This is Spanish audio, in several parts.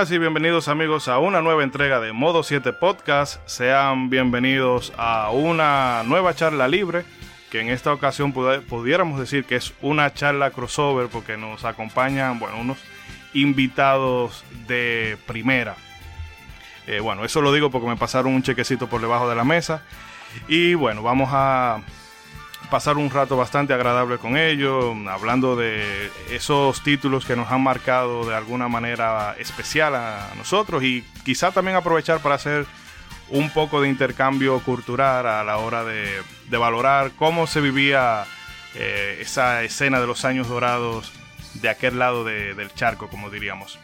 Buenas y bienvenidos amigos a una nueva entrega de Modo 7 Podcast. Sean bienvenidos a una nueva charla libre, que en esta ocasión pudiéramos decir que es una charla crossover porque nos acompañan, bueno, unos invitados de primera. Eh, bueno, eso lo digo porque me pasaron un chequecito por debajo de la mesa. Y bueno, vamos a pasar un rato bastante agradable con ellos, hablando de esos títulos que nos han marcado de alguna manera especial a nosotros y quizá también aprovechar para hacer un poco de intercambio cultural a la hora de, valorar cómo se vivía eh, esa escena de los años dorados de aquel lado del charco, como diríamos.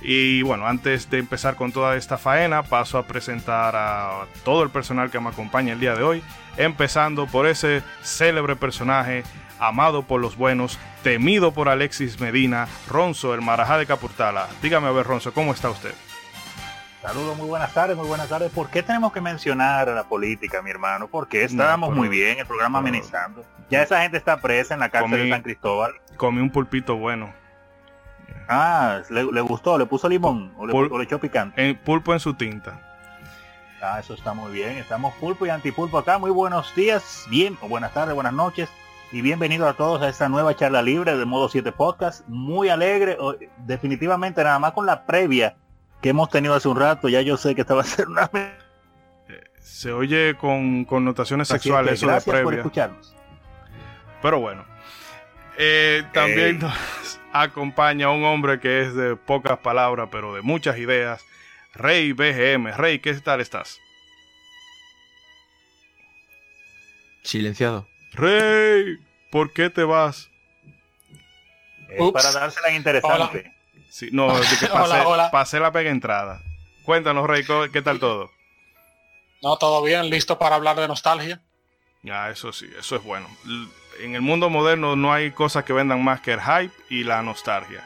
Y bueno, antes de empezar con toda esta faena, paso a presentar a todo el personal que me acompaña el día de hoy, empezando por ese célebre personaje, amado por los buenos, temido por Alexis Medina, Ronzo, el Marajá de Capurtala. Dígame a ver, Ronzo, ¿cómo está usted? Saludos, muy buenas tardes, muy buenas tardes. ¿Por qué tenemos que mencionar a la política, mi hermano? Porque estábamos muy bien, el programa amenizando. Ya esa gente está presa en la cárcel de San Cristóbal. Comí un pulpito bueno. Ah, le, gustó, le puso limón o le, echó picante. pulpo en su tinta. Ah, eso está muy bien. Estamos pulpo y antipulpo acá. Muy buenos días, bien, o buenas tardes, buenas noches. Y bienvenidos a todos a esta nueva charla libre de Modo 7 Podcast. Muy alegre, definitivamente nada más con la previa que hemos tenido hace un rato. Ya yo sé que esta va a ser una... Eh, se oye con connotaciones sexuales eso de previa. por escucharnos. Pero bueno. Eh, también acompaña a un hombre que es de pocas palabras, pero de muchas ideas. Rey BGM. Rey, ¿qué tal estás? Silenciado. Rey, ¿por qué te vas? para dársela interesante. Sí, no, que pasé, la pega entrada. Cuéntanos, Rey, ¿qué tal todo? No, todo bien, listo para hablar de nostalgia. Ya, eso sí, eso es bueno en el mundo moderno no hay cosas que vendan más que el hype y la nostalgia.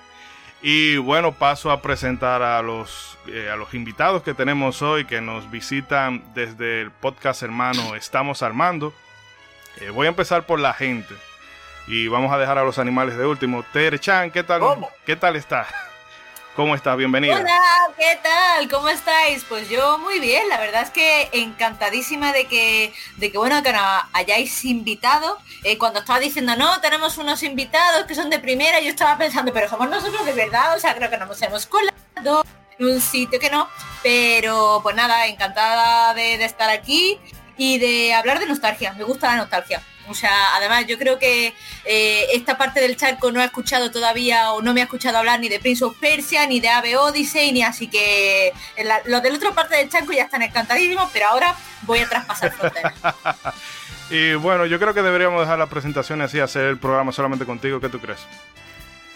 Y bueno, paso a presentar a los, eh, a los invitados que tenemos hoy que nos visitan desde el podcast hermano Estamos Armando. Eh, voy a empezar por la gente y vamos a dejar a los animales de último. Tere Chan, ¿qué tal? ¿Qué tal está? ¿Cómo estás? Bienvenida. Hola, ¿qué tal? ¿Cómo estáis? Pues yo muy bien, la verdad es que encantadísima de que, de que bueno, que nos hayáis invitado. Eh, cuando estaba diciendo, no, tenemos unos invitados que son de primera, yo estaba pensando, pero somos nosotros de verdad, o sea, creo que nos hemos colado en un sitio que no. Pero pues nada, encantada de estar aquí y de hablar de nostalgia. Me gusta la nostalgia. O sea, además yo creo que eh, esta parte del charco no ha escuchado todavía o no me ha escuchado hablar ni de Prince of Persia, ni de Ave Odyssey, ni así que los de la otra parte del charco ya están encantadísimos, pero ahora voy a traspasar fronteras. y bueno, yo creo que deberíamos dejar la presentación así, hacer el programa solamente contigo. ¿Qué tú crees?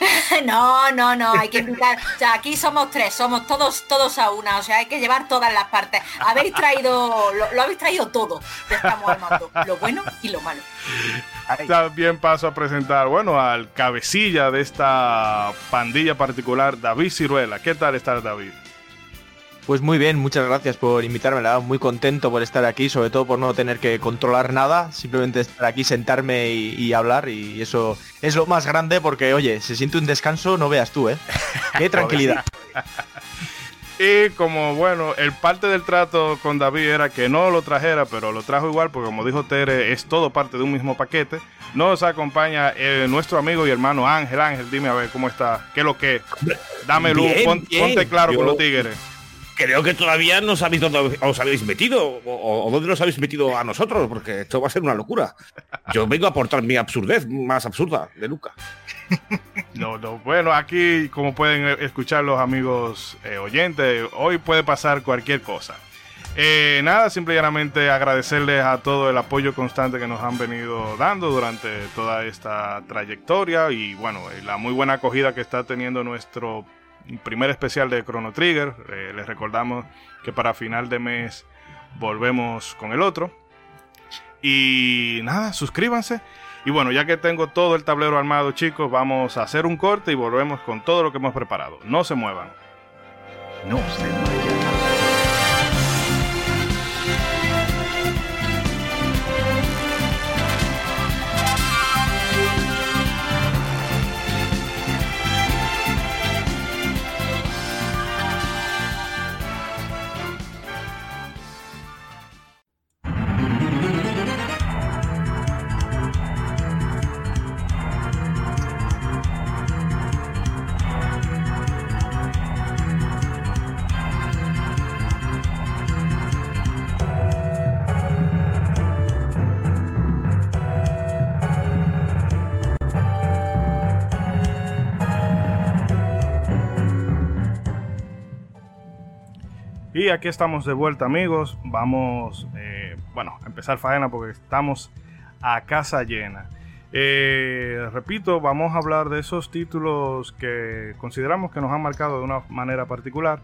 no, no, no, hay que invitar. O sea, aquí somos tres, somos todos, todos a una. O sea, hay que llevar todas las partes. Habéis traído, lo, habéis traído todo. Estamos armando lo bueno y lo malo. También paso a presentar, bueno, al cabecilla de esta pandilla particular, David Ciruela. ¿Qué tal estás, David? Pues muy bien, muchas gracias por invitarme, la muy contento por estar aquí, sobre todo por no tener que controlar nada, simplemente estar aquí, sentarme y, hablar y eso es lo más grande porque, oye, se siente un descanso, no veas tú, ¿eh? Qué tranquilidad. y como, bueno, el parte del trato con David era que no lo trajera, pero lo trajo igual porque como dijo Tere, es todo parte de un mismo paquete. Nos acompaña eh, nuestro amigo y hermano Ángel. Ángel, dime a ver cómo está, qué es lo que. Dame luz, ponte claro con los tigres creo que todavía no sabéis dónde os habéis metido o, dónde nos habéis metido a nosotros, porque esto va a ser una locura. Yo vengo a aportar mi absurdez más absurda de Luca. No, no. Bueno, aquí, como pueden escuchar los amigos eh, oyentes, hoy puede pasar cualquier cosa. Eh, nada, simplemente agradecerles a todo el apoyo constante que nos han venido dando durante toda esta trayectoria y bueno, la muy buena acogida que está teniendo nuestro primer especial de Chrono Trigger. Eh, les recordamos que para final de mes volvemos con el otro. Y nada, suscríbanse. Y bueno, ya que tengo todo el tablero armado, chicos, vamos a hacer un corte y volvemos con todo lo que hemos preparado. No se muevan. No se muevan. Y aquí estamos de vuelta amigos, vamos, eh, bueno, a empezar faena porque estamos a casa llena. Eh, repito, vamos a hablar de esos títulos que consideramos que nos han marcado de una manera particular.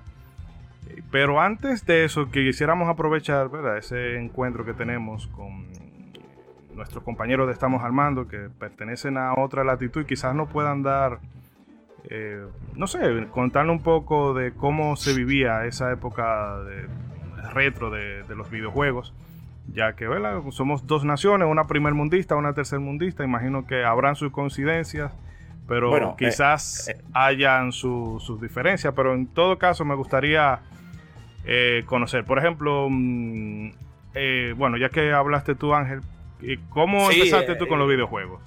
Eh, Pero antes de eso, quisiéramos aprovechar ese encuentro que tenemos con nuestros compañeros de Estamos al Mando, que pertenecen a otra latitud y quizás no puedan dar, eh, no sé, contarle un poco de cómo se vivía esa época de retro de, de los videojuegos ya que ¿verdad? somos dos naciones, una primer mundista, una tercer mundista, imagino que habrán sus coincidencias, pero Bueno, eh, quizás eh. hayan su- sus diferencias, pero en todo caso me gustaría eh, conocer, por ejemplo, mm, bueno, ya que hablaste tú Ángel, ¿cómo Sí, empezaste tú con los videojuegos?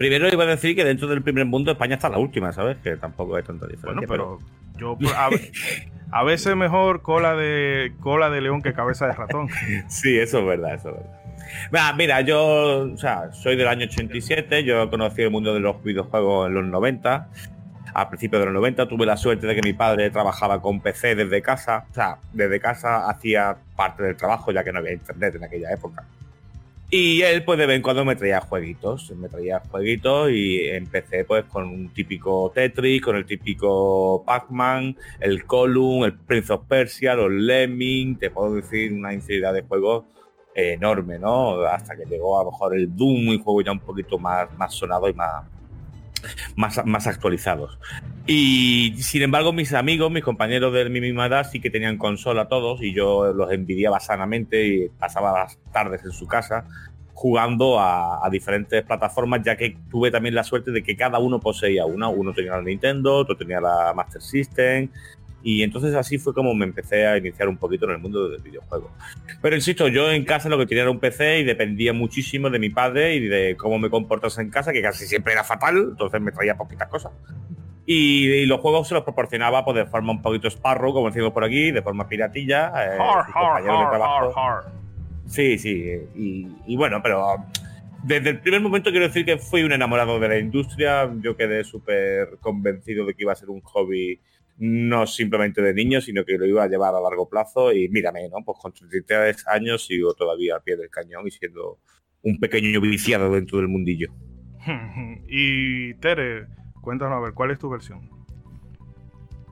Primero iba a decir que dentro del primer mundo España está la última, ¿sabes? Que tampoco hay tanta Bueno, diferencia. pero yo a veces mejor cola de cola de león que cabeza de ratón. Sí, eso es verdad, eso es verdad. Mira, mira, yo o sea, soy del año 87, yo conocí el mundo de los videojuegos en los 90. A principios de los 90 tuve la suerte de que mi padre trabajaba con PC desde casa. O sea, desde casa hacía parte del trabajo ya que no había internet en aquella época. Y él pues de vez en cuando me traía jueguitos, me traía jueguitos y empecé pues con un típico Tetris, con el típico Pac-Man, el Column, el Prince of Persia, los Lemming, te puedo decir una infinidad de juegos enorme, ¿no? Hasta que llegó a lo mejor el Doom, un juego ya un poquito más, más sonado y más, más, más actualizados. Y sin embargo, mis amigos, mis compañeros de mi misma edad, sí que tenían consola todos y yo los envidiaba sanamente y pasaba las tardes en su casa jugando a, a diferentes plataformas, ya que tuve también la suerte de que cada uno poseía una. Uno tenía la Nintendo, otro tenía la Master System. Y entonces así fue como me empecé a iniciar un poquito en el mundo del videojuego. Pero insisto, yo en casa lo que tenía era un PC y dependía muchísimo de mi padre y de cómo me comportase en casa, que casi siempre era fatal, entonces me traía poquitas cosas. Y, y los juegos se los proporcionaba pues, de forma un poquito sparrow, como decimos por aquí, de forma piratilla. eh, Har, har, har, trabajo. har, har. Sí, sí. Y, y bueno, pero desde el primer momento quiero decir que fui un enamorado de la industria. Yo quedé súper convencido de que iba a ser un hobby no simplemente de niño, sino que lo iba a llevar a largo plazo. Y mírame, ¿no? Pues con 33 años sigo todavía al pie del cañón y siendo un pequeño viciado dentro del mundillo. y Tere, cuéntanos a ver, ¿cuál es tu versión?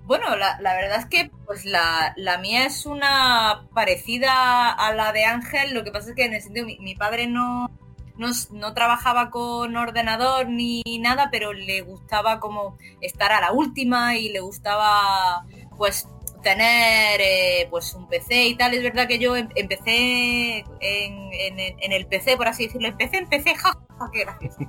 Bueno, la, la verdad es que pues la, la mía es una parecida a la de Ángel, lo que pasa es que en el sentido mi, mi padre no, no, no trabajaba con ordenador ni nada, pero le gustaba como estar a la última y le gustaba pues tener eh, pues un PC y tal. Es verdad que yo em- empecé en, en- en el PC, por así decirlo, empecé en PC, ja, ja, qué gracioso.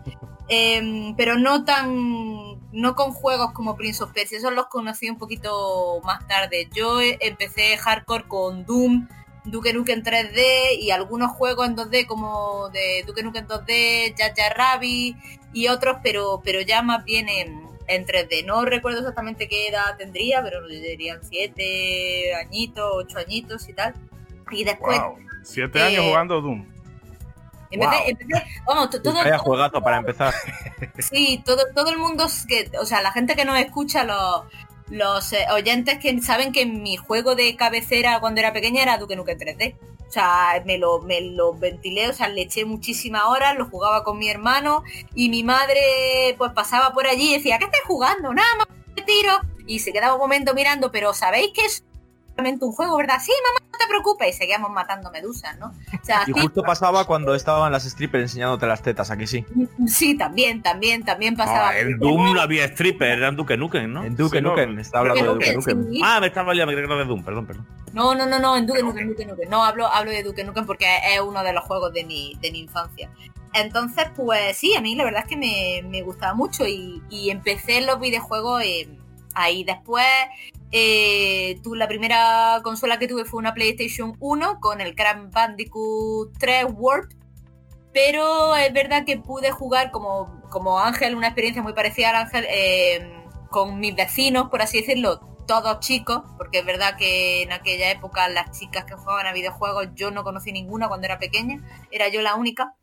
Em, pero no tan no con juegos como Prince of Persia, esos los conocí un poquito más tarde. Yo eh, empecé hardcore con Doom, Duke Nukem 3D y algunos juegos en 2D como de Duke Nukem 2D, Jar Jar Rabbit y otros, pero pero ya más bien en, en 3D. No recuerdo exactamente qué edad tendría, pero dirían 7 añitos, 8 añitos y tal. Y después Wow, siete eh, años jugando Doom. empecé, Wow. empecé- vamos, to- todo, Vaya todo- juegazo para empezar. Sí, todo, todo el mundo, que, o sea, la gente que nos escucha, los, los eh, oyentes que saben que mi juego de cabecera cuando era pequeña era Duke Nukem 3D. O sea, me lo, me lo ventilé, o sea, le eché muchísimas horas, lo jugaba con mi hermano y mi madre pues pasaba por allí y decía, ¿qué estás jugando? Nada más, tiro. Y se quedaba un momento mirando, pero ¿sabéis que es un juego, verdad? Sí, mamá, no te preocupes. Y seguíamos matando medusas, ¿no? O sea, Y justo pasaba cuando estaban las strippers enseñándote las tetas, aquí sí. sí, también, también, también pasaba. Ah, en Doom no había stripper, eran Duke Nukem, ¿no? En Duke Sí, no, Nukem, está hablando de Duke Duke Nukem, Nukem. sí. Ah, me estaba liando, me creía que era de Doom, perdón, perdón. No, no, no, no, en Duke Nukem, Duke Nukem. No, hablo, hablo de Duke Nukem porque es uno de los juegos de mi, de mi infancia. Entonces, pues sí, a mí la verdad es que me, me gustaba mucho y, y empecé los videojuegos eh, ahí. Después, eh, tu- la primera consola que tuve fue una PlayStation 1 con el Crash Bandicoot 3 Warp. Pero es verdad que pude jugar como, como Ángel, una experiencia muy parecida al Ángel, eh, con mis vecinos, por así decirlo, todos chicos, porque es verdad que en aquella época las chicas que jugaban a videojuegos yo no conocí ninguna cuando era pequeña, era yo la única.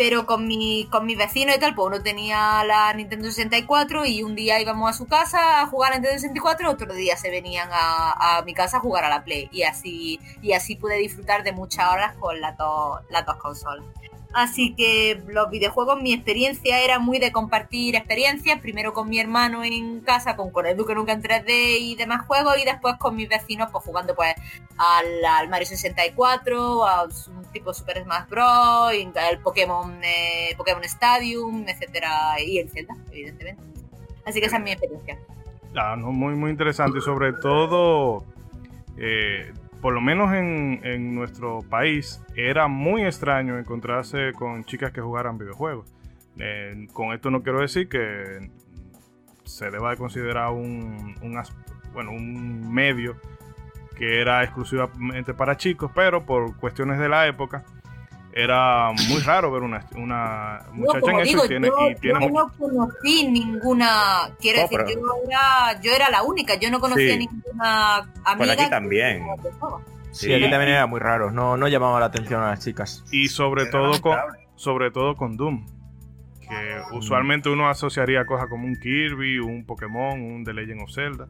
Pero con mi con mis vecinos y tal, pues uno tenía la Nintendo 64 y un día íbamos a su casa a jugar a Nintendo 64, otro día se venían a, mi casa a jugar a la Play y así y así pude disfrutar de muchas horas con las dos las dos consolas. Así que los videojuegos, mi experiencia era muy de compartir experiencias, primero con mi hermano en casa, con, con el Duque Nunca en 3D y demás juegos, y después con mis vecinos, pues jugando pues al, al Mario 64, a tipo Super Smash Bros, al Pokémon, eh, Pokémon Stadium, etcétera, y el Zelda, evidentemente. Así que esa es mi experiencia. Ah, no, muy, muy interesante sobre todo, eh, por lo menos en, nuestro país, era muy extraño encontrarse con chicas que jugaran videojuegos. Eh, con esto no quiero decir que se deba de considerar un, un bueno, un medio que era exclusivamente para chicos, pero por cuestiones de la época era muy raro ver una, una No, muchacha en eso digo, y tiene, yo, y tiene yo mucho- no conocí ninguna, quiero No, decir, pero- yo era, yo era la única, yo no conocía Sí. ninguna amiga. Aquí también. videojuegos. Sí, aquí también era muy raro, no, no llamaba la atención a las chicas. y sobre Era todo con, sobre todo con Doom. Que usualmente uno asociaría cosas como un Kirby, un Pokémon, un The Legend of Zelda.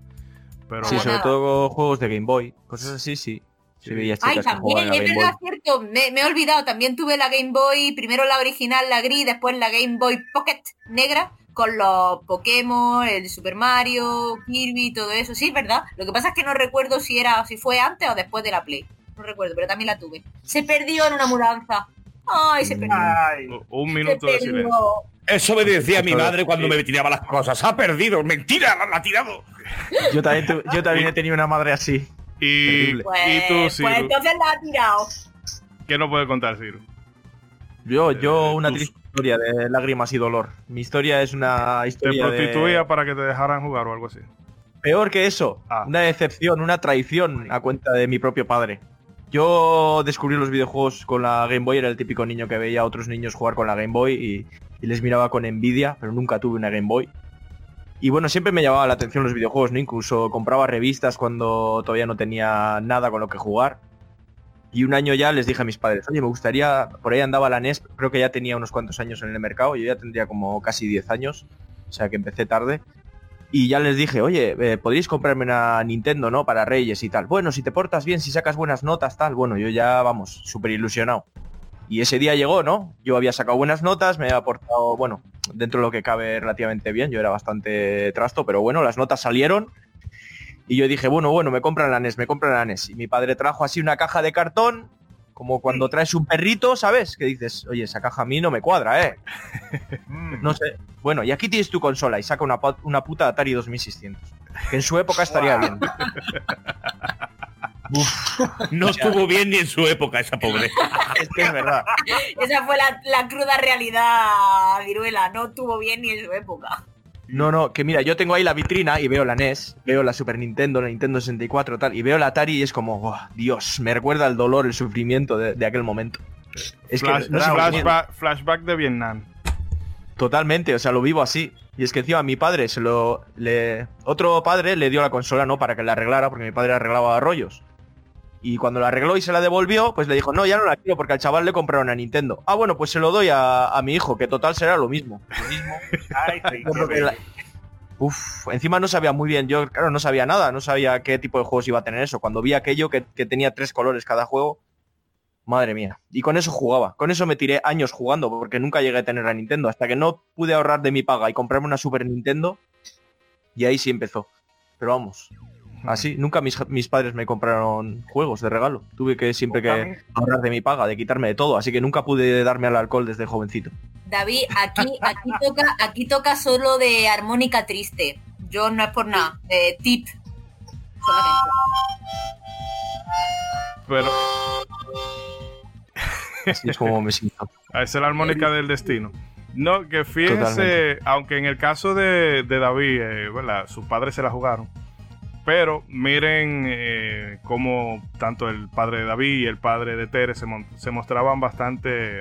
Pero Sí, sobre todo juegos de Game Boy, cosas así, sí. Sí, veía Ay, chicas también, es verdad, cierto, me, me he olvidado, también tuve la Game Boy, primero la original, la gris, después la Game Boy Pocket negra, con los Pokémon, el Super Mario, Kirby y todo eso, sí, es verdad. Lo que pasa es que no recuerdo si era, si fue antes o después de la Play. No recuerdo, pero también la tuve. Se perdió en una mudanza. Ay, se perdió. Ay, un Se minuto de perdió. silencio. Eso me decía mi madre cuando sí. me tiraba las cosas. ¡Ha perdido! ¡Mentira! ¡La, ha tirado! Yo también, tu- yo también he tenido una madre así. Y. Pues, y tú, pues Ciro, entonces la ha tirado. ¿qué nos puede contar, Ciro? Yo, yo Eh, una triste historia de lágrimas y dolor. Mi historia es una ¿Te historia prostituía de... para que te dejaran jugar o algo así? Peor que eso, Ah. una decepción, una traición a cuenta de mi propio padre. Yo descubrí los videojuegos con la Game Boy, era el típico niño que veía a otros niños jugar con la Game Boy y, y les miraba con envidia, pero nunca tuve una Game Boy. Y bueno, siempre me llamaba la atención los videojuegos, ¿no? Incluso compraba revistas cuando todavía no tenía nada con lo que jugar. Y un año ya les dije a mis padres, oye, me gustaría, por ahí andaba la NES, creo que ya tenía unos cuantos años en el mercado, yo ya tendría como casi 10 años, o sea que empecé tarde. Y ya les dije, oye, eh, podríais comprarme una Nintendo, ¿no? Para Reyes y tal. Bueno, si te portas bien, si sacas buenas notas, tal. Bueno, yo ya, vamos, súper ilusionado. Y ese día llegó, ¿no? Yo había sacado buenas notas, me había portado, bueno, dentro de lo que cabe relativamente bien. Yo era bastante trasto, pero bueno, las notas salieron. Y yo dije, bueno, bueno, me compran la NES, me compran la NES. Y mi padre trajo así una caja de cartón, como cuando traes un perrito, ¿sabes? Que dices, oye, esa caja a mí no me cuadra, ¿eh? mm, No sé. Bueno, y aquí tienes tu consola y saca una, una puta Atari 2600. Que en su época estaría bien. No estuvo bien ni en su época esa pobre. Es que es verdad. Esa fue la, la cruda realidad, Viruela. No tuvo bien ni en su época. No, no, que mira, yo tengo ahí la vitrina y veo la NES, veo la Super Nintendo, la Nintendo 64 tal, y veo la Atari y es como, "Buah, Dios, me recuerda el dolor, el sufrimiento de, de aquel momento. Es Flash- que no flashback, flashback de Vietnam. Totalmente, o sea, lo vivo así. Y es que encima mi padre se lo. Le, otro padre le dio la consola, ¿no? Para que la arreglara, porque mi padre arreglaba rollos. Y cuando la arregló y se la devolvió, pues le dijo, no, ya no la quiero porque al chaval le compraron una Nintendo. Ah, bueno, pues se lo doy a, a mi hijo, que total será lo mismo. Lo mismo. ay, sí, la- Uf, encima no sabía muy bien, yo claro, no sabía nada, no sabía qué tipo de juegos iba a tener eso. Cuando vi aquello que, que tenía tres colores cada juego, madre mía. Y con eso jugaba, con eso me tiré años jugando, porque nunca llegué a tener la Nintendo, hasta que no pude ahorrar de mi paga y comprarme una Super Nintendo, y ahí sí empezó. Pero vamos, así, nunca mis, mis padres me compraron juegos de regalo. Tuve que siempre que ahorrar de mi paga, de quitarme de todo, así que nunca pude darme al alcohol desde jovencito. David, aquí, aquí toca, aquí toca solo de armónica triste. Yo no es por nada. Tip. Solamente. Pero Así es como me siento. esa es la armónica del destino. No, que fíjense, Totalmente. aunque en el caso de, de David, eh, ¿verdad? sus padres se la jugaron. Pero miren eh, cómo tanto el padre de David y el padre de Tere se, mostraban bastante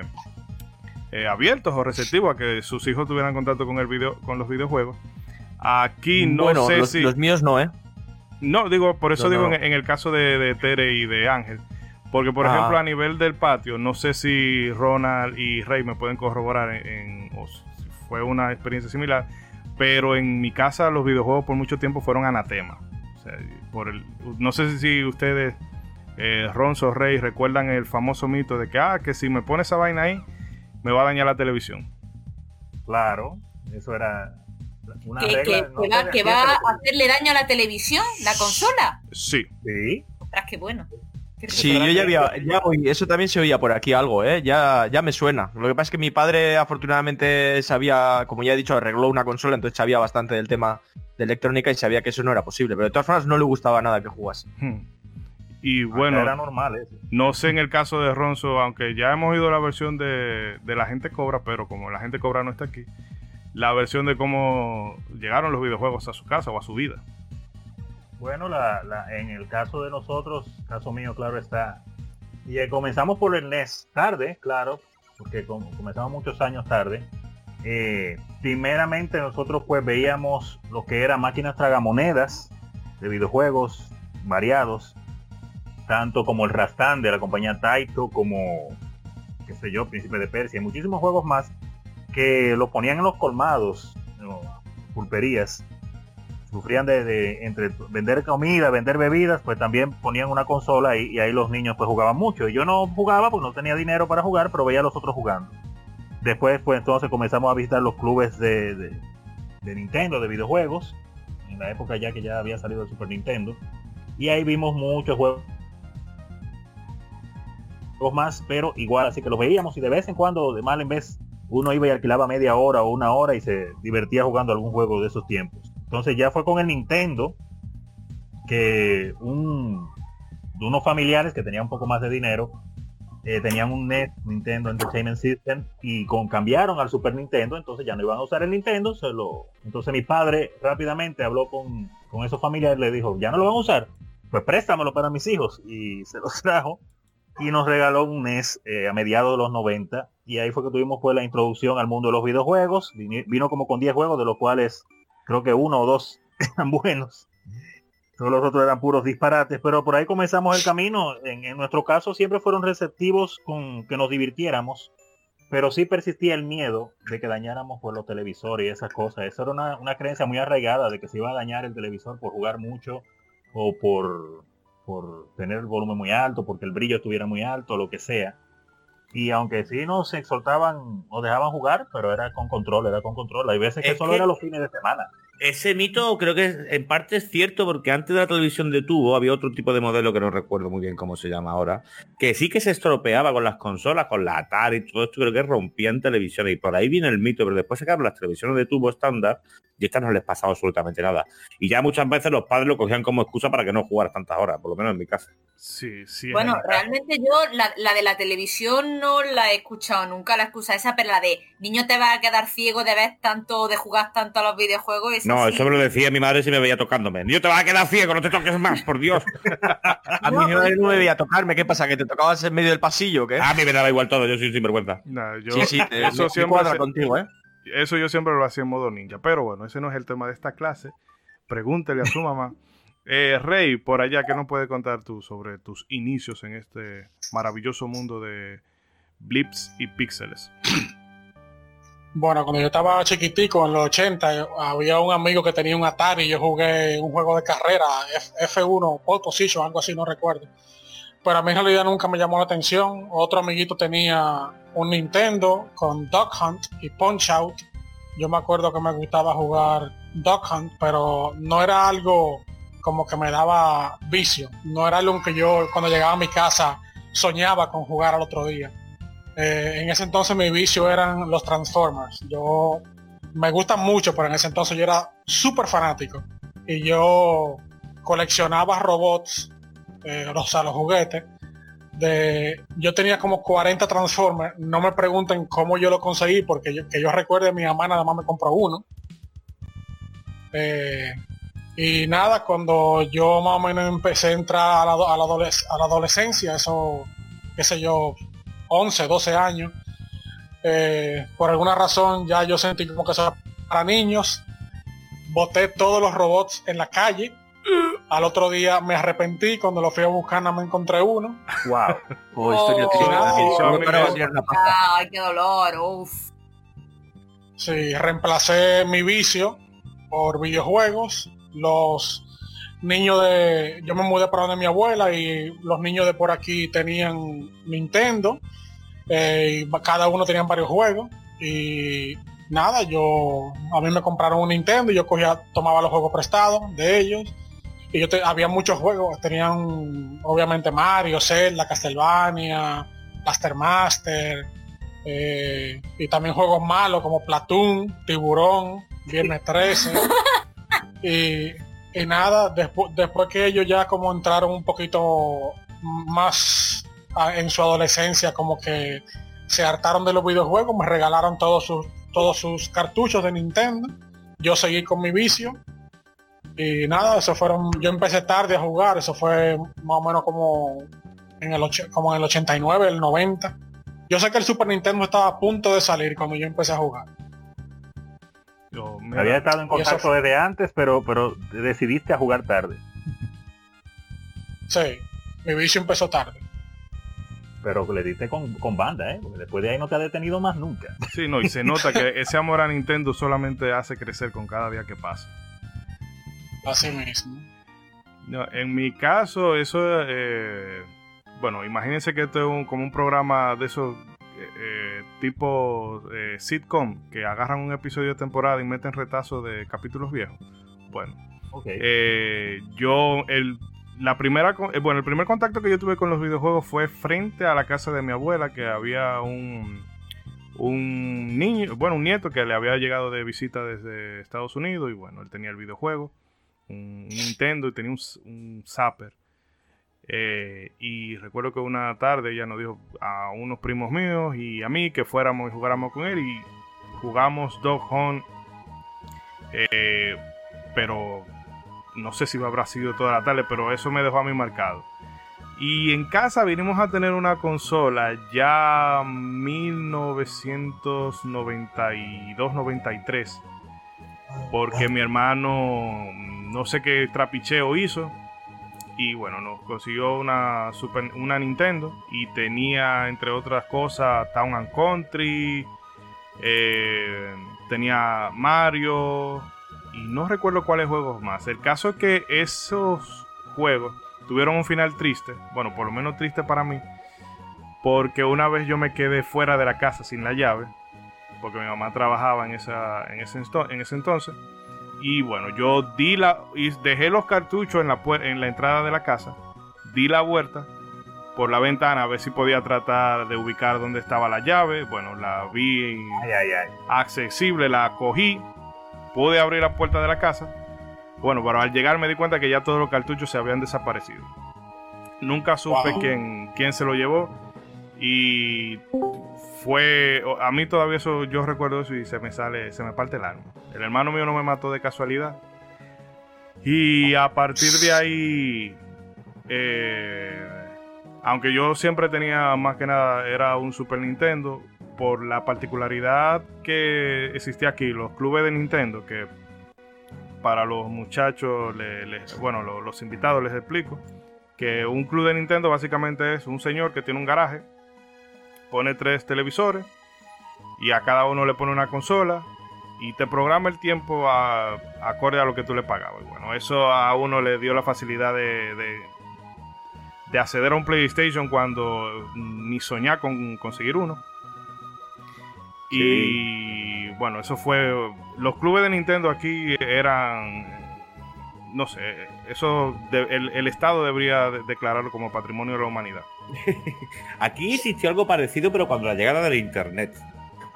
eh, abiertos o receptivos a que sus hijos tuvieran contacto con el video, con los videojuegos. Aquí no bueno, sé los, si. los míos no, ¿eh? No, digo, por eso No, digo no. En, en el caso de, de Tere y de Ángel. Porque, por Ah. ejemplo, a nivel del patio, no sé si Ronald y Rey me pueden corroborar en, en- o si fue una experiencia similar, pero en mi casa los videojuegos por mucho tiempo fueron anatema. O sea, por el, no sé si ustedes, eh, Ronzo, Rey, recuerdan el famoso mito de que, ah, que si me pone esa vaina ahí, me va a dañar la televisión. Claro, eso era una Que, regla. que- no que va, que va a hacerle daño a la televisión, la consola. Sí, Sí, Ostras, qué bueno. Sí, yo ya había, ya oí- eso también se oía por aquí algo, ¿eh? Ya, ya me suena. Lo que pasa es que mi padre afortunadamente sabía, como ya he dicho, arregló una consola, entonces sabía bastante del tema de electrónica y sabía que eso no era posible. Pero de todas formas no le gustaba nada que jugase. Hmm. Y bueno, era normal eso. No sé en el caso de Ronzo, aunque ya hemos oído la versión de, de la gente cobra, pero como la gente cobra no está aquí, la versión de cómo llegaron los videojuegos a su casa o a su vida. Bueno, la, la- en el caso de nosotros, caso mío, claro está. Y eh, comenzamos por el NES tarde, claro, porque com- comenzamos muchos años tarde. Eh, primeramente nosotros pues veíamos lo que eran máquinas tragamonedas de videojuegos variados, tanto como el Rastan de la compañía Taito, como, qué sé yo, Príncipe de Persia, y muchísimos juegos más que los ponían en los colmados, pulperías sufrían de, entre vender comida, vender bebidas, pues también ponían una consola y, y ahí los niños pues jugaban mucho. Y yo no jugaba porque no tenía dinero para jugar, pero veía a los otros jugando. Después pues entonces comenzamos a visitar los clubes de, de- de Nintendo, de videojuegos, en la época ya que ya había salido el Super Nintendo. Y ahí vimos muchos juegos juegos más, pero igual así que los veíamos y de vez en cuando, de mal en vez, uno iba y alquilaba media hora o una hora y se divertía jugando algún juego de esos tiempos. Entonces ya fue con el Nintendo que un, de unos familiares que tenían un poco más de dinero eh, tenían un NES, Nintendo Entertainment System, y con cambiaron al Super Nintendo, entonces ya no iban a usar el Nintendo, se lo, entonces mi padre rápidamente habló con, con esos familiares, le dijo, ya no lo van a usar, pues préstamelo para mis hijos, y se los trajo, y nos regaló un NES eh, a mediados de los 90, y ahí fue que tuvimos pues la introducción al mundo de los videojuegos, vino como con 10 juegos, de los cuales creo que uno o dos eran buenos. Todos los otros eran puros disparates, pero por ahí comenzamos el camino. En, nuestro caso siempre fueron receptivos con que nos divirtiéramos, pero sí persistía el miedo de que dañáramos por los televisores y esas cosas. Esa era una, una creencia muy arraigada de que se iba a dañar el televisor por jugar mucho o por, por tener el volumen muy alto, porque el brillo estuviera muy alto, lo que sea. Y aunque sí nos exhortaban o dejaban jugar, pero era con control, era con control. Hay veces que Es solo que- era los fines de semana. Ese mito creo que es- en parte es cierto porque antes de la televisión de tubo había otro tipo de modelo que no recuerdo muy bien cómo se llama ahora, que sí que se estropeaba con las consolas, con la Atari y todo esto, creo que rompían televisiones y por ahí viene el mito, pero después sacaron las televisiones de tubo estándar y estas no les pasaba absolutamente nada. Y ya muchas veces los padres lo cogían como excusa para que no jugaras tantas horas, por lo menos en mi casa. Sí, sí. Bueno, es- realmente yo la, la de la televisión no la he escuchado nunca, la excusa esa, pero la de niño te va a quedar ciego de ver tanto, de jugar tanto a los videojuegos. esa No, sí. eso me lo decía mi madre si me veía tocándome. Yo te vas a quedar ciego, no te toques más, por Dios. A mí no, no me veía tocarme, ¿qué pasa? ¿Que te tocabas en medio del pasillo qué? A mí me daba igual todo, yo soy sinvergüenza. Nah, yo- sí, sí, te- eso me- siempre contigo, ¿eh? Eso yo siempre lo hacía en modo ninja. Pero bueno, ese no es el tema de esta clase. Pregúntele a su mamá. Eh, Rey, por allá, ¿qué nos puede contar tú sobre tus inicios en este maravilloso mundo de blips y píxeles? Bueno, cuando yo estaba chiquitico, en los 80, yo- había un amigo que tenía un Atari y yo jugué un juego de carrera, F- F1, Pole Position, algo así, no recuerdo. Pero a mí en realidad nunca me llamó la atención. Otro amiguito tenía un Nintendo con Duck Hunt y Punch Out. Yo me acuerdo que me gustaba jugar Duck Hunt, pero no era algo como que me daba vicio. No era algo que yo cuando llegaba a mi casa soñaba con jugar al otro día. Eh, en ese entonces mi vicio eran los Transformers. Yo me gustan mucho, pero en ese entonces yo era súper fanático. Y yo coleccionaba robots, eh, o sea, los juguetes. De, yo tenía como 40 Transformers. No me pregunten cómo yo lo conseguí, porque yo, que yo recuerde, mi mamá nada más me compró uno. Eh, y nada, cuando yo más o menos empecé a entrar a la, a la adoles- a la adolescencia, eso, qué sé yo, 11, 12 años. Eh, por alguna razón ya yo sentí como que eso era para niños. Boté todos los robots en la calle Al otro día me arrepentí, cuando lo fui a buscar no me encontré uno. Wow. Oh, historia Oh, triste. oh, oh, oh. Ay, qué dolor, uf. Sí, reemplacé mi vicio por videojuegos. Los niños de... Yo me mudé para donde mi abuela y los niños de por aquí tenían Nintendo. Eh, cada uno tenían varios juegos. Y nada, yo... A mí me compraron un Nintendo y yo cogía, tomaba los juegos prestados de ellos. Y yo te- había muchos juegos. Tenían obviamente Mario, Zelda, Castlevania, Master Master. Eh, y también juegos malos como Platoon, Tiburón, Viernes 13. y, y nada, después, después que ellos ya como entraron un poquito más en su adolescencia, como que se hartaron de los videojuegos, me regalaron todos sus, todos sus cartuchos de Nintendo. Yo seguí con mi vicio. Y nada, eso fueron, yo empecé tarde a jugar, eso fue más o menos como en el, como en el 89, el 90. Yo sé que el Super Nintendo estaba a punto de salir cuando yo empecé a jugar. Yo, mira, Había estado en contacto desde antes, pero, pero decidiste a jugar tarde. Sí, mi vicio empezó tarde. Pero le diste con, con banda, ¿eh? Porque después de ahí no te ha detenido más nunca. Sí, no, y se nota que ese amor a Nintendo solamente hace crecer con cada día que pasa. Así mismo. No, en mi caso, eso, eh, bueno, imagínense que esto es un- como un programa de esos eh, eh, tipo eh, sitcom, que agarran un episodio de temporada y meten retazos de capítulos viejos. Bueno, Ok. eh, yo, el, la primera, eh, bueno, el primer contacto que yo tuve con los videojuegos fue frente a la casa de mi abuela, que había un, un niño, bueno, un nieto que le había llegado de visita desde Estados Unidos y bueno, él tenía el videojuego, un, Nintendo y tenía un, un Zapper. Eh, y recuerdo que una tarde ella nos dijo a unos primos míos y a mí que fuéramos y jugáramos con él y jugamos Dog Hunt. eh, pero no sé si habrá sido toda la tarde, pero eso me dejó a mí marcado. Y en casa vinimos a tener una consola ya 1992-93. Porque mi hermano no sé qué trapicheo hizo. Y bueno, nos consiguió una, Super- una Nintendo. Y tenía, entre otras cosas, Town and Country. eh, tenía Mario. Y no recuerdo cuáles juegos más. El caso es que esos juegos tuvieron un final triste. Bueno, por lo menos triste para mí. Porque una vez yo me quedé fuera de la casa sin la llave. Porque mi mamá trabajaba en, esa, en, ese, en ese entonces. Y bueno, yo di la. Y dejé los cartuchos en la, en la entrada de la casa. Di la vuelta por la ventana a ver si podía tratar de ubicar dónde estaba la llave. Bueno, la vi Ay, ay, ay. accesible, la cogí, pude abrir la puerta de la casa. Bueno, pero al llegar me di cuenta que ya todos los cartuchos se habían desaparecido. Nunca supe Wow. quién, quién se lo llevó. Y fue. A mí todavía eso, yo recuerdo eso y se me sale, se me parte el alma. El hermano mío no me mató de casualidad. Y a partir de ahí. eh, aunque yo siempre tenía más que nada, era un Super Nintendo, por la particularidad que existía aquí, los clubes de Nintendo, que para los muchachos, le- les- bueno, lo- los invitados les explico, que un club de Nintendo básicamente es un señor que tiene un garaje, pone tres televisores y a cada uno le pone una consola y te programa el tiempo a, acorde a lo que tú le pagabas. Bueno, eso a uno le dio la facilidad de, de, de acceder a un PlayStation cuando ni soñar con conseguir uno. Y bueno, eso fue. Los clubes de Nintendo aquí eran. No sé, eso. de- el, el Estado debería de- declararlo como patrimonio de la humanidad. Aquí existió algo parecido, pero cuando la llegada del internet.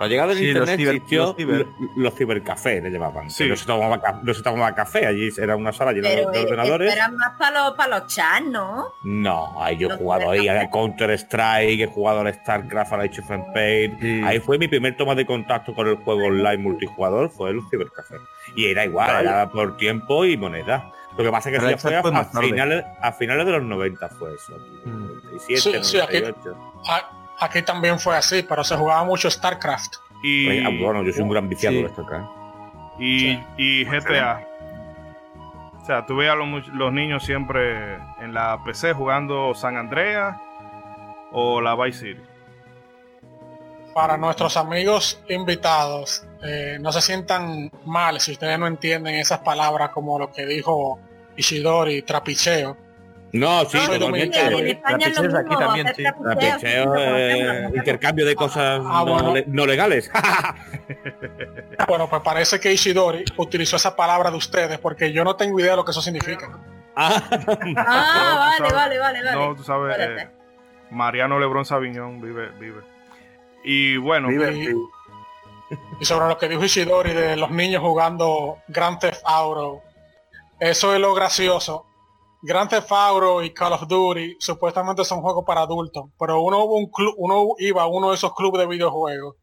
La llegada del Sí, los internet ciber- existió los ciber. lo- los cibercafés, le llamaban. Sí. No, se tomaba, no se tomaba café, allí era una sala llena de, Pero de eh, ordenadores. esto era más para los, para los chats, ¿no? No, ahí yo he Los jugado ahí a Counter Strike, he jugado al StarCraft, al Age of Empires. Sí. Ahí fue mi primer toma de contacto con el juego online multijugador, fue el cibercafé. Y era igual, Vaya. era por tiempo y moneda. Lo que pasa es que ya fue a, fue a finales, a finales de los 90 fue eso. Aquí, Mm. 97, Sí, sí, aquí- 98. A- Aquí también fue así, pero se jugaba mucho StarCraft. Y, Oye, ah, bueno, yo soy un gran viciado Sí. de esto acá. y, Sí. y GTA. O sea, tú veías a los, much- los niños siempre en la PC jugando San Andreas o la Vice City. Para nuestros amigos invitados, eh, no se sientan mal si ustedes no entienden esas palabras como lo que dijo Ishidori, trapicheo. No, sí, No, totalmente. En España es lo Trapicheos aquí también, sí. Trapicheo, eh, intercambio de cosas Ah, no, bueno. le- no legales. Bueno, pues parece que Ishidori utilizó esa palabra de ustedes porque yo no tengo idea de lo que eso significa. Ah, Ah, No, vale, sabes- vale, vale, vale. No, tú sabes, eh. Mariano Lebrón Sabiñón vive, vive. Y bueno, Divertido. Y sobre lo que dijo Ishidori de los niños jugando Grand Theft Auto, eso es lo gracioso. Grand Theft Auto y Call of Duty supuestamente son juegos para adultos, pero uno, hubo un club, uno iba a uno de esos clubes de videojuegos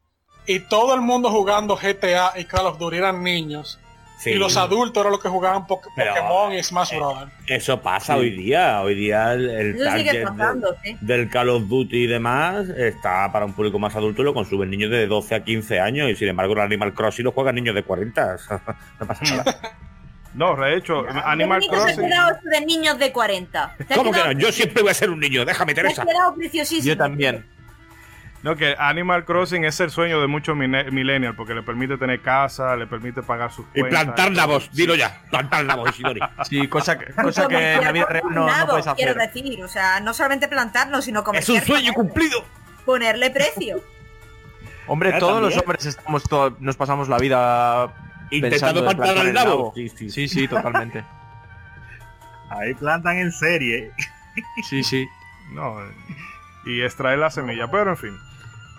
y todo el mundo jugando GTA y Call of Duty eran niños sí. y los adultos eran los que jugaban Poké- Pero, Pokémon y Smash eh, Bros. Eso pasa hoy día. Hoy día el, el de- pasando, sí. del Call of Duty y demás está para un público más adulto y lo consumen niños de 12 a 15 años y sin embargo el Animal Crossing lo juegan niños de 40. no pasa nada. no, de hecho, Animal ¿Qué niños se ha Crossing. de niños de 40? Se ha ¿Cómo que no? Yo siempre voy a ser un niño, déjame se ha Teresa. quedado preciosísimo. Yo también. No, que Animal Crossing es el sueño de muchos millennials porque le permite tener casa, le permite pagar sus Y cuentas. plantar nabos, dilo ya, plantar nabos, Isidori. Sí, cosa que, cosa que en la vida real no, no puedes Quiero hacer. decir, o sea, no solamente plantarlo, sino Es comerciar, un sueño cumplido. ponerle precio. Hombre, Ya todos también. los hombres estamos to- nos pasamos la vida Intentando plantar el nabo. Sí, sí, Sí, sí, totalmente. Ahí plantan en serie. Sí, sí. No, y extraer la semilla, pero en fin.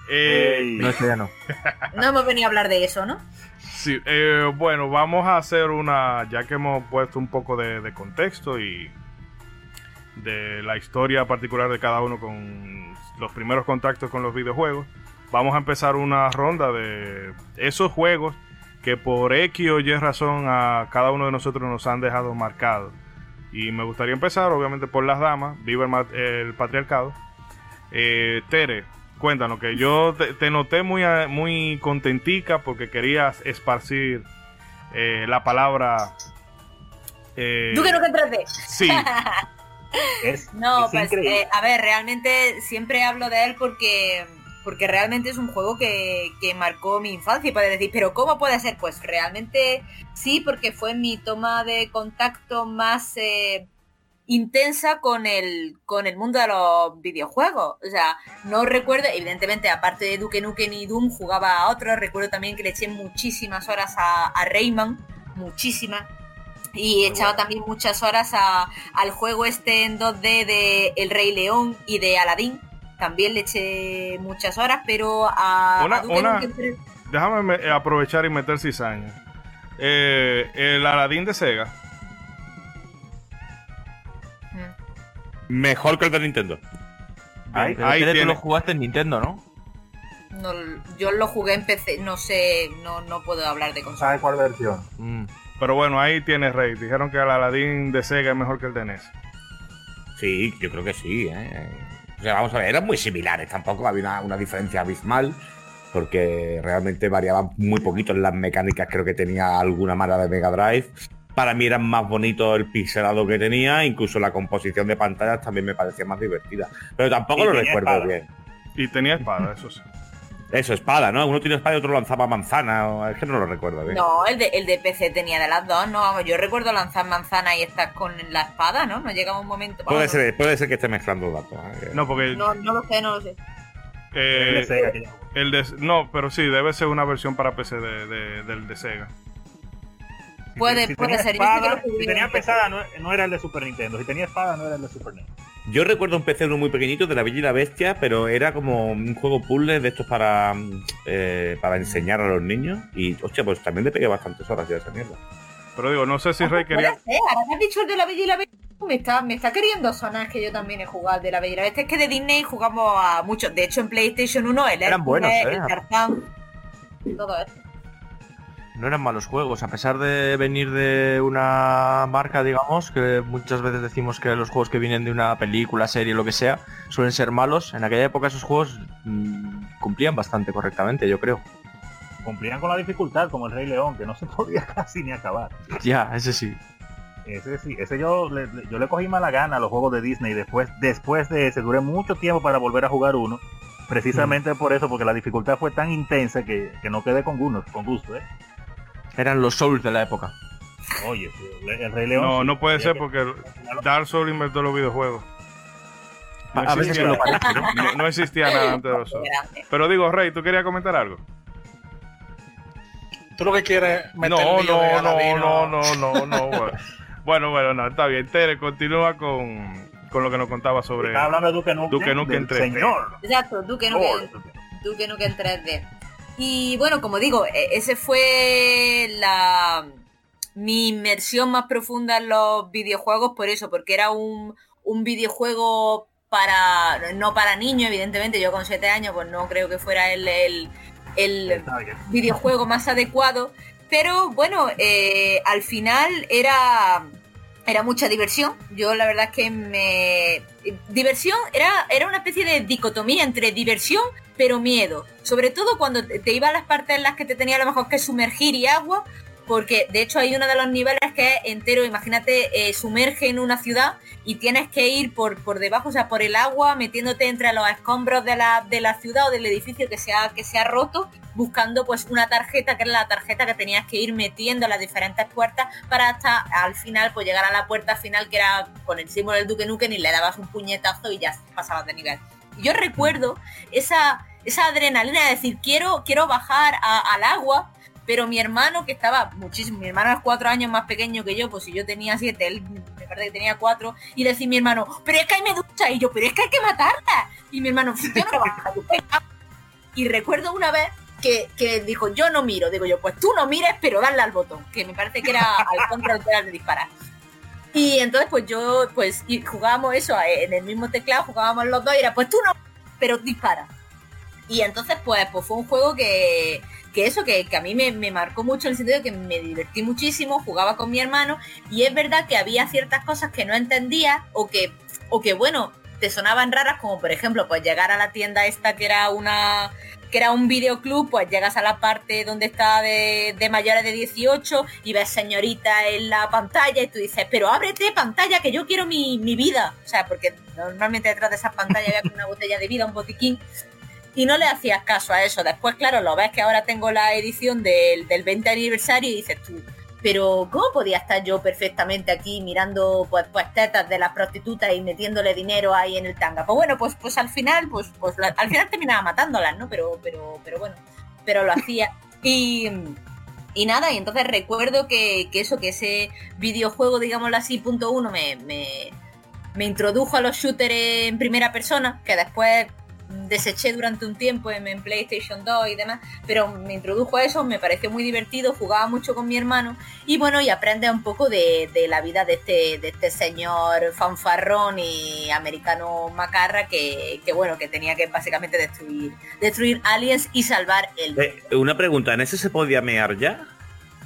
Eh. No, esto ya no. No hemos venido a hablar de eso, ¿no? Sí, eh, bueno, vamos a hacer una, ya que hemos puesto un poco de, de contexto y de la historia particular de cada uno con los primeros contactos con los videojuegos, vamos a empezar una ronda de esos juegos que por X o Y razón a cada uno de nosotros nos han dejado marcados. Y me gustaría empezar, obviamente, por las damas, viva el, ma- el patriarcado. Eh, Tere, cuéntanos, que yo te, te noté muy, a- muy contentica porque querías esparcir eh, la palabra. eh, Tú que no que 3D. Sí, Es, No, es pues, eh, a ver, realmente siempre hablo de él porque porque realmente es un juego que, que marcó mi infancia y puedes decir, pero ¿cómo puede ser? Pues realmente sí, porque fue mi toma de contacto más eh, intensa con el, con el mundo de los videojuegos. O sea, no recuerdo, evidentemente, aparte de Duke Nukem y Doom, jugaba a otros. Recuerdo también que le eché muchísimas horas a, a Rayman, muchísimas. Y echaba también muchas horas a, al juego este en 2D de El Rey León y de Aladdin. También le eché muchas horas, pero a, Una- a Duke una- Nukem déjame me- aprovechar y meter cizaña. Eh, el Aladdin de Sega. Mm. Mejor que el de Nintendo. Ay, Pero ahí tú lo jugaste en Nintendo, ¿no? No, yo lo jugué en PC, no sé, no, no puedo hablar de consola. ¿Sabe cuál versión? Mm. Pero bueno, ahí tienes Rey. Dijeron que el Aladdin de Sega es mejor que el de NES. Sí, yo creo que sí. ¿eh? O sea, vamos a ver, eran muy similares, tampoco había una, una diferencia abismal, porque realmente variaban muy poquito en las mecánicas, creo que tenía alguna mala de Mega Drive. Para mí era más bonito el pixelado que tenía, incluso la composición de pantallas también me parecía más divertida. Pero tampoco Y lo recuerdo espada. bien. Y tenía espada, eso sí. Eso, espada, ¿no? Uno tiene espada y otro lanzaba manzana, o- es que no lo recuerdo bien. No, el de, el de PC tenía de las dos, no, vamos, yo recuerdo lanzar manzana y estar con la espada, ¿no? No llegaba un momento... Puede ser, puede ser que esté mezclando datos. ¿eh? No, porque No, no lo sé, no lo sé. eh, El de Sega, que yo- el de no, pero sí debe ser una versión para PC de, de- del de Sega. Puede, si puede ser. espada, si tenía pesada no, no era el de Super Nintendo. Si tenía espada no era el de Super Nintendo. Yo recuerdo un PC uno muy pequeñito de la Bella y la Bestia, pero era como un juego puzzle de estos para, eh, para enseñar a los niños. Y, hostia, pues también le pegué bastantes horas ya a esa mierda. Pero digo, no sé si Ah, Rey pues quería. puede ser, ahora que has dicho el de la Bella y la Bestia, me está, me está queriendo sonar que yo también he jugado de la Bella y la Bestia. Es que de Disney jugamos a muchos. De hecho, en PlayStation 1, el Eran ¿eh? el Tarzán, todo eso. No eran malos juegos, a pesar de venir de una marca, digamos, que muchas veces decimos que los juegos que vienen de una película, serie, lo que sea, suelen ser malos. En aquella época esos juegos mm, cumplían bastante correctamente, yo creo. Cumplían con la dificultad, como el Rey León, que no se podía casi ni acabar. Ya, ese sí. Ese sí, ese yo le, yo le cogí mala gana a los juegos de Disney después, después de ese, duré mucho tiempo para volver a jugar uno. Precisamente por eso, porque la dificultad fue tan intensa que, que no quedé con gusto, con gusto, ¿eh? Eran los Souls de la época. Oye, el, Rey León. No, no puede ser que- porque Dark Souls inventó los videojuegos. No A- veces lo parece, ¿no? no- no existía nada antes de los Souls. Pero digo, Rey, ¿tú querías comentar algo? Tú lo que quieres meter No, no, no, no, no, no, no. bueno. Bueno, bueno, no, está bien. Tere, continúa con, con lo que nos contaba sobre... Estaba hablando de Duke Nukem, Duke Nukem del 3D. señor. Exacto, Duke Lord. Nukem, Nukem 3D. Y bueno, como digo, e- ese fue la mi inmersión más profunda en los videojuegos por eso, porque era un, un videojuego para no para niños, evidentemente, yo con 7 años pues no creo que fuera el, el, videojuego más adecuado. Pero bueno, eh, al final era, era mucha diversión. Yo la verdad es que me... Diversión era, era una especie de dicotomía entre diversión pero miedo. Sobre todo cuando te iba a las partes en las que te tenía a lo mejor que sumergir y agua. Porque de hecho hay uno de los niveles que es entero, imagínate, eh, sumerge en una ciudad y tienes que ir por, por debajo, o sea, por el agua, metiéndote entre los escombros de la, de la ciudad o del edificio que se, ha, que roto, buscando pues una tarjeta, que era la tarjeta que tenías que ir metiendo en las diferentes puertas para hasta al final pues llegar a la puerta final que era con el símbolo del Duque Nukem y le dabas un puñetazo y ya pasabas de nivel. Yo recuerdo esa, esa adrenalina de decir, quiero, quiero bajar al agua, pero mi hermano, que estaba muchísimo, mi hermano es cuatro años más pequeño que yo, pues si yo tenía siete, él me parece que tenía cuatro, y decir mi hermano, pero es que hay medusa, y yo, pero es que hay que matarla. Y mi hermano, yo no bajo, yo pego". Y recuerdo una vez que, que dijo, yo no miro, digo yo, pues tú no mires, pero dale al botón, que me parece que era al control de disparar. Y entonces pues yo, pues y jugábamos eso eh, en el mismo teclado, jugábamos los dos y era, pues tú no, pero dispara. Y entonces pues, pues fue un juego que, que eso, que, que a mí me, me marcó mucho en el sentido de que me divertí muchísimo, jugaba con mi hermano y es verdad que había ciertas cosas que no entendía o que, o que bueno, te sonaban raras como por ejemplo pues llegar a la tienda esta que era una que era un videoclub, pues llegas a la parte donde está de, de mayores de 18 y ves señorita en la pantalla y tú dices, pero ábrete pantalla que yo quiero mi, mi vida. O sea, porque normalmente detrás de esas pantallas había una botella de vida, un botiquín. Y no le hacías caso a eso. Después, claro, lo ves que ahora tengo la edición del, del 20 aniversario y dices tú, pero ¿cómo podía estar yo perfectamente aquí mirando pues, pues tetas de las prostitutas y metiéndole dinero ahí en el tanga? Pues bueno, pues pues al final, pues, pues al final terminaba matándolas, ¿no? Pero, pero, pero bueno, pero lo hacía. Y, y nada, y entonces recuerdo que, que eso, que ese videojuego, digámoslo así, punto uno, me, me, me introdujo a los shooters en primera persona, que después deseché durante un tiempo en, en PlayStation 2 y demás, pero me introdujo a eso, me pareció muy divertido, jugaba mucho con mi hermano y bueno, y aprende un poco de, de la vida de este, de este señor fanfarrón y americano macarra que, que bueno, que tenía que básicamente destruir, destruir aliens y salvar el mundo. Eh, una pregunta, ¿en ese se podía mear ya?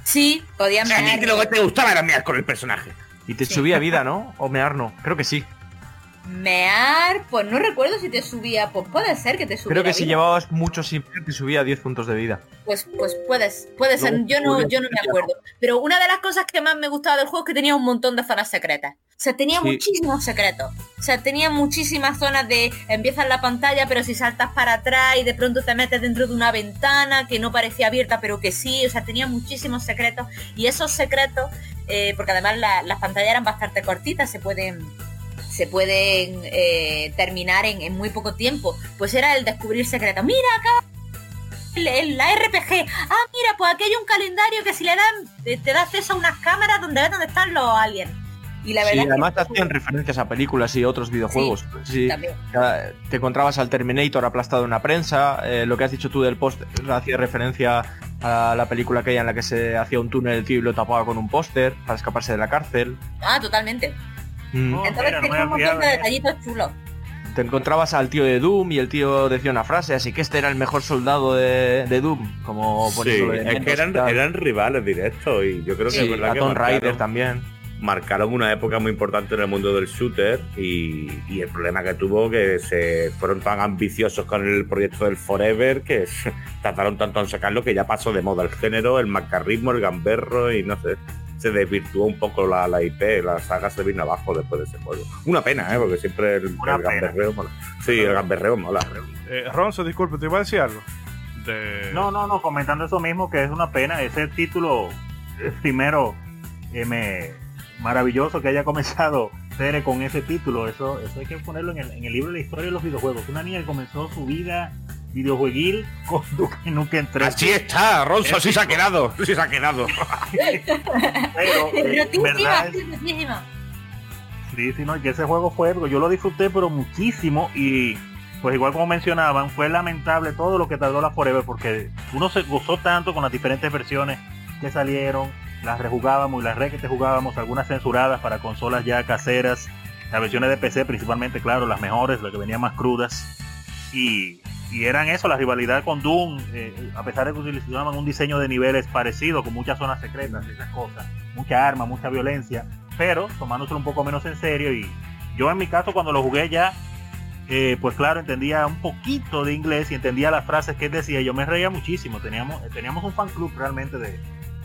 Sí, podía A ti mear. lo que te gustaba era mear con el personaje. Y te Sí. subía vida, ¿no? O mear no. Creo que sí. Mear, pues no recuerdo si te subía, pues puede ser que te subiera. Creo que si llevabas mucho sin mear te subía 10 puntos de vida. Pues, pues puedes, puede ser, yo no, yo no me acuerdo. Pero una de las cosas que más me gustaba del juego es que tenía un montón de zonas secretas. O sea, tenía Sí. muchísimos secretos. O sea, tenía muchísimas zonas de empiezas la pantalla, pero si saltas para atrás y de pronto te metes dentro de una ventana que no parecía abierta, pero que sí. O sea, tenía muchísimos secretos. Y esos secretos, eh, porque además la- las pantallas eran bastante cortitas, se pueden se pueden eh, terminar en, en muy poco tiempo. Pues era el descubrir secretos. Mira acá el- el- la RPG. Ah, mira, pues aquí hay un calendario que si le dan, te, te da acceso a unas cámaras donde ves dónde están los aliens. Y la Sí, verdad que- además hacían referencias a películas y otros videojuegos. Sí, te encontrabas al Terminator aplastado en una prensa. eh, lo que has dicho tú del póster hacía referencia a la película aquella en la que se hacía un túnel el tío y lo tapaba con un póster para escaparse de la cárcel. Ah, totalmente. Mm. Oh, Entonces mira, no me tenía un había montón de fijado en detallitos chulos. Te encontrabas al tío de Doom y el tío decía una frase, así que este era el mejor soldado de, de Doom, como Sí, poniendo es que eran, rivales directos y yo creo que Sí, es verdad a que Tomb Raider marcaron, también. marcaron una época muy importante en el mundo del shooter y, y el problema que tuvo que se fueron tan ambiciosos con el proyecto del Forever que trataron tanto en sacarlo que ya pasó de moda el género, el macarrismo, el gamberro y no sé. Se desvirtuó un poco la, la IP, la saga se vino abajo después de ese juego. Una pena, ¿eh? porque siempre el, el gamberreo mola. Sí, el gamberreo mola. Eh, Ronzo, disculpe, te iba a decir algo. De... No, no, no, comentando eso mismo, que es una pena, ese título eh, primero eh, me- maravilloso que haya comenzado Tere con ese título, eso, eso hay que ponerlo en el, en el libro de la historia de los videojuegos. Una niña que comenzó su vida videojueguil con Duke Nukem 3. Así está, Ronzo, así se ha quedado, así se ha quedado. Pero, eh, verdad. Sí, sí, no, y que ese juego fue, yo lo disfruté pero muchísimo y pues igual como mencionaban, fue lamentable todo lo que tardó la Forever porque uno se gozó tanto con las diferentes versiones que salieron, las rejugábamos y las re que te jugábamos, algunas censuradas para consolas ya caseras, las versiones de PC principalmente, claro, las mejores, las que venían más crudas y, y eran eso, la rivalidad con Doom, eh, a pesar de que utilizaban un diseño de niveles parecido, con muchas zonas secretas, esas cosas, mucha arma, mucha violencia, pero tomándoselo un poco menos en serio y yo en mi caso cuando lo jugué ya eh, pues claro entendía un poquito de inglés y entendía las frases que él decía yo me reía muchísimo teníamos eh, teníamos un fan club realmente de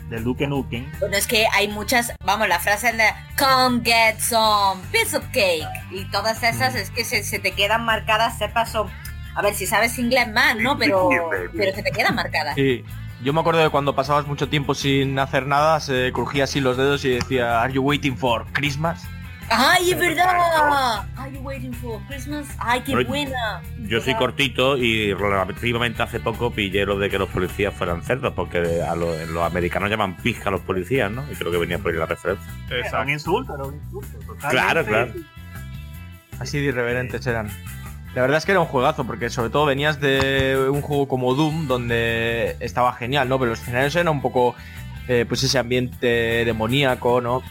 del Duke Nukem Bueno, es que hay muchas, vamos, la frase de Come get some piece of cake. Y todas esas es que se, se te quedan marcadas, sepas son. A ver, si sabes inglés más, ¿no? Pero, pero se te quedan marcadas. Sí. Yo me acuerdo de cuando pasabas mucho tiempo sin hacer nada, se crujía así los dedos y decía, ¿Are you waiting for Christmas? ¡Ay, es verdad! Are you waiting for Christmas? ¡Ay, qué Pero- buena! Yo soy cortito y relativamente hace poco pillé lo de que los policías fueran cerdos, porque a los, los americanos llaman pija a los policías, ¿no? Y creo que venía por ahí la referencia. era un insulto era un insulto totalmente. Claro, claro. Así de irreverentes eran. La verdad es que era un juegazo, porque sobre todo venías de un juego como Doom, donde estaba genial, ¿no? Pero los escenarios eran un poco, eh, pues ese ambiente demoníaco, ¿no?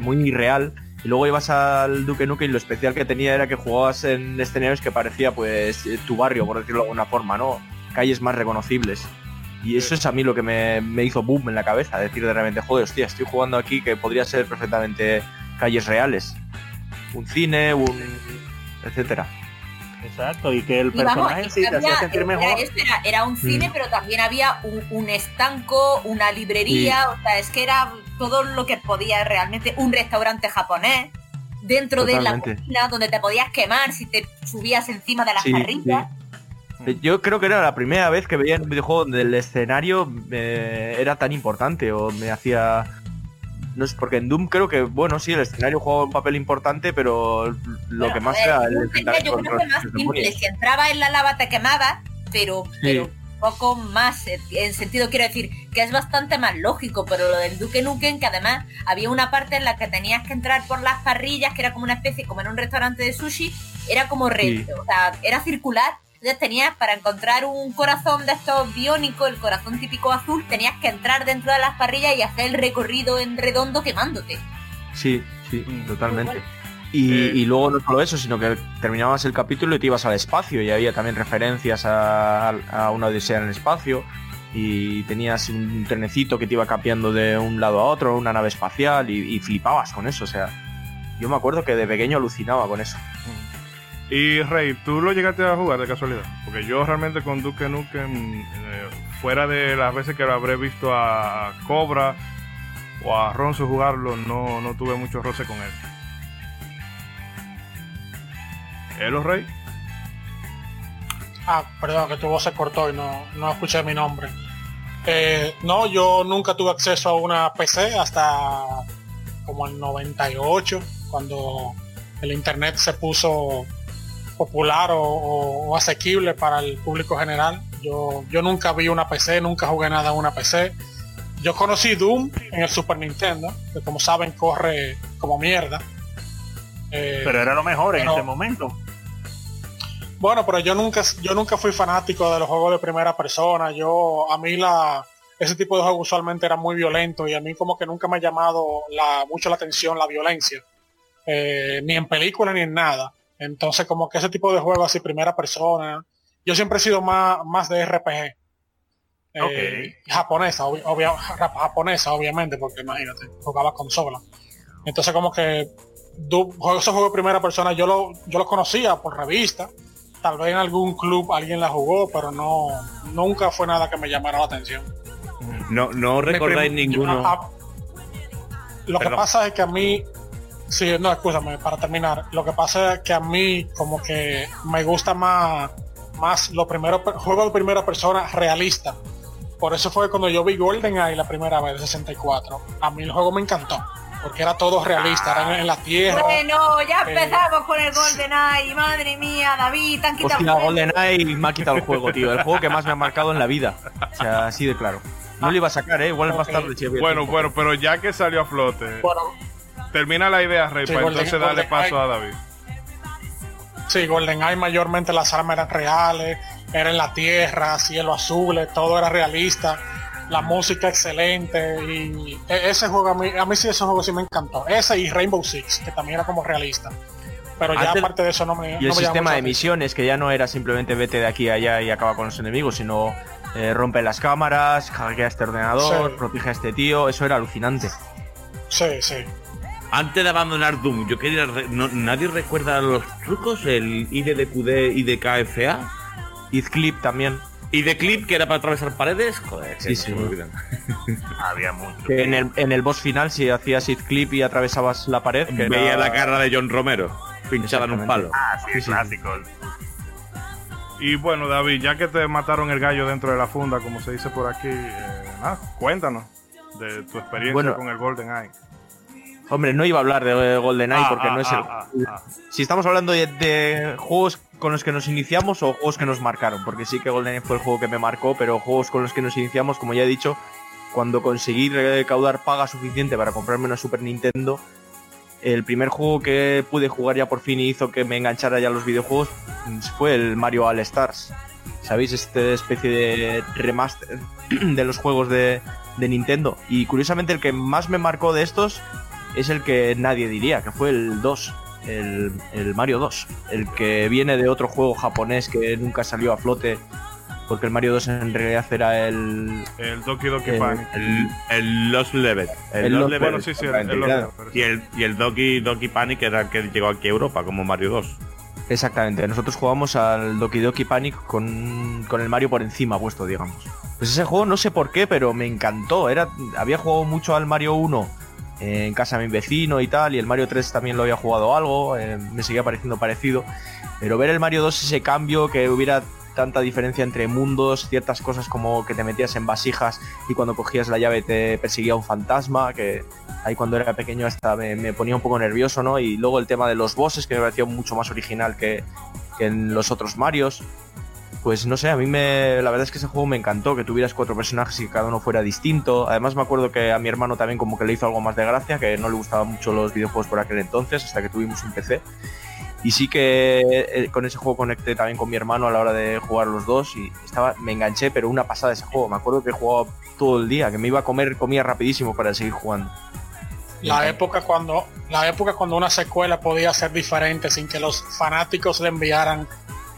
Muy irreal. Y luego ibas al Duke Nukem y lo especial que tenía era que jugabas en escenarios que parecía, pues, eh, tu barrio, por decirlo de alguna forma, ¿no? Calles más reconocibles. Y eso es a mí lo que me, me hizo boom en la cabeza, decir de repente, joder, hostia, estoy jugando aquí que podría ser perfectamente calles reales. Un cine, un... etcétera. Exacto y que el Y personaje sí te hacía sentir era, mejor era, era un cine, Mm. pero también había un, un estanco, una librería, o sea, es que era todo lo que podía realmente, un restaurante japonés, dentro de la cocina, donde te podías quemar si te subías encima de las Sí, parrillas. Eh, Yo creo que era la primera vez que veía en un videojuego donde el escenario eh, era tan importante o me hacía... No sé, porque en Doom creo que, bueno, sí, el escenario jugaba un papel importante, pero lo Bueno, que más ver, era el yo tenía- enfrentamiento yo creo que más simple, si entraba en la lava te quemaba, pero, Sí. pero poco más, eh, en sentido quiero decir, que es bastante más lógico, pero lo del Duke Nukem, que además había una parte en la que tenías que entrar por las parrillas, que era como una especie, como en un restaurante de sushi, era como recto, o sea, era circular, entonces tenías para encontrar un corazón de estos biónicos, el corazón típico azul, tenías que entrar dentro de las parrillas y hacer el recorrido en redondo quemándote. Sí, sí, Mm. totalmente. Y, Eh. y luego no solo eso, sino que terminabas el capítulo y te ibas al espacio y había también referencias a, a una odisea en el espacio y tenías un trenecito que te iba cambiando de un lado a otro, una nave espacial y, y flipabas con eso, o sea, yo me acuerdo que de pequeño alucinaba con eso. Y Rey, ¿tú lo llegaste a jugar de casualidad? Porque yo realmente con Duke Nukem, eh, fuera de las veces que lo habré visto a Cobra o a Ronzo jugarlo, no, no tuve mucho roce con él. ¿Elo, Rey? Ah, perdón, que tu voz se cortó y no, no escuché mi nombre. Eh, no, yo nunca tuve acceso a una PC hasta como el 98, cuando el internet se puso popular o, o- o asequible para el público general. Yo, yo nunca vi una PC, nunca jugué nada en una PC. Yo conocí Doom en el Super Nintendo, que como saben corre como mierda. Eh, pero era lo mejor en ese momento bueno, pero yo nunca, yo nunca fui fanático de los juegos de primera persona. Yo, a mí la, ese tipo de juegos usualmente era muy violento y a mí como que nunca me ha llamado la, mucho la atención la violencia. Eh, ni en película ni en nada. Entonces como que ese tipo de juegos así primera persona. Yo siempre he sido más, más de RPG. Eh, Japonesa, obvi- obvia- ja- japonesa, obviamente, porque imagínate, jugaba consola. Entonces como que esos juegos de primera persona yo lo, yo los conocía por revista. Tal vez en algún club alguien la jugó, pero no nunca fue nada que me llamara la atención. No, no recordáis ninguno. Ah, Lo que pasa es que a mí, sí, no, escúchame, para terminar, lo que pasa es que a mí como que me gusta más, más lo primero, juego de primera persona realista. Por eso fue cuando yo vi GoldenEye la primera vez de 64. A mí el juego me encantó porque era todo realista, era en la tierra. Bueno, ya empezamos con el GoldenEye, madre mía, David, tan quitado. Hostia, GoldenEye me ha quitado el juego, tío. El juego que más me ha marcado en la vida. O sea, así de claro. No lo iba a sacar, ¿eh? Igual más tarde. bueno, bueno, pero ya que salió a flote. Bueno, termina la idea, Rey, para entonces darle paso a David. Sí, GoldenEye mayormente las armas eran reales, era en la tierra, cielo azul, todo era realista la música excelente y e-, ese juego a mí, a mí sí ese juego sí me encantó. Ese y Rainbow Six, que también era como realista. Pero ya aparte de eso no me... Y el sistema de misiones, que ya no era simplemente vete de aquí a allá y acaba con los enemigos, sino eh, rompe las cámaras, hackea este ordenador, protege a este tío, eso era alucinante. Sí, sí. Antes de abandonar Doom, yo quería... ¿Nadie recuerda los trucos? El IDDQD, IDKFA. Clip también. Y de clip que era para atravesar paredes, joder, sí, sí. Había mucho. Que en el, en el boss final, si hacías hit clip y atravesabas la pared, que veía la cara de John Romero pinchada en un palo. Ah, sí, clásico. Y bueno, David, ya que te mataron el gallo dentro de la funda, como se dice por aquí, eh, cuéntanos de tu experiencia con el Golden Eye. Hombre, no iba a hablar de GoldenEye ah, porque no es ah, el. si estamos hablando de, juegos con los que nos iniciamos o juegos que nos marcaron, porque sí que GoldenEye fue el juego que me marcó, pero juegos con los que nos iniciamos, como ya he dicho, cuando conseguí recaudar paga suficiente para comprarme una Super Nintendo, el primer juego que pude jugar ya por fin y hizo que me enganchara ya los videojuegos fue el Mario All Stars. ¿Sabéis? Esta especie de remaster de los juegos de, de Nintendo. Y curiosamente el que más me marcó de estos es el que nadie diría, que fue el 2, el, Mario 2, el que viene de otro juego japonés que nunca salió a flote, porque el Mario 2 en realidad era el... El Doki Doki Panic. El, el Lost Level. El, Lost Level, sí, sí, el, y, el, y el Doki Doki Panic era el que llegó aquí a Europa, como Mario 2. Exactamente, nosotros jugamos al Doki Doki Panic con, con, el Mario por encima puesto, digamos. Pues ese juego no sé por qué, pero me encantó. Era, había jugado mucho al Mario 1 en casa de mi vecino y tal, y el Mario 3 también lo había jugado algo, eh, me seguía pareciendo parecido, pero ver el Mario 2 ese cambio, que hubiera tanta diferencia entre mundos, ciertas cosas como que te metías en vasijas y cuando cogías la llave te perseguía un fantasma, que ahí cuando era pequeño hasta me, ponía un poco nervioso, ¿no? Y luego el tema de los bosses, que me pareció mucho más original que, que en los otros Marios pues no sé, a mí me, la verdad es que ese juego me encantó, que tuvieras cuatro personajes y que cada uno fuera distinto. Además me acuerdo que a mi hermano también como que le hizo algo más de gracia, que no le gustaban mucho los videojuegos por aquel entonces, hasta que tuvimos un PC. Y sí que eh, con ese juego conecté también con mi hermano a la hora de jugar los dos y estaba, me enganché, pero una pasada ese juego. Me acuerdo que jugaba todo el día, que me iba a comer, comía rapidísimo para seguir jugando. La época cuando la época cuando una secuela podía ser diferente sin que los fanáticos le enviaran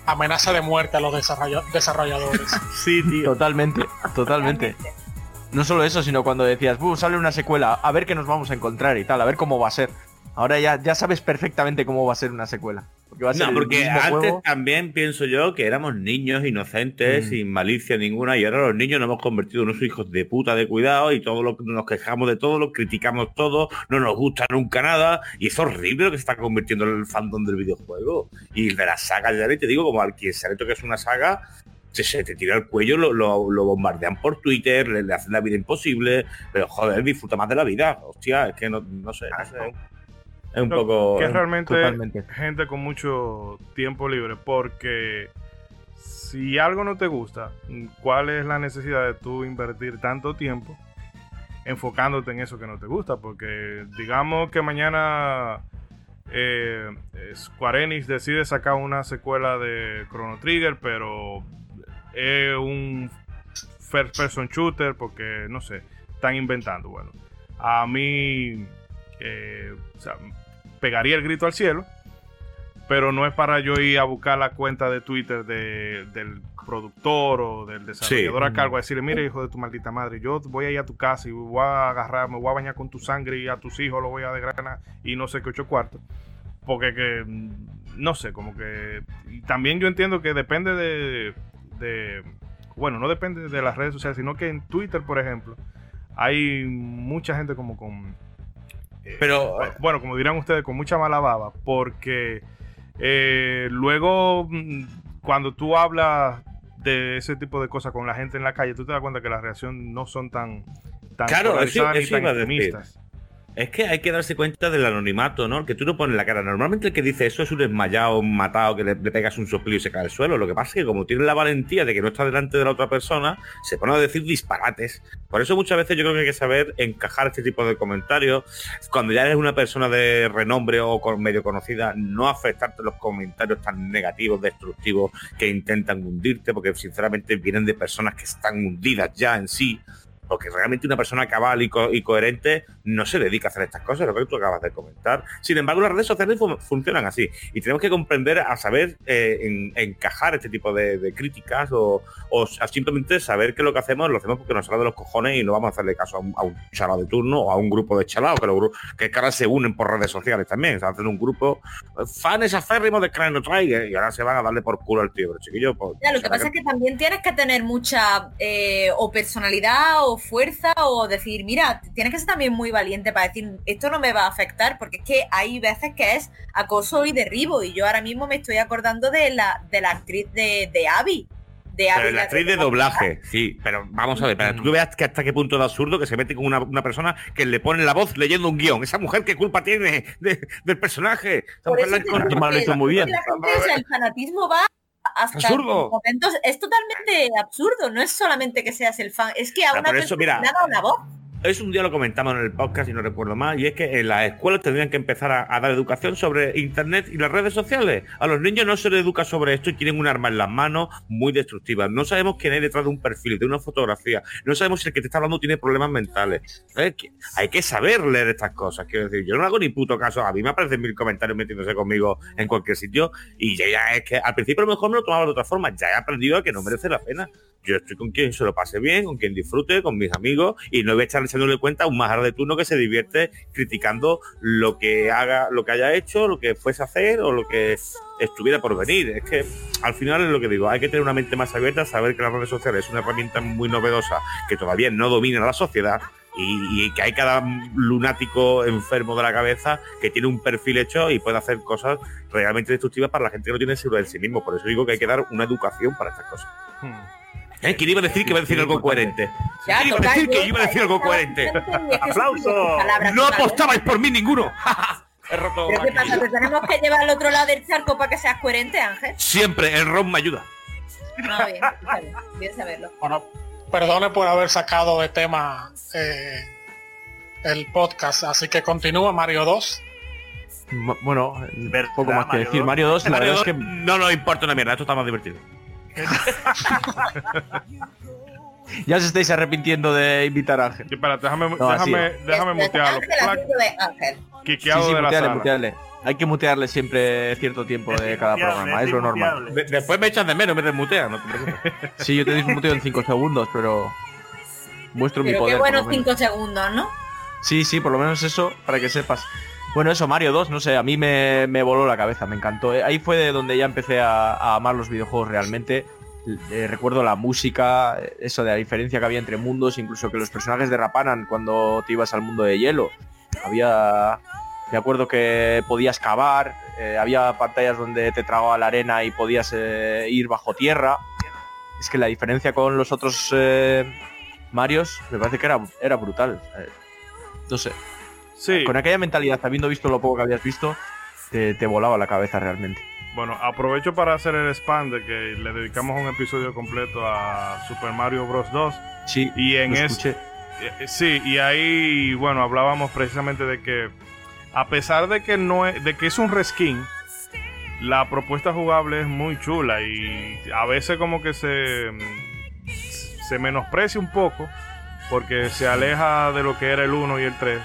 amenaza de muerte a los desarrolladores. sí, tío. Totalmente, totalmente. No solo eso, sino cuando decías, sale una secuela, a ver qué nos vamos a encontrar y tal, a ver cómo va a ser. Ahora ya, ya sabes perfectamente cómo va a ser una secuela. Porque va a ser no, porque antes también pienso yo que éramos niños inocentes, mm. sin malicia ninguna, y ahora los niños nos hemos convertido en unos hijos de puta de cuidado y todo lo nos quejamos de todo, lo criticamos todo, no nos gusta nunca nada, y es horrible lo que se está convirtiendo en el fandom del videojuego. Y de la saga, ya te digo, como al quien se que es una saga, se, te tira el cuello, lo, bombardean por Twitter, le, hacen la vida imposible, pero joder, disfruta más de la vida. Hostia, es que no, no sé. No sé. Es un poco. Que es realmente gente con mucho tiempo libre. Porque si algo no te gusta, ¿cuál es la necesidad de tú invertir tanto tiempo enfocándote en eso que no te gusta? Porque digamos que mañana eh, Square Enix decide sacar una secuela de Chrono Trigger, pero es un first person shooter porque no sé, están inventando. Bueno, a mí, eh, o sea, pegaría el grito al cielo, pero no es para yo ir a buscar la cuenta de Twitter del productor o del desarrollador a cargo a decirle, mire hijo de tu maldita madre, yo voy a ir a tu casa y voy a agarrar, me voy a bañar con tu sangre y a tus hijos lo voy a desgranar y no sé qué ocho cuartos. Porque que, no sé, como que... también yo entiendo que depende de, de... Bueno, no depende de las redes sociales, sino que en Twitter, por ejemplo, hay mucha gente como con Pero bueno, como dirán ustedes, con mucha mala baba, porque eh, luego mm, cuando tú hablas de ese tipo de cosas con la gente en la calle, tú te das cuenta que las reacciones no son tan, tan Claro, eso- eso tan iba a decir. Es que hay que darse cuenta del anonimato, ¿no? Que tú no pones la cara. Normalmente el que dice eso es un desmayado, un matado, que le, pegas un soplío y se cae al suelo. Lo que pasa es que como tiene la valentía de que no está delante de la otra persona, se pone a decir disparates. Por eso muchas veces yo creo que hay que saber encajar este tipo de comentarios. Cuando ya eres una persona de renombre o medio conocida, no afectarte los comentarios tan negativos, destructivos, que intentan hundirte, porque sinceramente vienen de personas que están hundidas ya en sí porque realmente una persona cabal y, co- y coherente no se dedica a hacer estas cosas, lo que tú acabas de comentar. Sin embargo, las redes sociales fu- funcionan así y tenemos que comprender a saber eh, en- encajar este tipo de, de críticas o, o a simplemente saber que lo que hacemos lo hacemos porque nos sale de los cojones y no vamos a hacerle caso a un, a un chalao de turno o a un grupo de chalaos que, los gru- que ahora se unen por redes sociales también. Se hacen un grupo eh, fans aférrimos de Chrono Trigger y ahora se van a darle por culo al tío. Pero chiquillo, pues, lo que pasa es que también tienes que tener mucha eh, o personalidad o fuerza o decir, mira, tienes que ser también muy valiente para decir, esto no me va a afectar, porque es que hay veces que es acoso y derribo, y yo ahora mismo me estoy acordando de la, de la actriz de, de Abby. De Pero Abby, la actriz de doblaje, sí, pero vamos a ver, para que tú veas que hasta qué punto de absurdo que se mete con una, una persona que le pone la voz leyendo un guion. Esa mujer, ¿qué culpa tiene de- del personaje? Esa Por mujer eso la te mal lo hizo muy bien. la gente, o sea, el fanatismo va hasta Absurdo. momentos, es totalmente absurdo, no es solamente que seas el fan, es que a Ah, una persona mira, una voz. Es un día lo comentamos en el podcast y no recuerdo mal, y es que en las escuelas tendrían que empezar a, dar educación sobre internet y las redes sociales. A los niños no se les educa sobre esto y tienen un arma en las manos muy destructiva. No sabemos quién hay detrás de un perfil, de una fotografía. No sabemos si el que te está hablando tiene problemas mentales. ¿Sabes? Hay que saber leer estas cosas. Quiero decir, yo no hago ni puto caso. A mí me aparecen mil comentarios metiéndose conmigo en cualquier sitio y ya, es que al principio a lo mejor me lo tomaba de otra forma. Ya he aprendido que no merece la pena. Yo estoy con quien se lo pase bien, con quien disfrute, con mis amigos y no voy a estar echándole cuenta a un majara de turno que se divierte criticando lo que haga, lo que haya hecho, lo que fuese a hacer o lo que estuviera por venir. Es que al final es lo que digo, hay que tener una mente más abierta, saber que las redes sociales es una herramienta muy novedosa que todavía no domina la sociedad y, que hay cada lunático enfermo de la cabeza que tiene un perfil hecho y puede hacer cosas realmente destructivas para la gente que no tiene seguridad en sí mismo. Por eso digo que hay que dar una educación para estas cosas. Hmm. ¿Eh? ¿Quién iba a decir que iba a decir algo coherente? Ya, ¿Quién iba a decir que yo- iba a decir algo coherente? ¡Aplauso! No apostabais por mí ninguno. He roto ¿Pero qué pasa? ¿Te tenemos que llevar al otro lado del charco para que seas coherente, Ángel? Siempre el ron me ayuda. No, bien, está bien, bien saberlo. Bueno, perdone por haber sacado de tema eh, el podcast, así que continúa Mario 2. Ma- Bueno, ¿Verdad, poco más que Mario decir. dos? Mario 2, la Mario verdad es dos, que No nos importa una mierda, esto está más divertido. ya os estáis arrepintiendo de invitar a Ángel. Sí, espérate, déjame, No, déjame, déjame mutearlo. Sí, sí, de la mutearle, sala. mutearle. Hay que mutearle siempre cierto tiempo de cada programa, es lo normal. De- después me echas de menos, me desmuteas, no te preocupes. Sí, yo te dismuteo en 5 segundos, pero muestro mi poder. qué buenos menos. cinco segundos, ¿no? Sí, sí, por lo menos eso, para que sepas. Bueno, eso, Mario 2, no sé, a mí me, me voló la cabeza, me encantó. Eh, Ahí fue de donde ya empecé a, amar los videojuegos realmente. Eh, recuerdo la música, eh, eso de la diferencia que había entre mundos, incluso que los personajes derraparan cuando te ibas al mundo de hielo. Había... Me acuerdo que podías cavar, había pantallas donde te tragaba la arena y podías ir bajo tierra. Es que la diferencia con los otros Marios me parece que era, era brutal. No sé, Sí, con aquella mentalidad, habiendo visto lo poco que habías visto, te, te volaba la cabeza realmente. bueno, aprovecho para hacer el spam de que le dedicamos un episodio completo a Super Mario Bros. 2. Sí, Y en lo escuché. Eh, Sí, y ahí, bueno, hablábamos precisamente de que a pesar de que no es, de que es un reskin, la propuesta jugable es muy chula y a veces como que se se menosprecia un poco porque se aleja de lo que era el 1 y el 3,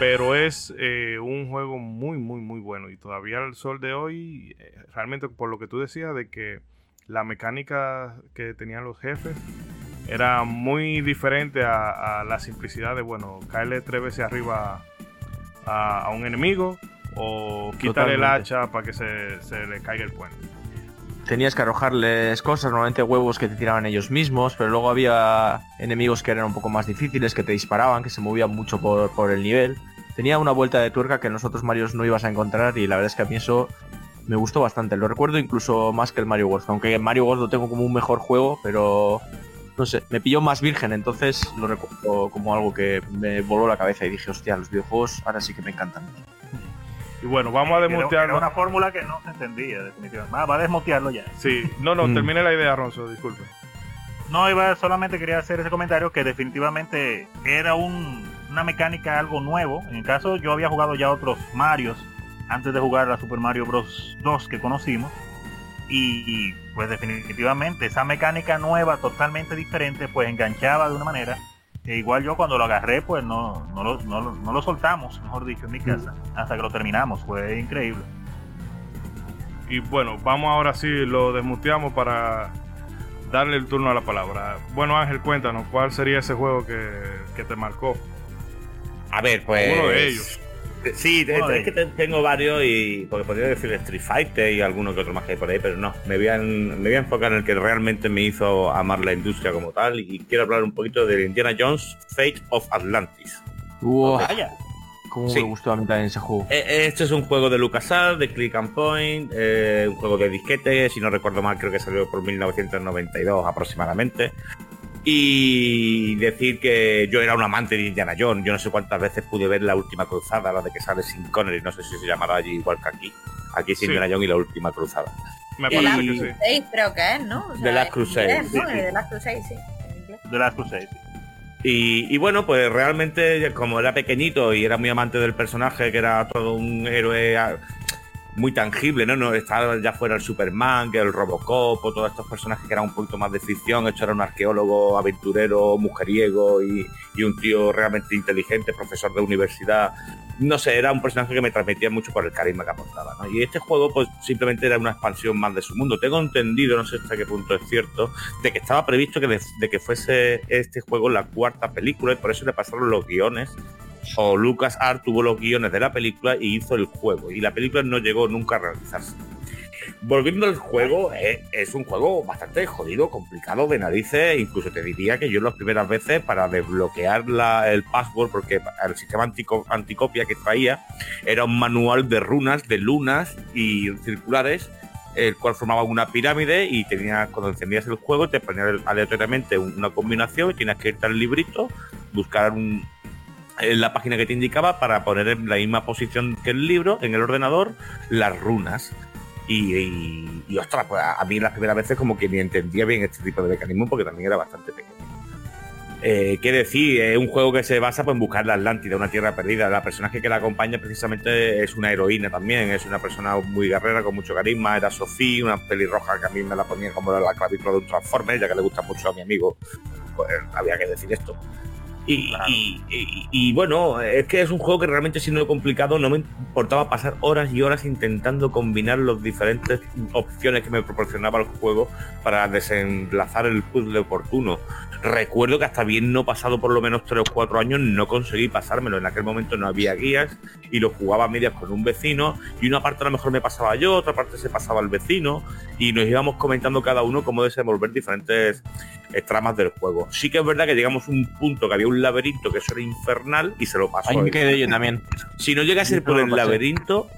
pero es eh, un juego muy muy muy bueno y todavía al sol de hoy eh, realmente por lo que tú decías de que la mecánica que tenían los jefes era muy diferente a, a la simplicidad de, bueno, caerle tres veces arriba a, a un enemigo o quitarle el hacha para que se, se le caiga el puente. Tenías que arrojarles cosas, normalmente huevos que te tiraban ellos mismos, pero luego había enemigos que eran un poco más difíciles, que te disparaban, que se movían mucho por, por el nivel. tenía una vuelta de tuerca que en los otros Marios no ibas a encontrar y la verdad es que a mí eso me gustó bastante. Lo recuerdo incluso más que el Mario World, aunque Mario World lo tengo como un mejor juego, pero no sé, me pilló más virgen, entonces lo recuerdo como algo que me voló la cabeza y dije, hostia, los videojuegos ahora sí que me encantan. Y bueno, vamos a desmutearlo. era una fórmula que no se entendía, definitivamente. Va, va a desmutearlo ya. Sí, no, no, Mm. termine la idea, Ronzo, disculpe. No, iba solamente quería hacer ese comentario que definitivamente era un- una mecánica algo nuevo. En el caso, yo había jugado ya otros Marios antes de jugar la Super Mario Bros. 2 que conocimos. Y, y, pues definitivamente esa mecánica nueva, totalmente diferente, pues enganchaba de una manera. Que igual yo cuando lo agarré, pues no, no, lo, no lo- no lo soltamos, mejor dicho, en mi casa, hasta que lo terminamos. Fue increíble. Y bueno, vamos ahora sí, lo desmuteamos para darle el turno a la palabra. Bueno, Ángel, cuéntanos, ¿cuál sería ese juego que, que te marcó? A ver, pues. Uno de ellos. Sí, Uno es, que te- tengo varios y. Porque podría decir Street Fighter y alguno que otro más que hay por ahí, pero no. Me voy, a, en- me voy a enfocar en el que realmente me hizo amar la industria como tal y quiero hablar un poquito de Indiana Jones Fate of Atlantis. Uah, Vaya, cómo Sí. me gustó a mí también ese juego. Eh, Este es un juego de LucasArts, de Click and Point, eh, un juego de disquete, si no recuerdo mal, creo que salió por 1992 aproximadamente. Y decir que yo era un amante de Indiana Jones. Yo no sé cuántas veces pude ver la última cruzada, la de que sale sin Connery, no sé si se llamará allí igual que aquí. Aquí es Sí. Indiana Jones y la última cruzada. Me De parece la que sí. Crusade creo que es, ¿no? O De Last en Crusade, inglés, ¿no? sí, sí. De Last Crusade, sí. de las Crusade. Y, y bueno, pues realmente, como era pequeñito y era muy amante del personaje, que era todo un héroe muy tangible, ¿no? no estaba ya fuera el Superman, que el Robocop, o todos estos personajes que eran un poquito más de ficción. Esto era un arqueólogo, aventurero, mujeriego y, y un tío realmente inteligente, profesor de universidad. No sé, era un personaje que me transmitía mucho por el carisma que aportaba. Y este juego, pues simplemente era una expansión más de su mundo. Tengo entendido, no sé hasta qué punto es cierto, de que estaba previsto que de, de que fuese este juego la cuarta película y por eso le pasaron los guiones. O Lucas Art tuvo los guiones de la película y hizo el juego. Y la película no llegó nunca a realizarse. Volviendo al juego, eh, es un juego bastante jodido, complicado de narices. Incluso te diría que yo las primeras veces para desbloquear la- el password, porque el sistema antico- anticopia que traía era un manual de runas, de lunas y circulares el cual formaba una pirámide y tenías, cuando encendías el juego te ponía aleatoriamente una combinación y tenías que irte al librito, buscar un- la página que te indicaba para poner en la misma posición que el libro, en el ordenador, las runas. Y, y, ostras, pues a mí las primeras veces como que ni entendía bien este tipo de mecanismo porque también era bastante pequeño. Eh, ¿Qué decir? Es un juego que se basa pues, en buscar la Atlántida, una tierra perdida. La personaje que la acompaña precisamente es una heroína también, es una persona muy guerrera, con mucho carisma. Era Sofía, una pelirroja que a mí me la ponía como la clavícula de un ya que le gusta mucho a mi amigo, pues había que decir esto. Y, Claro. y- y- y, bueno, es que es un juego que realmente siendo complicado no me importaba pasar horas y horas intentando combinar las diferentes opciones que me proporcionaba el juego para desenlazar el puzzle oportuno. Recuerdo que hasta bien no pasado por lo menos 3 o 4 años no conseguí pasármelo. En aquel momento no había guías y lo jugaba a medias con un vecino y una parte a lo mejor me pasaba yo, otra parte se pasaba el vecino y nos íbamos comentando cada uno cómo desenvolver diferentes eh, tramas del juego. Sí que es verdad que llegamos a un punto que había un laberinto que eso era infernal y se lo pasó. Ahí me él. quedé yo también. Si no llegase Yo por el laberinto,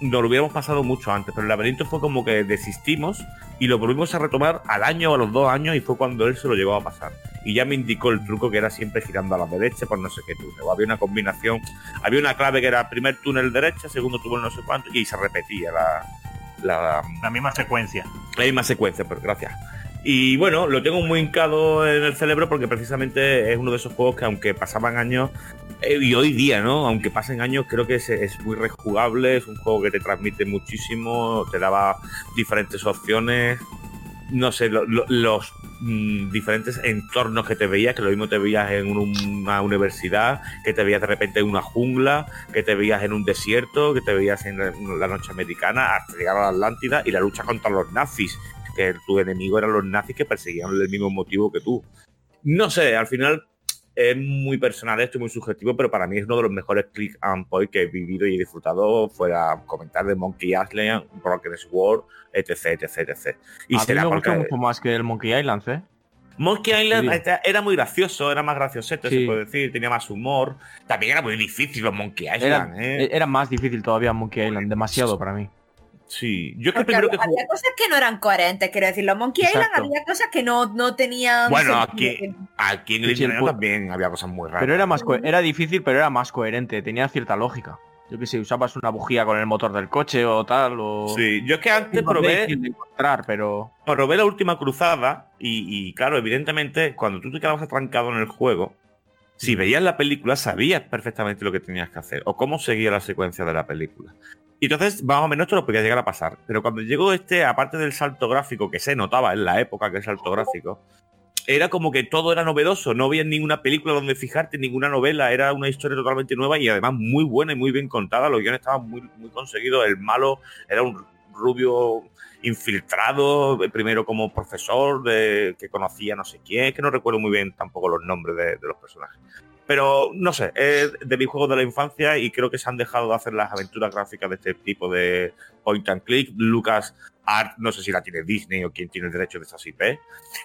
nos lo hubiéramos pasado mucho antes, pero el laberinto fue como que desistimos y lo volvimos a retomar al año o a los dos años y fue cuando él se lo llegó a pasar. Y ya me indicó el truco que era siempre girando a la derecha por no sé qué túnel. O había una combinación, había una clave que era primer túnel derecha, segundo túnel no sé cuánto, y se repetía la, la, La misma secuencia. la misma secuencia, pero gracias. Y bueno, lo tengo muy hincado en el cerebro porque precisamente es uno de esos juegos que aunque pasaban años, eh, y hoy día, ¿no? Aunque pasen años, creo que es, muy rejugable, es un juego que te transmite muchísimo, te daba diferentes opciones, no sé, lo- lo- los mm, diferentes entornos que te veías, que lo mismo te veías en un- una universidad, que te veías de repente en una jungla, que te veías en un desierto, que te veías en la noche americana, hasta llegar a la Atlántida y la lucha contra los nazis, que tu enemigo eran los nazis que perseguían el mismo motivo que tú. No sé, al final es muy personal esto, y muy subjetivo, pero para mí es uno de los mejores click and point que he vivido y he disfrutado, fuera comentar de Monkey Island, Broken Sword, etc, etc, etc. Y a mí será me gustó porque- mucho más que el Monkey Island, ¿eh? Monkey Island Sí. era- era muy gracioso, era más gracioseto, Sí. se puede decir, tenía más humor. También era muy difícil los Monkey Era, Island, ¿eh? era más difícil todavía Monkey Island, demasiado para mí. Sí, yo que Porque primero había, que jugué... había cosas que no eran coherentes, quiero decir, los Monkey Island Exacto. había cosas que no, no tenían Bueno, aquí, aquí en el sí, también había cosas muy raras. Pero era más era difícil, pero era más coherente, tenía cierta lógica. Yo que sé, usabas una bujía con el motor del coche o tal, o... Sí, yo es que antes probé, de encontrar, pero... probé la última cruzada y, y, claro, evidentemente, cuando tú te quedabas atrancado en el juego, si veías la película sabías perfectamente lo que tenías que hacer o cómo seguía la secuencia de la película. Y entonces, más o menos, esto lo podía llegar a pasar. Pero cuando llegó este, aparte del salto gráfico que se notaba en la época que es salto gráfico, era como que todo era novedoso. No había ninguna película donde fijarte, ninguna novela. Era una historia totalmente nueva y además muy buena y muy bien contada. Los guiones estaban muy, muy conseguidos. El malo era un rubio infiltrado, eh, primero como profesor de, que conocía no sé quién, que no recuerdo muy bien tampoco los nombres de los personajes. Pero no sé, es de mis juegos de la infancia y creo que se han dejado de hacer las aventuras gráficas de este tipo de point and click. Lucas Art, no sé si la tiene Disney o quién tiene el derecho de esas IP,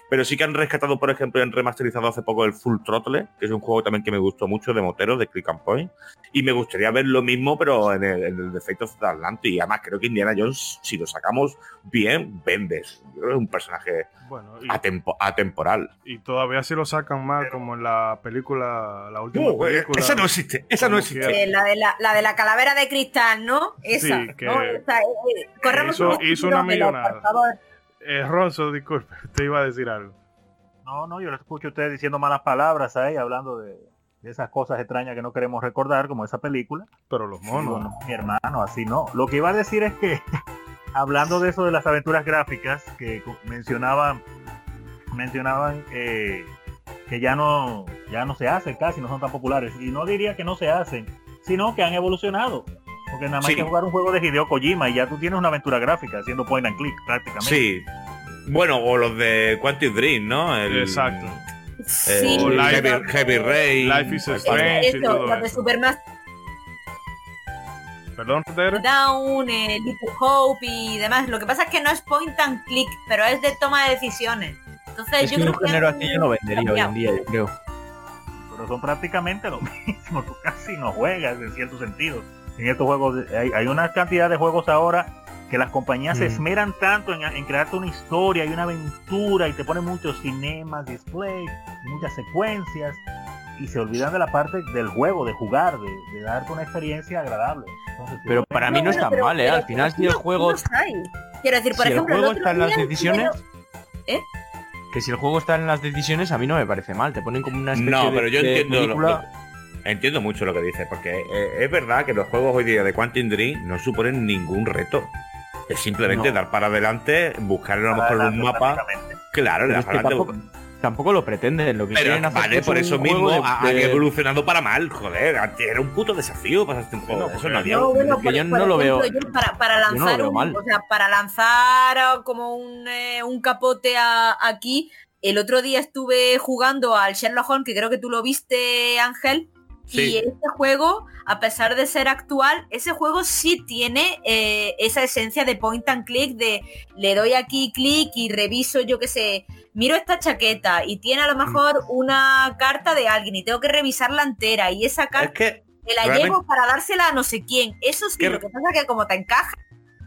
pero sí que han rescatado, por ejemplo, han remasterizado hace poco el Full Throttle, que es un juego también que me gustó mucho de moteros, de Click and Point, y me gustaría ver lo mismo, pero en el, en el Defect of the Atlantic, y además creo que Indiana Jones, si lo sacamos bien, vendes. Yo creo que es un personaje Bueno, y, atempo- atemporal. y todavía si lo sacan mal, como en la película, la última Uh, eh, película. esa no existe, esa no existe. que- Eh, la, de la, la de la calavera de cristal, ¿no? Esa. Sí, que- ¿no? Esa, eh, eh, corremos hizo- un hizo una millonada. Eh, Ronzo, disculpe, usted iba a decir algo. No, no, yo les escucho a ustedes diciendo malas palabras ahí, hablando de, de esas cosas extrañas que no queremos recordar, como esa película. Pero los monos. Digo, no, mi hermano, así no. Lo que iba a decir es que, hablando de eso de las aventuras gráficas, que mencionaban, mencionaban eh, que ya no, ya no se hacen casi, no son tan populares. Y no diría que no se hacen, sino que han evolucionado. Porque nada más Sí. hay que jugar un juego de Hideo Kojima y ya tú tienes una aventura gráfica haciendo point and click prácticamente. Sí. Bueno, o los de Quantum Dream, ¿no? El- Exacto. eh, Sí, O Life- Heavy, Heavy Rain. Life is Strange. y eso, todo los de eso. Supermaster Perdón. Down, eh, Little Hope y demás. Lo que pasa es que no es point and click, pero es de toma de decisiones. Entonces Es yo que creo un que así yo no vendería hoy en día, yo creo. pero son prácticamente lo mismo. Tú casi no juegas en cierto sentido. En estos juegos de- hay, hay una cantidad de juegos ahora que las compañías se esmeran tanto en, en crearte una historia y una aventura y te ponen muchos cinemas, displays, muchas secuencias y se olvidan de la parte del juego, de jugar, de, de darte una experiencia agradable. Entonces, Pero para mí no está pero- mal, ¿eh? Al final, si el juego... Quiero decir, por si el juego está en las decisiones... ¿Eh? Que si el juego está en las decisiones, a mí no me parece mal. Te ponen como una especie No, de- pero yo de entiendo, lo- lo- entiendo mucho lo que dices, porque eh, es verdad que los juegos hoy día de Quantum Dream no suponen ningún reto. Es simplemente No. dar para adelante, buscar a lo mejor un mapa. Claro, adelante. tampoco, tampoco lo pretenden. Lo que Pero hacer vale, por eso mismo de- han evolucionado para mal, joder. antes Era un puto desafío pasarte un juego. Eso no había. No, bueno, que por- yo no lo veo- para, no lanzar veo un, mal. o sea, para lanzar como un, eh, un capote a- aquí, el otro día estuve jugando al Sherlock Holmes, que creo que tú lo viste, Ángel, Sí. y este juego, a pesar de ser actual, ese juego sí tiene eh, esa esencia de point and click, de le doy aquí clic y reviso, yo qué sé, miro esta chaqueta y tiene a lo mejor una carta de alguien y tengo que revisarla entera y esa carta Es que me la llevo para dársela a no sé quién. Eso sí, ¿Qué- lo que pasa es que como te encaja,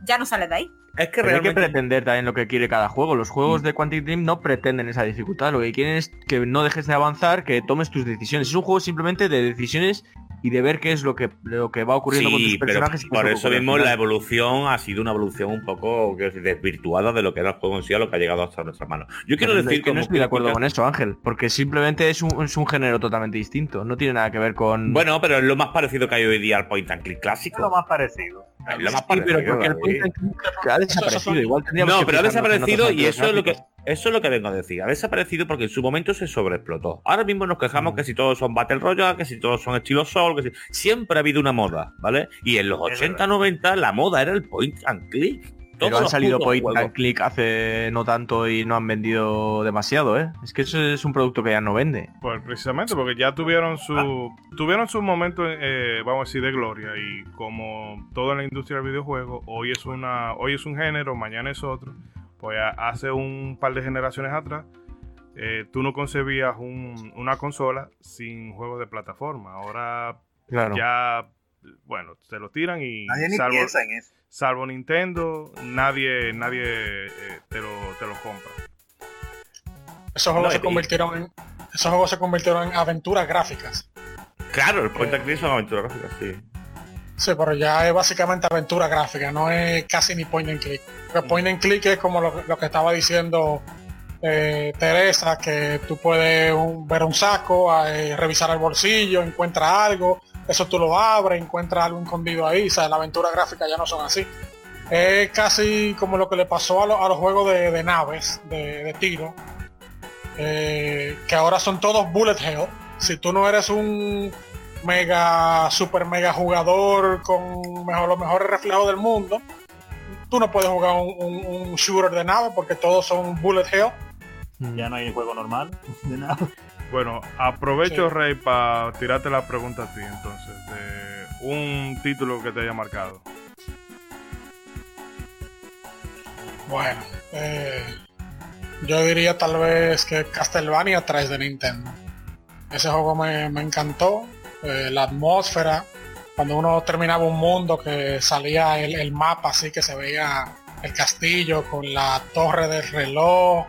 ya no sale de ahí. Es que Pero hay que realmente pretender también lo que quiere cada juego. Los juegos de Quantic Dream no pretenden esa dificultad. Lo que quieren es que no dejes de avanzar, que tomes tus decisiones. Es un juego simplemente de decisiones y de ver qué es lo que, lo que va ocurriendo con Sí, tus pero personajes. es por eso ocurre mismo la evolución ha sido una evolución un poco desvirtuada de lo que era el juego en sí a lo que ha llegado hasta nuestras manos. Yo quiero Pero decir es que no estoy de acuerdo con eso, Ángel, porque simplemente es un, es un género totalmente distinto. No tiene nada que ver con. Bueno, pero es lo más parecido que hay hoy día al point and click Es lo clásico. más parecido. Es lo más Sí, parecido. pero porque el point and click ha desaparecido. Igual No, que pero ha desaparecido y eso es lo que eso es lo que vengo a decir. Ha desaparecido porque en su momento se sobreexplotó. Ahora mismo nos quejamos que si todos son Battle Royale, que si todos son estilo Soul, que si... siempre ha habido una moda, ¿vale? Y en los Es 80, 90 la moda era el point and click. Pero han salido point juegos. and click hace no tanto y no han vendido demasiado, ¿eh? Es que eso es un producto que ya no vende. Pues precisamente porque ya tuvieron su tuvieron su momento eh, vamos a decir de gloria y como todo en la industria del videojuego hoy es una hoy es un género mañana es otro pues hace un par de generaciones atrás eh, tú no concebías un- una consola sin juegos de plataforma. Ahora Claro. ya, bueno, se lo tiran y Nadie ni salvo, piensa en eso. salvo Nintendo, nadie, nadie eh, te, lo, te lo compra. Esos juegos No, se y- convirtieron en esos juegos se convirtieron en aventuras gráficas. Claro, el point and click son aventuras gráficas, sí. Sí, pero ya es básicamente aventura gráfica, no es casi ni point and click. Porque point and click es como lo, lo que estaba diciendo eh, Teresa, que tú puedes un- ver un saco, eh, revisar el bolsillo, encuentra algo, eso tú lo abres, encuentras algo escondido ahí, o sea, la aventura gráfica ya no son así. Es casi como lo que le pasó a, a los juegos de, de naves, de, tiro, eh, que ahora son todos bullet hell. Si tú no eres un mega, super mega jugador con mejor, los mejores reflejos del mundo, tú no puedes jugar un, shooter de nave porque todos son bullet hell. Ya no hay juego normal. De nada. Bueno, aprovecho, Sí. Rey, para tirarte la pregunta a ti, entonces, de un título que te haya marcado. Bueno, eh, yo diría tal vez que Castlevania 3 de Nintendo. Ese juego me, me encantó. eh, la atmósfera, cuando uno terminaba un mundo que salía el, el mapa así que se veía el castillo con la torre del reloj,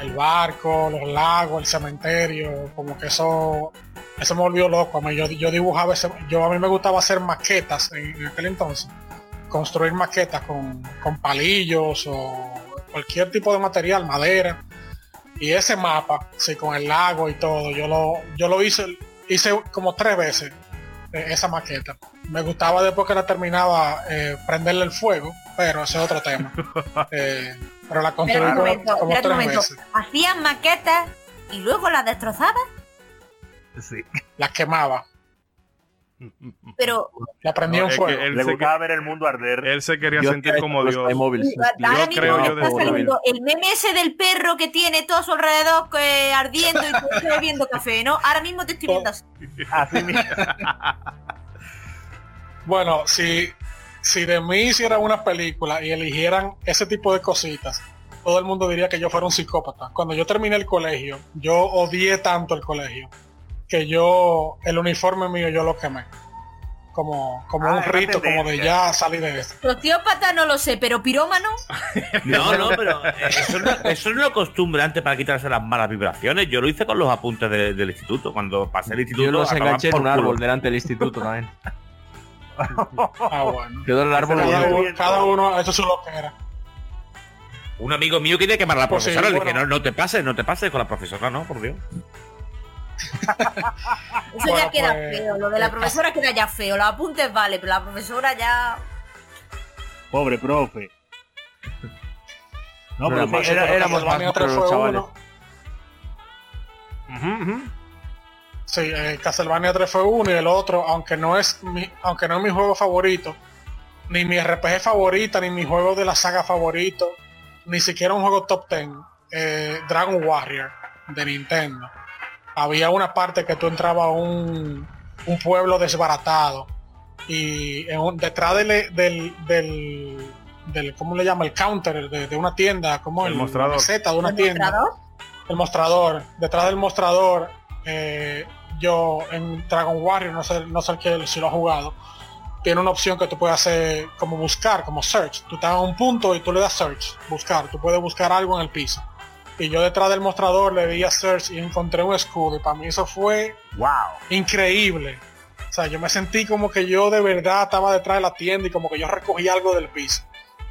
el barco, los lagos, el cementerio, como que eso eso me volvió loco. A mí, yo, yo dibujaba ese, yo a mí me gustaba hacer maquetas en, en aquel entonces construir maquetas con, con palillos o cualquier tipo de material, madera. Y ese mapa, sí, con el lago y todo, yo lo, yo lo hice, hice como tres veces eh, esa maqueta. Me gustaba después que la terminaba eh, prenderle el fuego, pero ese es otro tema. Eh, pero la un como, momento, como un tres momento. veces. Hacían maquetas y luego las destrozaba, Sí. La quemaba, pero la prendía No, es fuego. que él, Le se, gustaba ver el mundo arder. él se quería Yo sentir como Dios. iMóviles. ahora yo mismo creo yo de está saliendo el meme ese del perro que tiene todo a su alrededor eh, ardiendo y tú estás bebiendo café, ¿no? Ahora mismo te estoy viendo así. Así mismo. Bueno, si, si de mí hicieran una película y eligieran ese tipo de cositas, todo el mundo diría que yo fuera un psicópata. Cuando yo terminé el colegio, yo odié tanto el colegio que yo, el uniforme mío, yo lo quemé. Como, como Ah, un rito, como de ya salir de esto. Sociópata no lo sé, pero pirómano, No, no, pero eso no, eso no es lo costumbre antes para quitarse las malas vibraciones. Yo lo hice con los apuntes de- del instituto. Cuando pasé el instituto, Yo los enganché en por un árbol delante del instituto también. Ah, bueno. Quedó el árbol Cada uno, cada uno, eso es lo que era. Un amigo mío quería quemar a la Pues sí, profesora. Le dije, bueno. no, no te pases, no te pases con la profesora, no, por Dios. eso Bueno, ya queda pues, feo. Lo de la eh, profesora queda ya feo. Los apuntes vale, pero la profesora ya. Pobre profe. No, Era pero más- sí, era- Pero éramos más 3 los fue chavales. uno. Ujú, ujú. Sí, eh, Castlevania 3 fue uno y el otro, aunque no es mi, aunque no es mi juego favorito, ni mi RPG favorita, ni mi juego de la saga favorito, ni siquiera un juego top 10, eh, Dragon Warrior de Nintendo. Había una parte que tú entrabas a un, un pueblo desbaratado y en un- detrás del, del, del, del- ¿cómo le llama? El counter de, de una tienda, como El el, mostrador. la de una ¿El tienda mostrador? el mostrador. Detrás del mostrador, eh, yo en Dragon Warrior, no sé, no sé que si lo ha jugado, tiene una opción que tú puedes hacer como buscar, como search. Tú estás a un punto y tú le das search, buscar. Tú puedes buscar algo en el piso. Y yo detrás del mostrador le di a search y encontré un escudo. Y para mí eso fue wow. increíble. O sea, yo me sentí como que yo de verdad estaba detrás de la tienda y como que yo recogí algo del piso.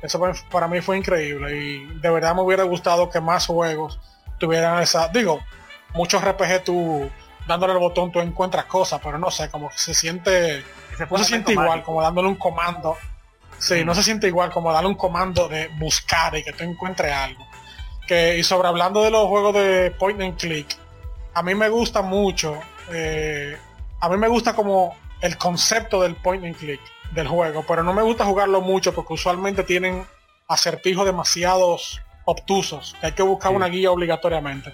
Eso para mí fue increíble y de verdad me hubiera gustado que más juegos tuvieran esa... Digo, muchos RPG tú dándole el botón tú encuentras cosas, pero no sé, como que se siente... No se siente igual mágico. como dándole un comando. Sí, no se siente igual como darle un comando de buscar y que tú encuentres algo. Que, y sobre hablando de los juegos de point and click, a mí me gusta mucho, eh, a mí me gusta como el concepto del point and click del juego, pero no me gusta jugarlo mucho porque usualmente tienen acertijos demasiados obtusos, que hay que buscar Sí. una guía obligatoriamente.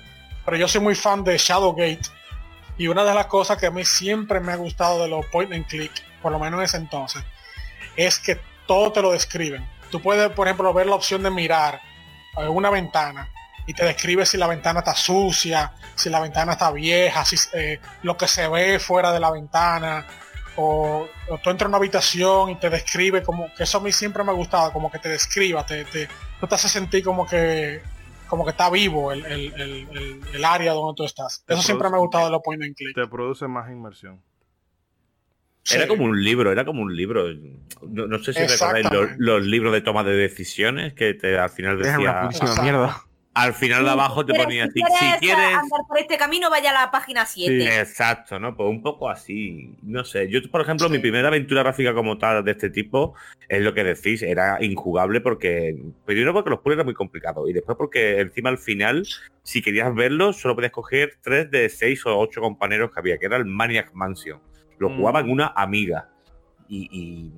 Pero yo soy muy fan de Shadowgate y una de las cosas que a mí siempre me ha gustado de los point and click, por lo menos en ese entonces, es que todo te lo describen. Tú puedes, por ejemplo, ver la opción de mirar una ventana y te describe si la ventana está sucia, si la ventana está vieja, si eh, lo que se ve fuera de la ventana, o, tú entras a una habitación y te describe como que eso a mí siempre me ha gustado, como que te describa, te, te, te hace sentir como que como que está vivo el, área donde tú estás. eso siempre me ha gustado de los point and click. Te produce más inmersión. Era como un libro, era como un libro. No, sé si recordáis los, libros de toma de decisiones que te, al final decía. mierda. Al final de abajo te ponía si, si quieres, andar por este camino, vaya a la página 7. exacto, ¿no? Pues un poco así. No sé. Yo, por ejemplo, mi primera aventura gráfica como tal de este tipo es lo que decís, era injugable porque. Primero porque los puzzles eran muy complicados. Y después porque encima al final, si querías verlo, solo podías coger tres de seis o ocho compañeros que había, que era el Maniac Mansion lo mm. jugaba en una amiga. Y,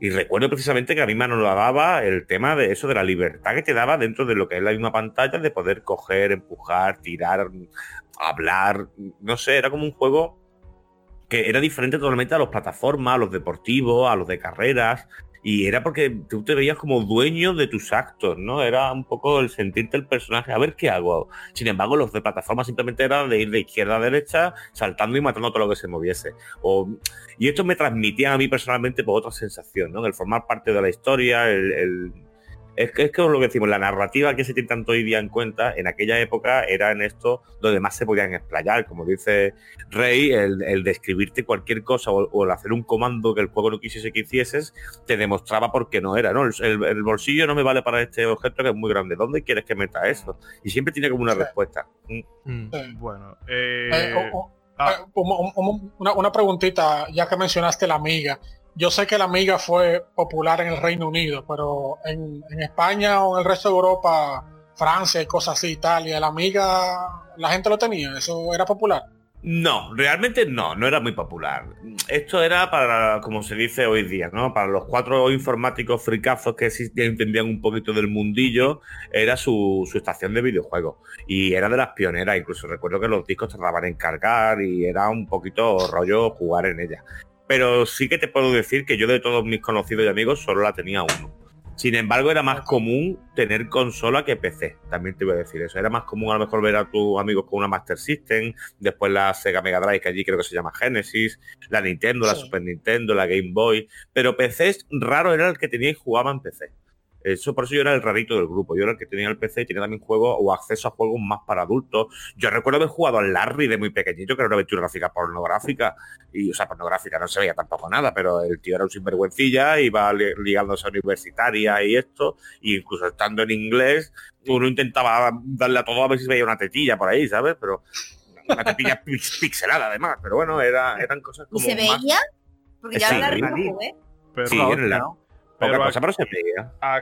recuerdo precisamente que a mí me daba el tema de eso, de la libertad que te daba dentro de lo que es la misma pantalla, de poder coger, empujar, tirar, hablar. No sé, era como un juego que era diferente totalmente a los plataformas, a los deportivos, a los de carreras. Y era porque tú te veías como dueño de tus actos, ¿no? Era un poco el sentirte el personaje, a ver qué hago. Sin embargo, los de plataforma simplemente eran de ir de izquierda a derecha, saltando y matando todo lo que se moviese. y esto me transmitía a mí personalmente por otra sensación, ¿no? El formar parte de la historia, el es que, es que lo que decimos, la narrativa que se tiene tanto hoy día en cuenta, en aquella época era en esto donde más se podían explayar, como dice Rey, el, describirte cualquier cosa o, el hacer un comando que el juego no quisiese que hicieses, te demostraba por qué no era, ¿no? El, bolsillo no me vale para este objeto que es muy grande, ¿dónde quieres que meta eso? Y siempre tiene como una respuesta. Bueno, eh, eh, ah. eh, una, una preguntita, ya que mencionaste la amiga yo sé que la amiga fue popular en el Reino Unido, pero en, España o en el resto de Europa, Francia y cosas así, Italia, la amiga, la gente lo tenía, eso era popular. No, realmente no, no era muy popular. Esto era para, como se dice hoy día, ¿no? Para los cuatro informáticos fricazos que entendían un poquito del mundillo, era su, su, estación de videojuegos. Y era de las pioneras, incluso recuerdo que los discos tardaban en cargar y era un poquito rollo jugar en ella. Pero sí que te puedo decir que yo de todos mis conocidos y amigos solo la tenía uno. Sin embargo, era más común tener consola que PC. También te voy a decir eso. Era más común a lo mejor ver a tus amigos con una Master System, después la Sega Mega Drive, que allí creo que se llama Genesis, la Nintendo, la Super Nintendo, la Game Boy. Pero PC raro era el que tenía y jugaba en PC. Eso por eso yo era el rarito del grupo. Yo era el que tenía el PC y tenía también juegos o acceso a juegos más para adultos. Yo recuerdo haber jugado al Larry de muy pequeñito, que era una aventura gráfica pornográfica. Y, o sea, pornográfica no se veía tampoco nada, pero el tío era un sinvergüencilla, iba ligándose a universitaria y esto. Y incluso estando en inglés, uno intentaba darle a todo a ver si veía una tetilla por ahí, ¿sabes? Pero una tetilla pixelada además. Pero bueno, era, eran cosas como. ¿Y se veía? Porque ya sí, la ¿eh? Pero sí, en la, pero, cosa, pero se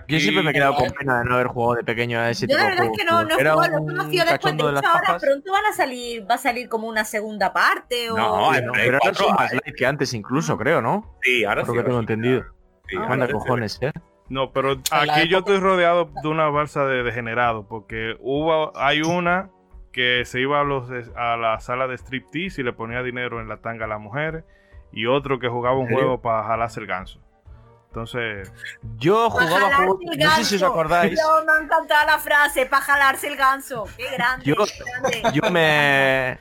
Yo siempre me he quedado con pena de no haber jugado de pequeño a ese Yo tipo la verdad es que no, no he jugado, lo conocido después. De, hecho, ahora pronto van a salir, va a salir como una segunda parte. O... No, pero ahora son más light que antes incluso, creo, ¿no? Sí, ahora Por lo que tengo entendido. Sí, Manda cojones, ¿eh? No, pero aquí yo estoy rodeado de una balsa de degenerados, porque hubo, hay una que se iba a, los, a la sala de striptease y le ponía dinero en la tanga a las mujeres, y otro que jugaba un juego para jalarse el ganso. Entonces, yo jugaba juegos, no sé si os acordáis. Yo me ha encantado la frase, para jalarse el ganso. Qué grande. Yo, me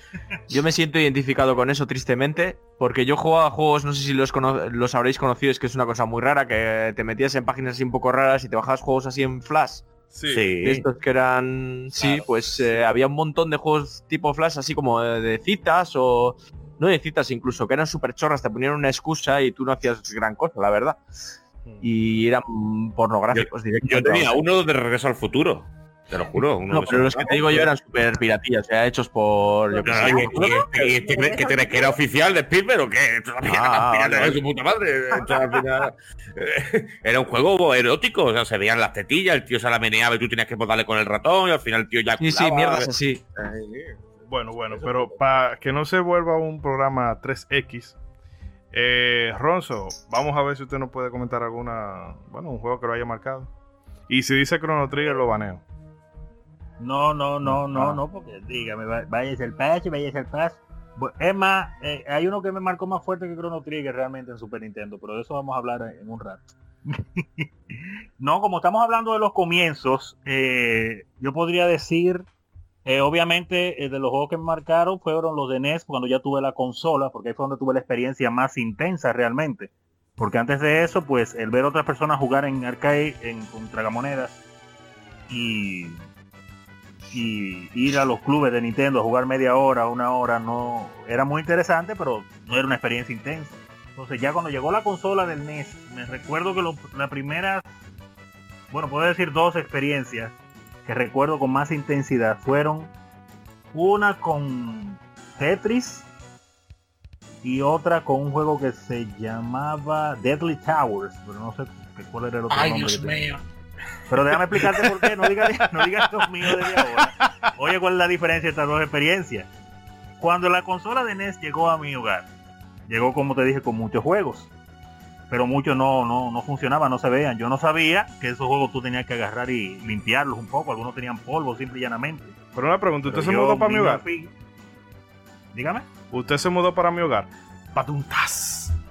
yo me siento identificado con eso tristemente, porque yo jugaba juegos, no sé si los, los habréis conocido, es que es una cosa muy rara, que te metías en páginas así un poco raras y te bajabas juegos así en Flash. Sí. estos que eran, sí, pues eh, había un montón de juegos tipo Flash, así como de citas o no de citas incluso, que eran súper chorras, te ponían una excusa y tú no hacías gran cosa, la verdad. Y eran pornográficos yo, Yo tenía uno de Regreso al Futuro. Te lo juro. no, pero los que te digo yo eran súper piratillas, o sea, hechos por. Yo ¿Y, este que crees que era oficial de Spielberg o qué? Ah, su puta madre. Era un juego erótico, o sea, se veían las tetillas, el tío se la meneaba y tú tenías que darle con el ratón y al final el tío ya. Sí, sí, mierdas así. Bueno, bueno, pero para que no se vuelva un programa 3X, eh, Ronzo, vamos a ver si usted nos puede comentar alguna, bueno, un juego que lo haya marcado. Y si dice Chrono Trigger, lo baneo. No, no, no, no, ah. no, porque dígame, váyase el patch, váyase el patch. Es más, eh, hay uno que me marcó más fuerte que Chrono Trigger realmente en Super Nintendo, pero de eso vamos a hablar en un rato. no, como estamos hablando de los comienzos, eh, yo podría decir, eh, obviamente, eh, de los juegos que me marcaron fueron los de NES cuando ya tuve la consola, porque ahí fue donde tuve la experiencia más intensa realmente. Porque antes de eso, pues el ver otras personas jugar en arcade, en con tragamonedas y, y ir a los clubes de Nintendo a jugar media hora, una hora, no era muy interesante, pero no era una experiencia intensa. Entonces ya cuando llegó la consola del NES, me recuerdo que lo- la primera, bueno, puedo decir dos experiencias que recuerdo con más intensidad fueron una con Tetris y otra con un juego que se llamaba Deadly Towers, pero no sé cuál era el otro Ay, nombre Dios mío. Pero déjame explicarte por qué, no digas no digas los míos desde ahora. Oye, ¿cuál es la diferencia entre estas dos experiencias? Cuando la consola de NES llegó a mi hogar, llegó como te dije con muchos juegos, pero muchos no, no, no funcionaban, no se veían. Yo no sabía que esos juegos tú tenías que agarrar y limpiarlos un poco, algunos tenían polvo simple y llanamente. Pero una pregunta, ¿usted Pero se yo, mudó para mi hogar? fin- Dígame. ¿Usted se mudó para mi hogar? Patuntas.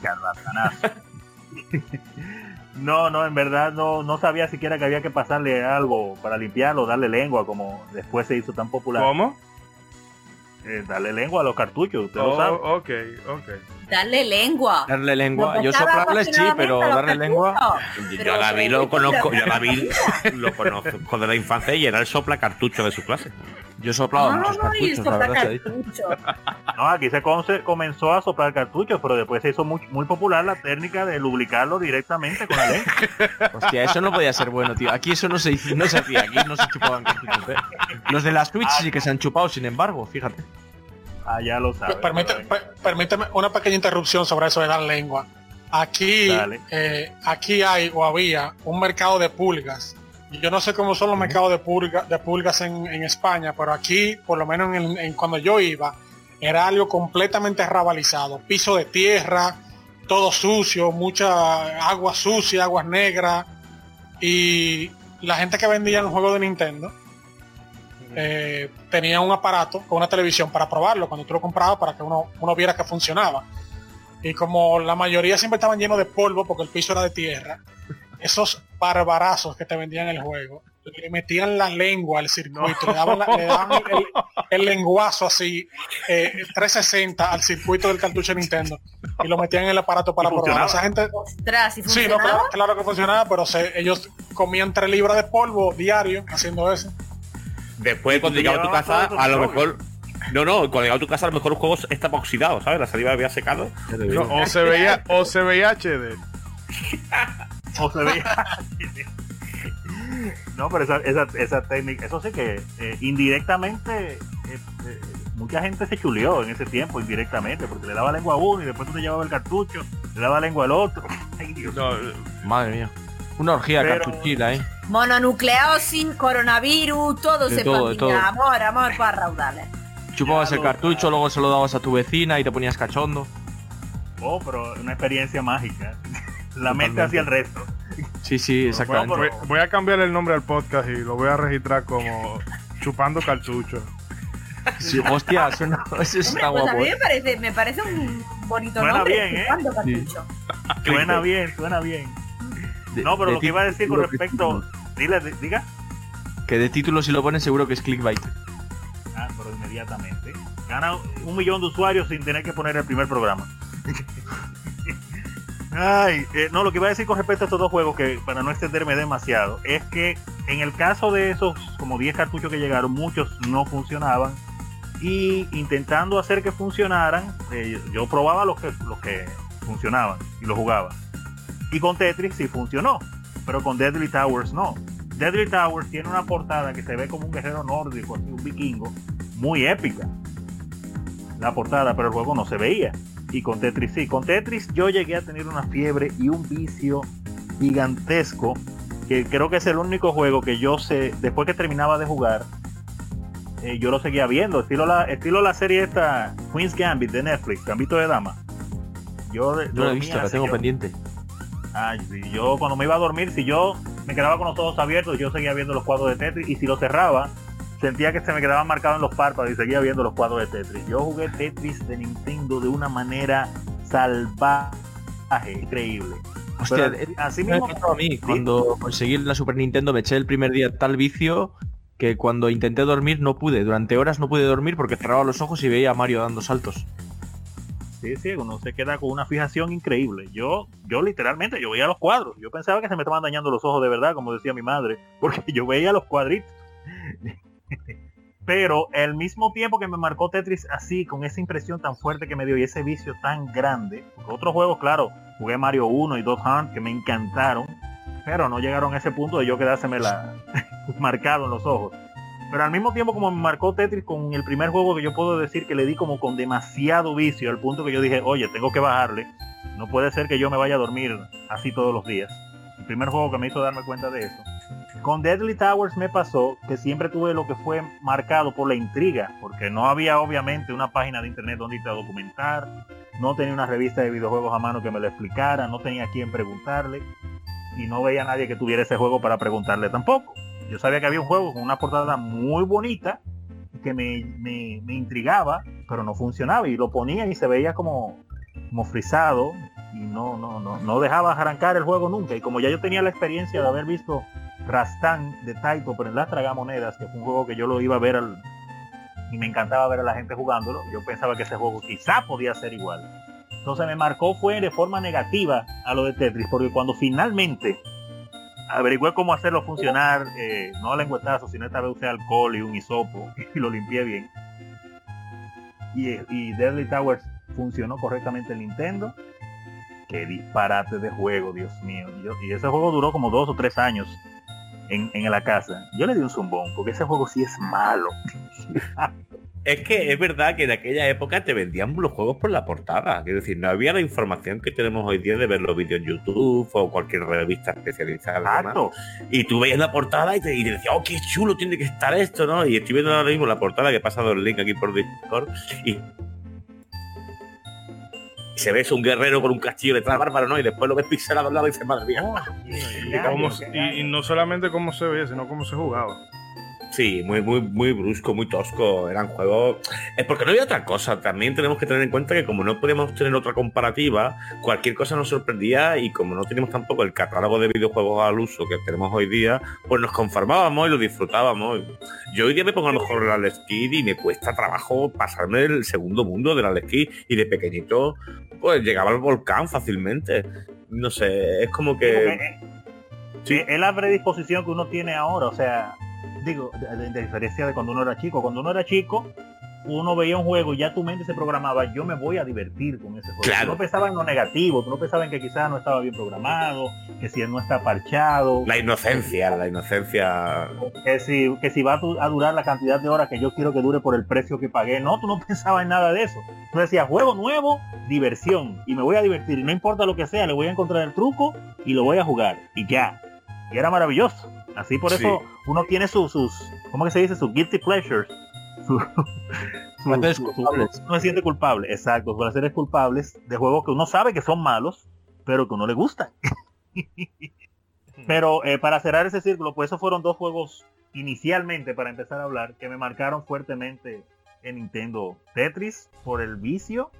No, no, en verdad no, no sabía siquiera que había que pasarle algo para limpiarlo, darle lengua, como después se hizo tan popular. ¿Cómo? Eh, darle lengua a los cartuchos, usted lo Oh, sabe. ok, ok. Darle lengua. Darle lengua. Yo soplarle sí, pero darle lengua. Yo Pero- a David pero- lo conozco, yo a pero- David lo conozco de la infancia y era el sopla cartucho de su clase. Yo he soplado muchos cartuchos, la verdad se ha dicho. cartucho. No, aquí se comenzó a soplar cartuchos, pero después se hizo muy, muy popular la técnica de lubricarlo directamente con la lengua. Hostia, eso no podía ser bueno, tío. Aquí eso no se, hizo- no se hacía, aquí no se chupaban cartuchos. ¿eh? Los de la Switch sí que se han chupado, sin embargo, fíjate. Ah, ya lo sabe. Permite- per- permíteme una pequeña interrupción sobre eso de dar lengua. Aquí, eh, aquí hay o había un mercado de pulgas. Yo no sé cómo son los mercados de, pulga- de pulgas en, en España, pero aquí, por lo menos en, en cuando yo iba, era algo completamente rabalizado. Piso de tierra, todo sucio, mucha agua sucia, aguas negras. Y la gente que vendía el juego de Nintendo eh, tenía un aparato con una televisión para probarlo cuando tú lo comprabas para que uno, uno viera que funcionaba. Y como la mayoría siempre estaban llenos de polvo porque el piso era de tierra, esos barbarazos que te vendían el juego, le metían la lengua al circuito, le daban, la- le daban el, el lenguazo así, eh, 360 al circuito del cartucho de Nintendo y lo metían en el aparato para ¿Y probar. Esa gente, Ostras, ¿y sí, no, claro, claro que funcionaba, pero se- ellos comían 3 libras de polvo diario haciendo eso. Después ¿Y cuando llegaba a tu casa, a lo mejor. No, no, cuando llegaba a tu casa a lo mejor el juego estaba oxidado, ¿sabes? La saliva había secado. No, o se veía, o se veía HD. o se veía. no, pero esa, esa, esa técnica, eso sí que eh, indirectamente, eh, eh, mucha gente se chuleó en ese tiempo, indirectamente, porque le daba lengua a uno y después tú te llevabas el cartucho, le daba lengua al otro. Ay, Dios. No, Madre mía. Una orgía Pero- cartuchila, ¿eh? Mononucleosis, coronavirus, todo De se todo, todo. Amor, amor para raudales. Chupabas el cartucho, luego se lo dabas a tu vecina y te ponías cachondo. Oh, pero una experiencia mágica. La mente hacia el resto. Sí, sí, exactamente. Bueno, voy, voy a cambiar el nombre al podcast y lo voy a registrar como Chupando Cartucho. Sí, hostia, suena, eso está Hombre, pues a guapo. mí ¿eh? me parece, me parece un bonito Suena nombre. bien, ¿eh? chupando cartucho. Suena bien, suena bien. De- No, pero lo que iba a decir con respecto. Dile, di- diga. Que de título si lo pones seguro que es clickbait. Ah, pero inmediatamente. Gana un millón de usuarios sin tener que poner el primer programa. Ay, eh, no, lo que iba a decir con respecto a estos dos juegos, que para no extenderme demasiado, es que en el caso de esos como 10 cartuchos que llegaron, muchos no funcionaban. Y intentando hacer que funcionaran, eh, yo probaba los que, los que funcionaban y los jugaba. Y con Tetris sí funcionó, pero con Deadly Towers no. Deadly Towers tiene una portada que se ve como un guerrero nórdico, así, un vikingo, muy épica. La portada, pero el juego no se veía. Y con Tetris sí. Con Tetris yo llegué a tener una fiebre y un vicio gigantesco, que creo que es el único juego que yo sé, después que terminaba de jugar, eh, yo lo seguía viendo, estilo la, estilo la serie esta, Queen's Gambit de Netflix, Gambito de Dama. Yo, Yo lo he visto, la tengo pendiente. Ay, yo cuando me iba a dormir, si yo me quedaba con los ojos abiertos, yo seguía viendo los cuadros de Tetris y si los cerraba, sentía que se me quedaban marcados en los párpados y seguía viendo los cuadros de Tetris. Yo jugué Tetris de Nintendo de una manera salvaje, increíble. Hostia, Pero así mismo, a mí. Cuando conseguí la Super Nintendo me eché el primer día tal vicio que cuando intenté dormir no pude. Durante horas no pude dormir porque cerraba los ojos y veía a Mario dando saltos. Sí, sí, uno se queda con una fijación increíble. Yo, yo literalmente, yo veía los cuadros. Yo pensaba que se me estaban dañando los ojos de verdad, como decía mi madre, porque yo veía los cuadritos. Pero al mismo tiempo que me marcó Tetris así, con esa impresión tan fuerte que me dio y ese vicio tan grande, otros juegos, claro, jugué Mario 1 y 2 Hunt que me encantaron, pero no llegaron a ese punto de yo quedárseme la marcado en los ojos. Pero al mismo tiempo como me marcó Tetris con el primer juego que yo puedo decir que le di como con demasiado vicio, al punto que yo dije, oye, tengo que bajarle. No puede ser que yo me vaya a dormir así todos los días. El primer juego que me hizo darme cuenta de eso. Con Deadly Towers me pasó que siempre tuve lo que fue marcado por la intriga, porque no había obviamente una página de internet donde irte a documentar, no tenía una revista de videojuegos a mano que me lo explicara, no tenía quien preguntarle y no veía a nadie que tuviera ese juego para preguntarle tampoco. Yo sabía que había un juego con una portada muy bonita que me, me, me intrigaba, pero no funcionaba y lo ponía y se veía como, como frisado y no, no, no, no dejaba arrancar el juego nunca. Y como ya yo tenía la experiencia de haber visto Rastan de Taito, pero en las tragamonedas, que fue un juego que yo lo iba a ver al, y me encantaba ver a la gente jugándolo, yo pensaba que ese juego quizá podía ser igual. Entonces me marcó fue de forma negativa a lo de Tetris, porque cuando finalmente averigüé cómo hacerlo funcionar, eh, no lengüetazo, sino esta vez usé alcohol y un hisopo y lo limpié bien. Y, y Deadly Towers funcionó correctamente en Nintendo. Qué disparate de juego, Dios mío. Y ese juego duró como dos o tres años en, en la casa. Yo le di un zumbón, porque ese juego sí es malo. Es que es verdad que en aquella época te vendían los juegos por la portada. Quiero decir, no había la información que tenemos hoy día de ver los vídeos en YouTube o cualquier revista especializada. Exacto. Y tú veías la portada y te, y te decías, oh, qué chulo tiene que estar esto, ¿no? Y estoy viendo ahora mismo la portada que he pasado el link aquí por Discord y se ve eso, un guerrero con un castillo detrás bárbaro, ¿no? Y después lo ves pixelado al lado y dices, madre mía. Y, cómo y- y no solamente cómo se veía, sino cómo se jugaba. Sí, muy, muy, muy brusco, muy tosco. Eran juegos. Es porque no había otra cosa. También tenemos que tener en cuenta que como no podíamos tener otra comparativa, cualquier cosa nos sorprendía y como no teníamos tampoco el catálogo de videojuegos al uso que tenemos hoy día, pues nos conformábamos y lo disfrutábamos. Yo hoy día me pongo a lo mejor el Alex Kidd y me cuesta trabajo pasarme el segundo mundo del Alex Kidd y de pequeñito pues llegaba al volcán fácilmente. No sé, es como que... eh, sí, es la predisposición que uno tiene ahora, o sea, digo, de, de- de diferencia de cuando uno era chico. Cuando uno era chico, uno veía un juego y ya tu mente se programaba, yo me voy a divertir con ese juego. Claro. Tú no pensaba en lo negativo, tú no pensaba en que quizás no estaba bien programado, que si no está parchado, La inocencia, la inocencia... que si, que si va a, du- a durar la cantidad de horas que yo quiero que dure por el precio que pagué. No, tú no pensabas en nada de eso. Tú decías, juego nuevo, diversión. Y me voy a divertir. Y no importa lo que sea, le voy a encontrar el truco y lo voy a jugar. Y ya. Y era maravilloso. Así por Sí. eso uno tiene sus, sus, ¿cómo que se dice? Sus guilty pleasures. Su- su- Placeres su- su- culpables. uno se siente culpable, exacto, por placeres culpables de juegos que uno sabe que son malos, pero que uno le gustan. Pero eh, para cerrar ese círculo, pues esos fueron dos juegos inicialmente, para empezar a hablar, que me marcaron fuertemente en Nintendo. Tetris por el vicio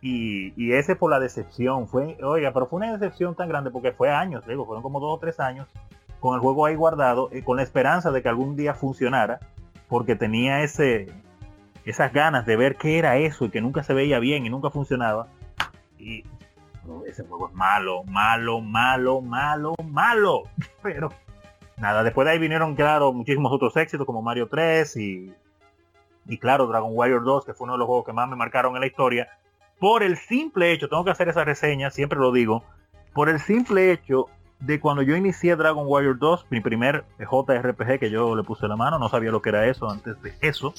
y, y ese por la decepción. Fue, oiga, pero fue una decepción tan grande porque fue años, digo, fueron como dos o tres años con el juego ahí guardado, eh, con la esperanza de que algún día funcionara, porque tenía ese esas ganas de ver qué era eso y que nunca se veía bien y nunca funcionaba. Y ese juego es malo, malo, malo, malo, malo. Pero nada, después de ahí vinieron, claro, muchísimos otros éxitos como Mario 3 y, y claro, Dragon Warrior 2, que fue uno de los juegos que más me marcaron en la historia. Por el simple hecho, tengo que hacer esa reseña, siempre lo digo, por el simple hecho de cuando yo inicié Dragon Warrior 2, mi primer JRPG que yo le puse la mano, no sabía lo que era eso antes de eso.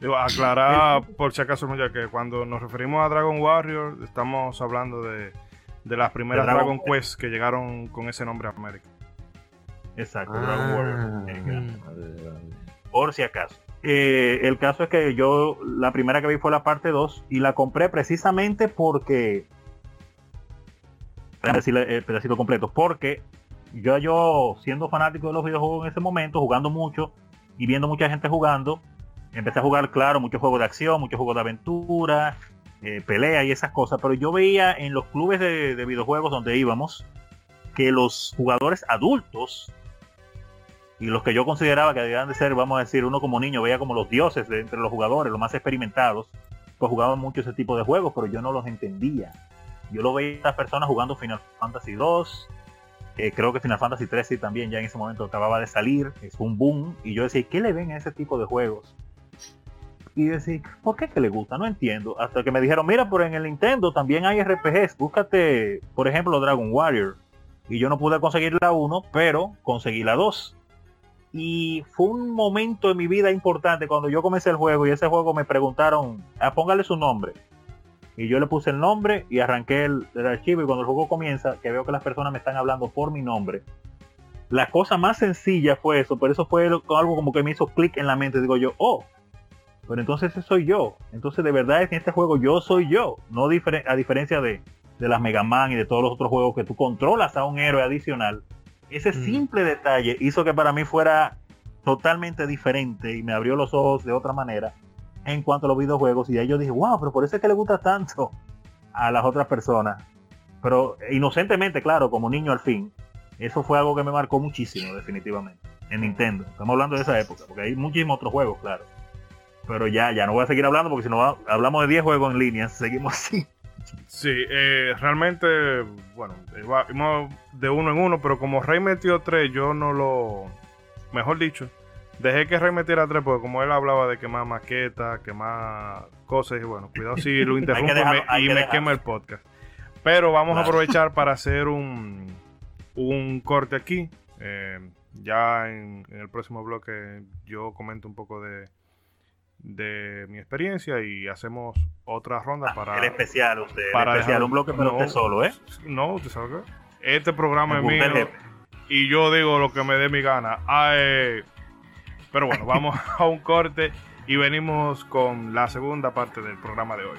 Digo, aclarar por si acaso, ya que cuando nos referimos a Dragon Warrior, estamos hablando de, de las primeras De Dragon Dragon Quest que llegaron con ese nombre a América. Exacto, Ah. Dragon Warrior. americano. por si acaso. Eh, el caso es que yo la primera que vi fue la parte 2 y la compré precisamente porque Decirle el pedacito completo porque yo yo siendo fanático de los videojuegos en ese momento jugando mucho y viendo mucha gente jugando empecé a jugar claro muchos juegos de acción muchos juegos de aventura eh, pelea y esas cosas pero yo veía en los clubes de, de videojuegos donde íbamos que los jugadores adultos y los que yo consideraba que debían de ser, vamos a decir, uno como niño veía como los dioses de entre los jugadores, los más experimentados, pues jugaban mucho ese tipo de juegos, pero yo no los entendía. Yo lo veía a estas personas jugando Final Fantasy 2, eh, creo que Final Fantasy 3 sí también ya en ese momento acababa de salir, es un boom, y yo decía, ¿qué le ven a ese tipo de juegos? Y decía, ¿por qué que le gusta? No entiendo. Hasta que me dijeron, mira, pero en el Nintendo también hay RPGs, búscate, por ejemplo, Dragon Warrior. Y yo no pude conseguir la 1, pero conseguí la 2 y fue un momento en mi vida importante cuando yo comencé el juego y ese juego me preguntaron, ah, póngale su nombre. Y yo le puse el nombre y arranqué el, archivo y cuando el juego comienza, que veo que las personas me están hablando por mi nombre. La cosa más sencilla fue eso, por eso fue algo como que me hizo clic en la mente. Digo yo, oh, pero entonces ese soy yo. Entonces de verdad en este juego yo soy yo. No a diferencia de, de las Mega Man y de todos los otros juegos que tú controlas a un héroe adicional ese mm. simple detalle hizo que para mí fuera totalmente diferente y me abrió los ojos de otra manera en cuanto a los videojuegos. Y ahí yo dije, wow, pero por eso es que le gusta tanto a las otras personas. Pero inocentemente, claro, como niño al fin, eso fue algo que me marcó muchísimo, definitivamente, en Nintendo. Estamos hablando de esa época, porque hay muchísimos otros juegos, claro. Pero ya, ya no voy a seguir hablando porque si no hablamos de 10 juegos en línea, seguimos así. Sí, eh, realmente, bueno, íbamos de uno en uno, pero como Rey metió tres, yo no lo. Mejor dicho, dejé que Rey metiera tres, porque como él hablaba de quemar maquetas, quemar cosas, y bueno, cuidado si lo interrumpo y me quema el podcast. Pero vamos a aprovechar para hacer un, un corte aquí. Eh, ya en, en, el próximo bloque yo comento un poco de, de mi experiencia y hacemos otra ronda ah, para. El especial, usted. Para especial, un bloque, pero usted solo, ¿eh? No, usted sabe qué. Este programa es mío. Y yo digo lo que me dé mi gana. Ay, pero bueno, vamos a un corte y venimos con la segunda parte del programa de hoy.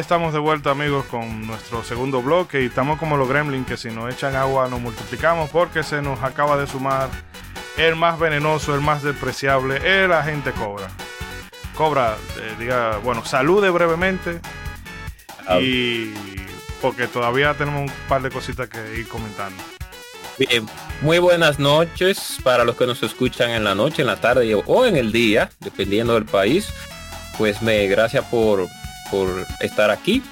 Estamos de vuelta amigos con nuestro segundo bloque y estamos como los gremlins que si nos echan agua nos multiplicamos porque se nos acaba de sumar el más venenoso, el más despreciable, el agente Cobra. Cobra, eh, diga, bueno, salude brevemente y porque todavía tenemos un par de cositas que ir comentando. Bien, muy buenas noches para los que nos escuchan en la noche, en la tarde o en el día, dependiendo del país. Pues me gracias por por estar aquí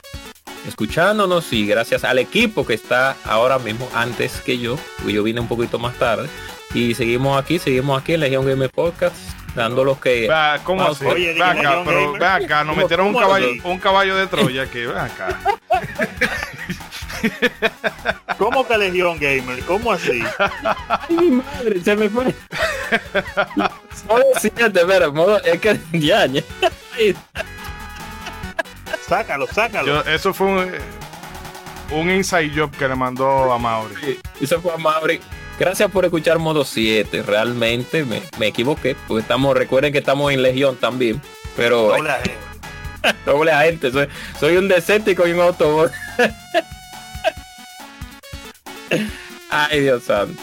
escuchándonos y gracias al equipo que está ahora mismo antes que yo, yo vine un poquito más tarde y seguimos aquí, seguimos aquí en Legion Game Podcast dando los que ¿Cómo así? Oye, acá, pero ve acá, nos metieron un caballo, un caballo de Troya que ve acá. ¿Cómo que Legion Gamer? ¿Cómo así? Ay, mi madre, se me fue. Siete, pero modo, es que ya, ya. Sácalo, sácalo. eso fue un, un, inside job que le mandó a Mauri. Sí, eso fue a Mauri. Gracias por escuchar modo 7. Realmente me, me equivoqué. Porque estamos, recuerden que estamos en Legión también. Pero. Doble agente. Doble agente. Soy, soy un desértico y un autobot. Ay, Dios santo.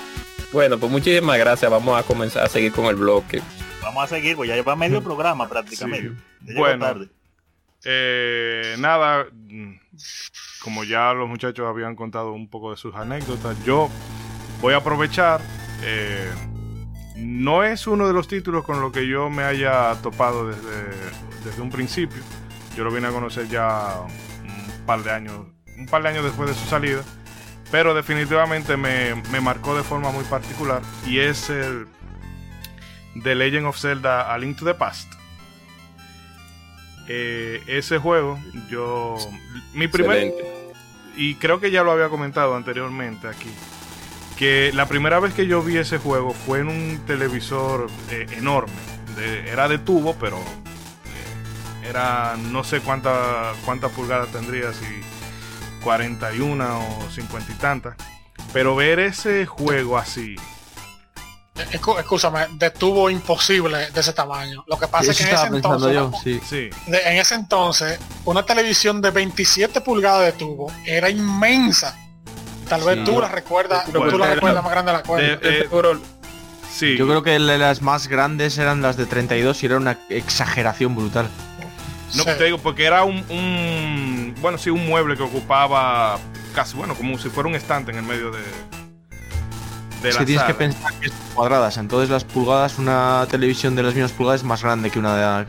Bueno, pues muchísimas gracias. Vamos a comenzar a seguir con el bloque. Vamos a seguir, pues ya lleva medio programa prácticamente. Sí. Ya Bueno. tarde. Eh, nada, como ya los muchachos habían contado un poco de sus anécdotas, yo voy a aprovechar. eh, no es uno de los títulos con los que yo me haya topado desde, desde un principio. Yo lo vine a conocer ya un par de años, un par de años después de su salida. Pero definitivamente me, me marcó de forma muy particular. Y es el The Legend of Zelda A Link to the Past. Eh, ese juego, yo. Mi primer. Excelente. Y creo que ya lo había comentado anteriormente aquí. Que la primera vez que yo vi ese juego fue en un televisor eh, enorme. De- era de tubo, pero. eh, era. No sé cuánta, cuántas pulgadas tendría, si 41 o 50 y tantas. Pero ver ese juego así. Escúchame, de tubo imposible de ese tamaño. Lo que pasa es que en ese entonces, yo, sí. Sí. de- en ese entonces, una televisión de 27 pulgadas de tubo era inmensa. Tal vez Sí. tú la recuerdas, Bueno, tú la recuerdas más grande de la cuenta. Eh, eh, sí. Yo creo que la- las más grandes eran las de 32 y era una exageración brutal. No, Sí. te digo, porque era un, un- bueno, sí, un mueble que ocupaba casi, bueno, como si fuera un estante en el medio de, de es la que tienes sala. que pensar que son cuadradas, entonces las pulgadas, una televisión de las mismas pulgadas es más grande que una de...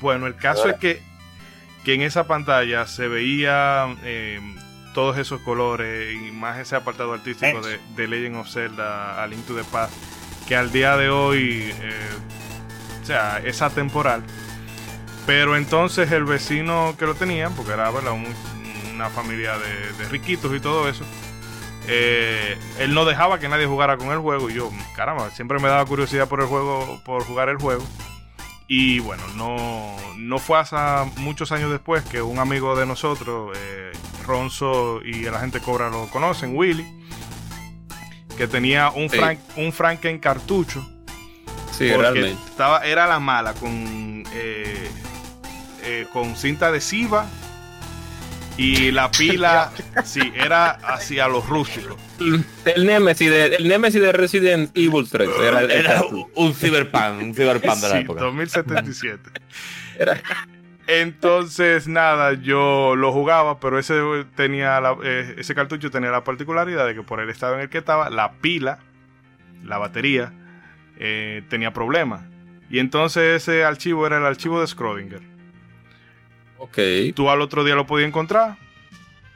Bueno, el caso es que, que en esa pantalla se veía eh, todos esos colores y más ese apartado artístico de, de Legend of Zelda, A Link to the Past, que al día de hoy, eh, o sea, es atemporal. Pero entonces el vecino que lo tenía, porque era ¿verdad? Un- una familia de, de riquitos y todo eso, eh, él no dejaba que nadie jugara con el juego y yo, caramba, siempre me daba curiosidad por el juego, por jugar el juego. Y bueno, no, no fue hasta muchos años después que un amigo de nosotros, eh, Ronzo y el agente Cobra lo conocen, Willy, que tenía un, Sí. Frank, un Franken cartucho. Sí, porque realmente. Estaba, era la mala con, eh, con cinta adhesiva y la pila, sí, era hacia los rústicos. El Nemesis de, el Nemesis de Resident Evil 3. Era, el- Era un, un cyberpunk, un cyberpunk de la Sí, época. 2077. era- Entonces, nada, yo lo jugaba, pero ese tenía la- eh, ese cartucho tenía la particularidad de que por el estado en el que estaba, la pila, la batería, eh, tenía problemas. Y entonces ese archivo era el archivo de Schrödinger. Ok. Tú al otro día lo podías encontrar.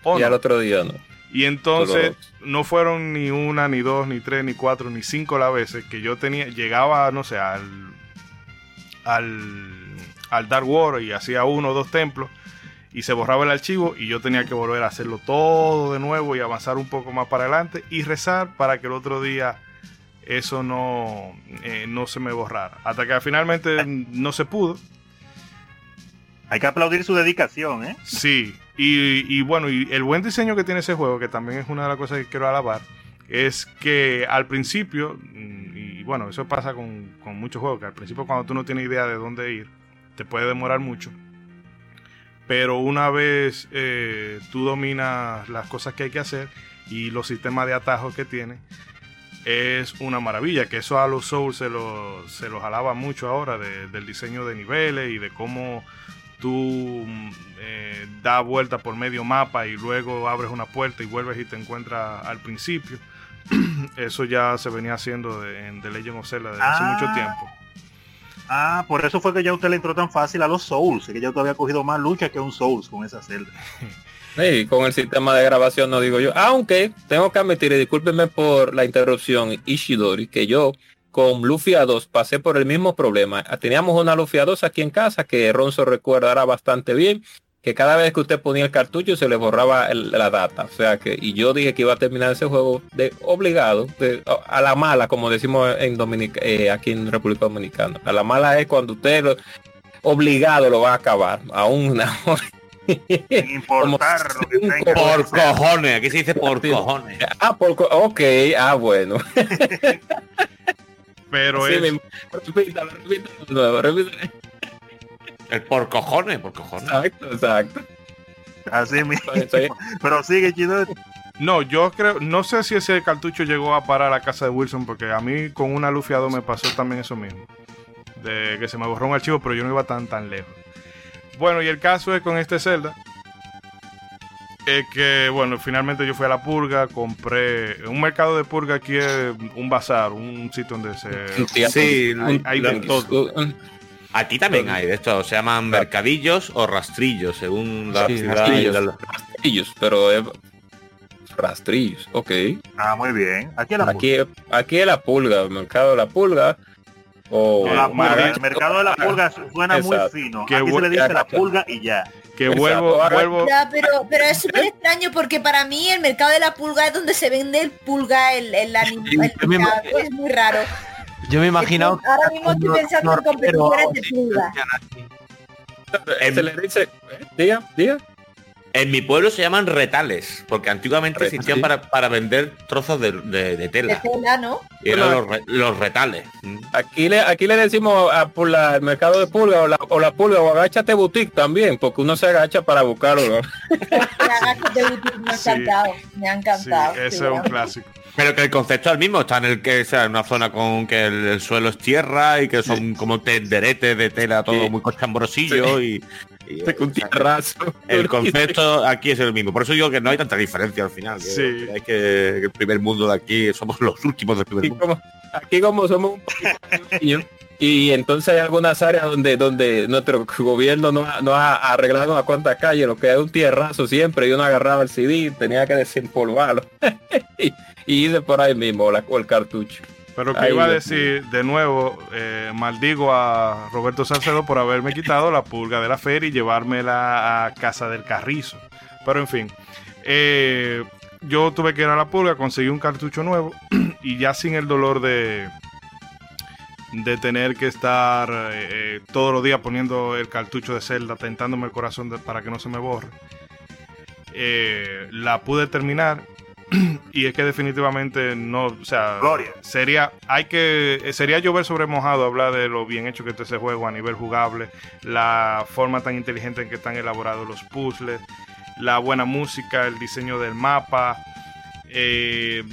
¿o Y no? al otro día no. Y entonces no fueron ni una, ni dos, ni tres, ni cuatro, ni cinco las veces que yo tenía, llegaba, no sé, al, al, al Dark World y hacía uno o dos templos y se borraba el archivo y yo tenía que volver a hacerlo todo de nuevo y avanzar un poco más para adelante y rezar para que el otro día eso no, eh, no se me borrara. Hasta que finalmente no se pudo. Hay que aplaudir su dedicación, ¿eh? Sí, y, bueno, y el buen diseño que tiene ese juego, que también es una de las cosas que quiero alabar, es que al principio, mm, y bueno, eso pasa con, muchos juegos, que al principio cuando tú no tienes idea de dónde ir, te puede demorar mucho. Pero una vez eh, tú dominas las cosas que hay que hacer y los sistemas de atajos que tiene, es una maravilla. Que eso a los Souls se, lo- se los alaba mucho ahora, de- del diseño de niveles y de cómo tú mm, eh, das vuelta por medio mapa y luego abres una puerta y vuelves y te encuentras al principio. Eso ya se venía haciendo de- en The Legend of Zelda desde hace Ah. mucho tiempo. Ah, por eso fue que ya usted le entró tan fácil a los Souls, que ya usted había cogido más lucha que un Souls con esa celda. Sí, con el sistema de grabación no digo yo. Aunque tengo que admitir, y discúlpenme por la interrupción, Ishidori, que yo con Lufia 2 pasé por el mismo problema. Teníamos una Lufia 2 aquí en casa que Ronzo recordará bastante bien, que cada vez que usted ponía el cartucho se le borraba el- la data. O sea que, y yo dije que iba a terminar ese juego de obligado, de- a la mala, como decimos en Dominica, eh, aquí en República Dominicana. A la mala es cuando usted lo- obligado lo va a acabar. Aún una Sin importar lo que tenga. Por cojones, aquí se dice por cojones. Ah, por co- ok, ah, bueno. Pero Sí, es, nuevo. El por cojones, por cojones. Exacto, exacto. Así mismo. Pero sigue, Chidori. No, yo creo, no sé si ese cartucho llegó a parar a la casa de Wilson, porque a mí con una 2 me pasó también eso mismo. De que se me borró un archivo, pero yo no iba tan tan lejos. Bueno, y el caso es con este Zelda. Es que, bueno, finalmente yo fui a la purga, compré. Un mercado de purga aquí es un bazar, un sitio donde se. Sí, hay- hay de todo. Aquí también hay de esto, se llaman mercadillos o rastrillos, según la Sí, ciudad. rastrillos. y la- Rastrillos, pero es rastrillos, ok. Ah, muy bien. Aquí en la Aquí, aquí es la pulga, el mercado de la pulga. O pulga. La pulga, el mercado de la pulga suena muy fino. Qué Aquí se le dice la pulga y ya. Que vuelvo, vuelvo. Ya, pero, pero es súper extraño porque para mí el mercado de la pulga es donde se vende el pulga, el, el animal, el es muy raro. Yo me he imaginado... Ahora mismo estoy pensando en competidores de pulga. se le dice, ¿eh? diga, diga. En mi pueblo se llaman retales, porque antiguamente Retales. existían para, para vender trozos de, de- de De tela. tela, ¿no? Y eran los, re- los retales. Mm. Aquí le, aquí le decimos a por la- el mercado de pulga o la, o la pulga o agáchate boutique también, porque uno se agacha para buscarlo. ¿no? Boutique me Sí. encantado. Me Sí, encantado. ese sí, es un clásico. Pero que el concepto es el mismo, está en el que sea en una zona con que el, el suelo es tierra y que son como tenderetes de tela todo Sí. muy cochambrosillo y, y, sea, tierrazo. el concepto aquí es el mismo. Por eso digo que no hay tanta diferencia al final. que- Sí. que hay que, que el primer mundo de aquí somos los últimos del primer Aquí mundo. como, aquí como somos un pequeño, y entonces hay algunas áreas donde donde nuestro gobierno no ha, no ha arreglado una cuantas calles, lo que es un tierrazo siempre, y uno agarraba el CD, tenía que desempolvarlo. y, y irse por ahí mismo, la, o el cartucho. Pero que iba a decir, de nuevo, eh, maldigo a Roberto Salcedo por haberme quitado la pulga de la feria y llevármela a casa del carrizo. Pero en fin, eh, yo tuve que ir a la pulga, conseguí un cartucho nuevo y ya sin el dolor de de tener que estar eh, eh, todos los días poniendo el cartucho de Zelda, tentándome el corazón de- para que no se me borre. Eh, la pude terminar y es que definitivamente no, o sea, Gloria. sería, hay que, eh, sería llover sobre mojado hablar de lo bien hecho que está ese juego a nivel jugable, la forma tan inteligente en que están elaborados los puzzles, la buena música, el diseño del mapa, eh,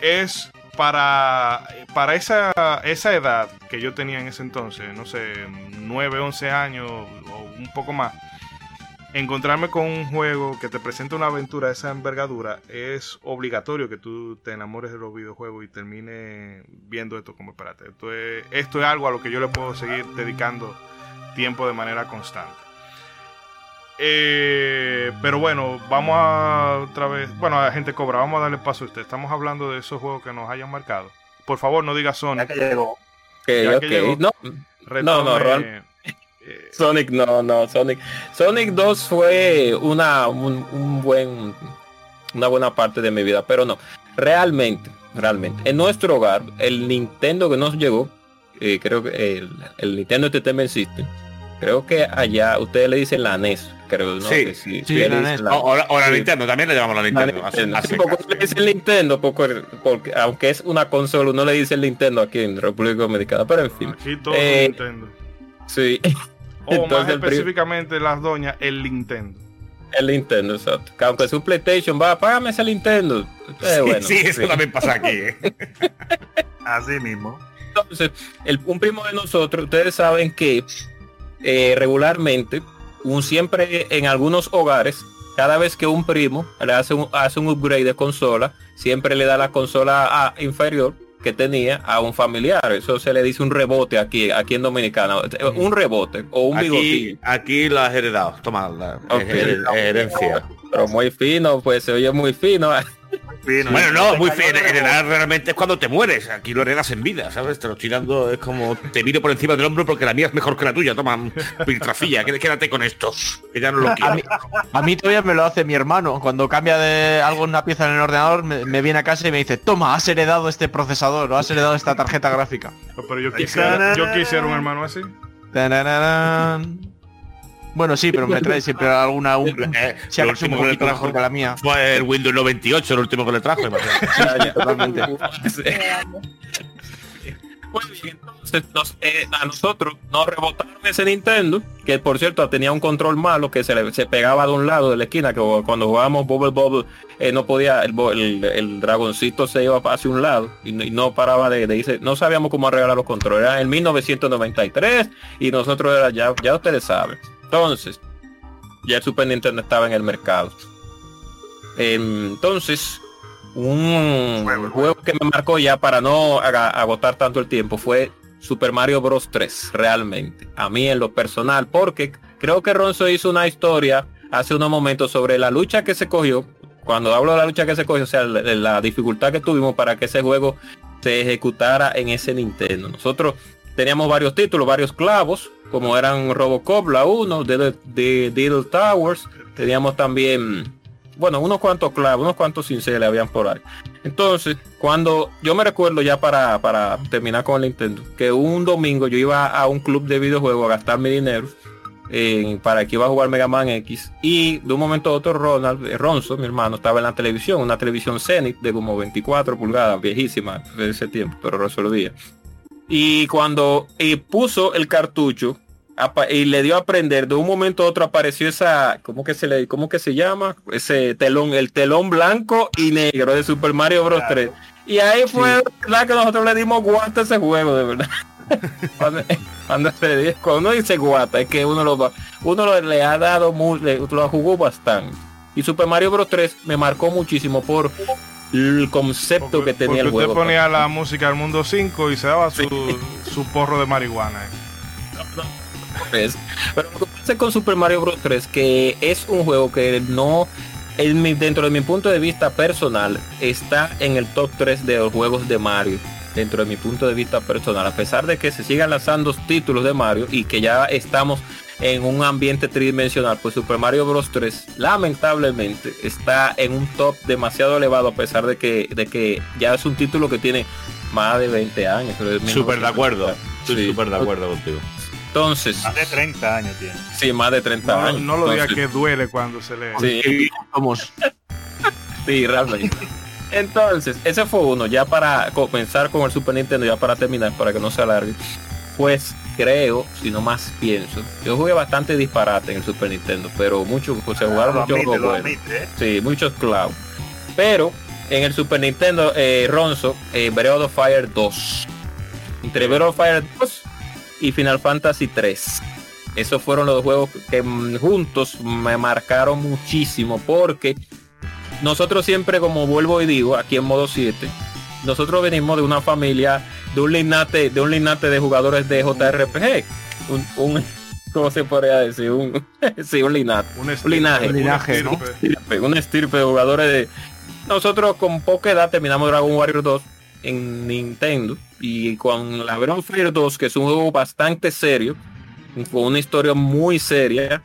es para, para esa, esa edad que yo tenía en ese entonces, no sé, 9, 11 años o un poco más, encontrarme con un juego que te presenta una aventura de esa envergadura, es obligatorio que tú te enamores de los videojuegos y termines viendo esto como, espérate, esto es, esto es algo a lo que yo le puedo seguir dedicando tiempo de manera constante. Eh, pero bueno, vamos a otra vez. Bueno, a gente cobra, vamos a darle paso a usted. Estamos hablando de esos juegos que nos hayan marcado. Por favor, no diga Ya Sonic. que llegó. Ok, Ya que llegó. No, retome, no, no, Ron. eh, Sonic no, no, Sonic. Sonic 2 fue una un, un buen una buena parte de mi vida, pero no. Realmente, realmente. En nuestro hogar, el Nintendo que nos llegó, eh, creo que el, el Nintendo Entertainment System, creo que allá ustedes le dicen la NES, creo, ¿no? Sí, Que sí, sí, la dicen NES. la- O, o la, o la Sí. Nintendo, también le llamamos la la Nintendo. así- Nintendo. así Sí, porque casi. le dicen Nintendo, porque, porque aunque es una consola, uno le dice el Nintendo aquí en República Dominicana, pero en fin. aquí todo Eh, Nintendo. Sí, O más entonces específicamente las doñas, el Nintendo. El Nintendo, exacto. Que aunque es un PlayStation, va, págame ese Nintendo. Eh, bueno, sí, eso sí. también pasa aquí. ¿eh? Así mismo. Entonces, el, un primo de nosotros, ustedes saben que eh, regularmente, un, siempre en algunos hogares, cada vez que un primo le hace un, hace un upgrade de consola, siempre le da la consola a- inferior que tenía a un familiar. Eso se le dice un rebote aquí, aquí en Dominicana. Un rebote o un Aquí, bigotillo. aquí lo has heredado. Toma, la herencia. Pero muy fino, pues se oye muy fino. Fino. Bueno, no, muy feo. Heredar realmente es cuando te mueres. Aquí lo heredas en vida, ¿sabes? Te lo estoy dando, es como te miro por encima del hombro porque la mía es mejor que la tuya. Toma, piltrafilla, qué- quédate con esto. Que ya no lo A quiero. mí, a mí todavía me lo hace mi hermano. Cuando cambia de algo en una pieza en el ordenador, me, me viene a casa y me dice, toma, has heredado este procesador o has heredado esta tarjeta gráfica. Pero yo quisiera, yo quisiera un hermano así. Tararán. Bueno, sí, pero me trae siempre alguna... Un, Eh, si un último que le trajo que la mía. fue el Windows 98, el último que le trajo. imagínate. Totalmente. Bien, entonces nos- eh, a nosotros nos rebotaron ese Nintendo, que por cierto tenía un control malo que se, le, se pegaba de un lado de la esquina, que cuando jugábamos Bubble Bubble eh, no podía, el, el- el dragoncito se iba hacia un lado y no, y no paraba de, de irse, no sabíamos cómo arreglar los controles, era en 1993 y nosotros era ya, ya ustedes saben. Entonces, ya el Super Nintendo estaba en el mercado. Em, Entonces, un Juego, juego, que me marcó ya para no agotar tanto el tiempo fue Super Mario Bros 3, realmente. A mí en lo personal, porque creo que Ronzo hizo una historia hace unos momentos sobre la lucha que se cogió. Cuando hablo de la lucha que se cogió, o sea, la, la dificultad que tuvimos para que ese juego se ejecutara en ese Nintendo. Nosotros teníamos varios títulos, varios clavos, como eran Robocop, la 1, de, de Towers. Teníamos también, bueno, unos cuantos clavos, unos cuantos cinceles habían por ahí. Entonces, cuando yo me recuerdo ya para, para terminar con el Nintendo, que un domingo yo iba a un club de videojuegos a gastar mi dinero para que iba a jugar Mega Man X y de un momento a otro Ronald, eh, mi hermano, estaba en la televisión, una televisión Zenith de como 24 pulgadas, viejísima de ese tiempo, pero resolvía. Y cuando eh, puso el cartucho y le dio a prender, de un momento a otro apareció esa, ¿cómo que se le, cómo que se llama? Ese telón, el telón blanco y negro de Super Mario Bros. 3. Y ahí fue la que nosotros le dimos guata a ese juego, de verdad. cuando, cuando se dice- cuando uno dice guata, es que uno lo va, uno lo- le ha dado mu- le- lo jugó bastante. Y Super Mario Bros. 3 me marcó muchísimo por el concepto Porque, que tenía el juego. usted ponía la música del mundo 5 y se daba su, su porro de marihuana. eh. es. Pero lo que pasa con Super Mario Bros. 3 que es un juego que no en mi- dentro de mi punto de vista personal está en el top 3 de los juegos de Mario dentro de mi punto de vista personal a pesar de que se sigan lanzando títulos de Mario y que ya estamos en un ambiente tridimensional pues Super Mario Bros 3 lamentablemente está en un top demasiado elevado a pesar de que de que ya es un título que tiene más de 20 años creo que es Súper de acuerdo. 1990. Estoy Sí. súper de acuerdo contigo. entonces Más de 30 años tiene. sí más de 30 No, años no lo diga Entonces, que duele cuando se le... Sí, somos. sí, realmente. Entonces, ese fue uno, ya para comenzar con el Super Nintendo, ya para terminar, para que no se alargue. Pues creo, si no más pienso, yo jugué bastante disparate en el Super Nintendo, pero mucho, pues, se jugaron muchos admite, juegos buenos. ¿eh? Sí, muchos clavos. Pero en el Super Nintendo, eh, Ronzo, eh, Breath of Fire 2. Entre Breath of Fire 2 y Final Fantasy 3. Esos fueron los juegos que mm, juntos me marcaron muchísimo porque nosotros siempre, como vuelvo y digo, aquí en modo 7, nosotros venimos de una familia, de un linaje, de un linaje de jugadores de JRPG. Un, un ¿cómo se podría decir? Un, sí, un linaje Un, Un linaje. un Linaje, ¿no? estirpe. una estirpe de jugadores de... Nosotros con poca edad terminamos Dragon Warrior 2 en Nintendo y con la Fire 2, que es un juego bastante serio, con una historia muy seria,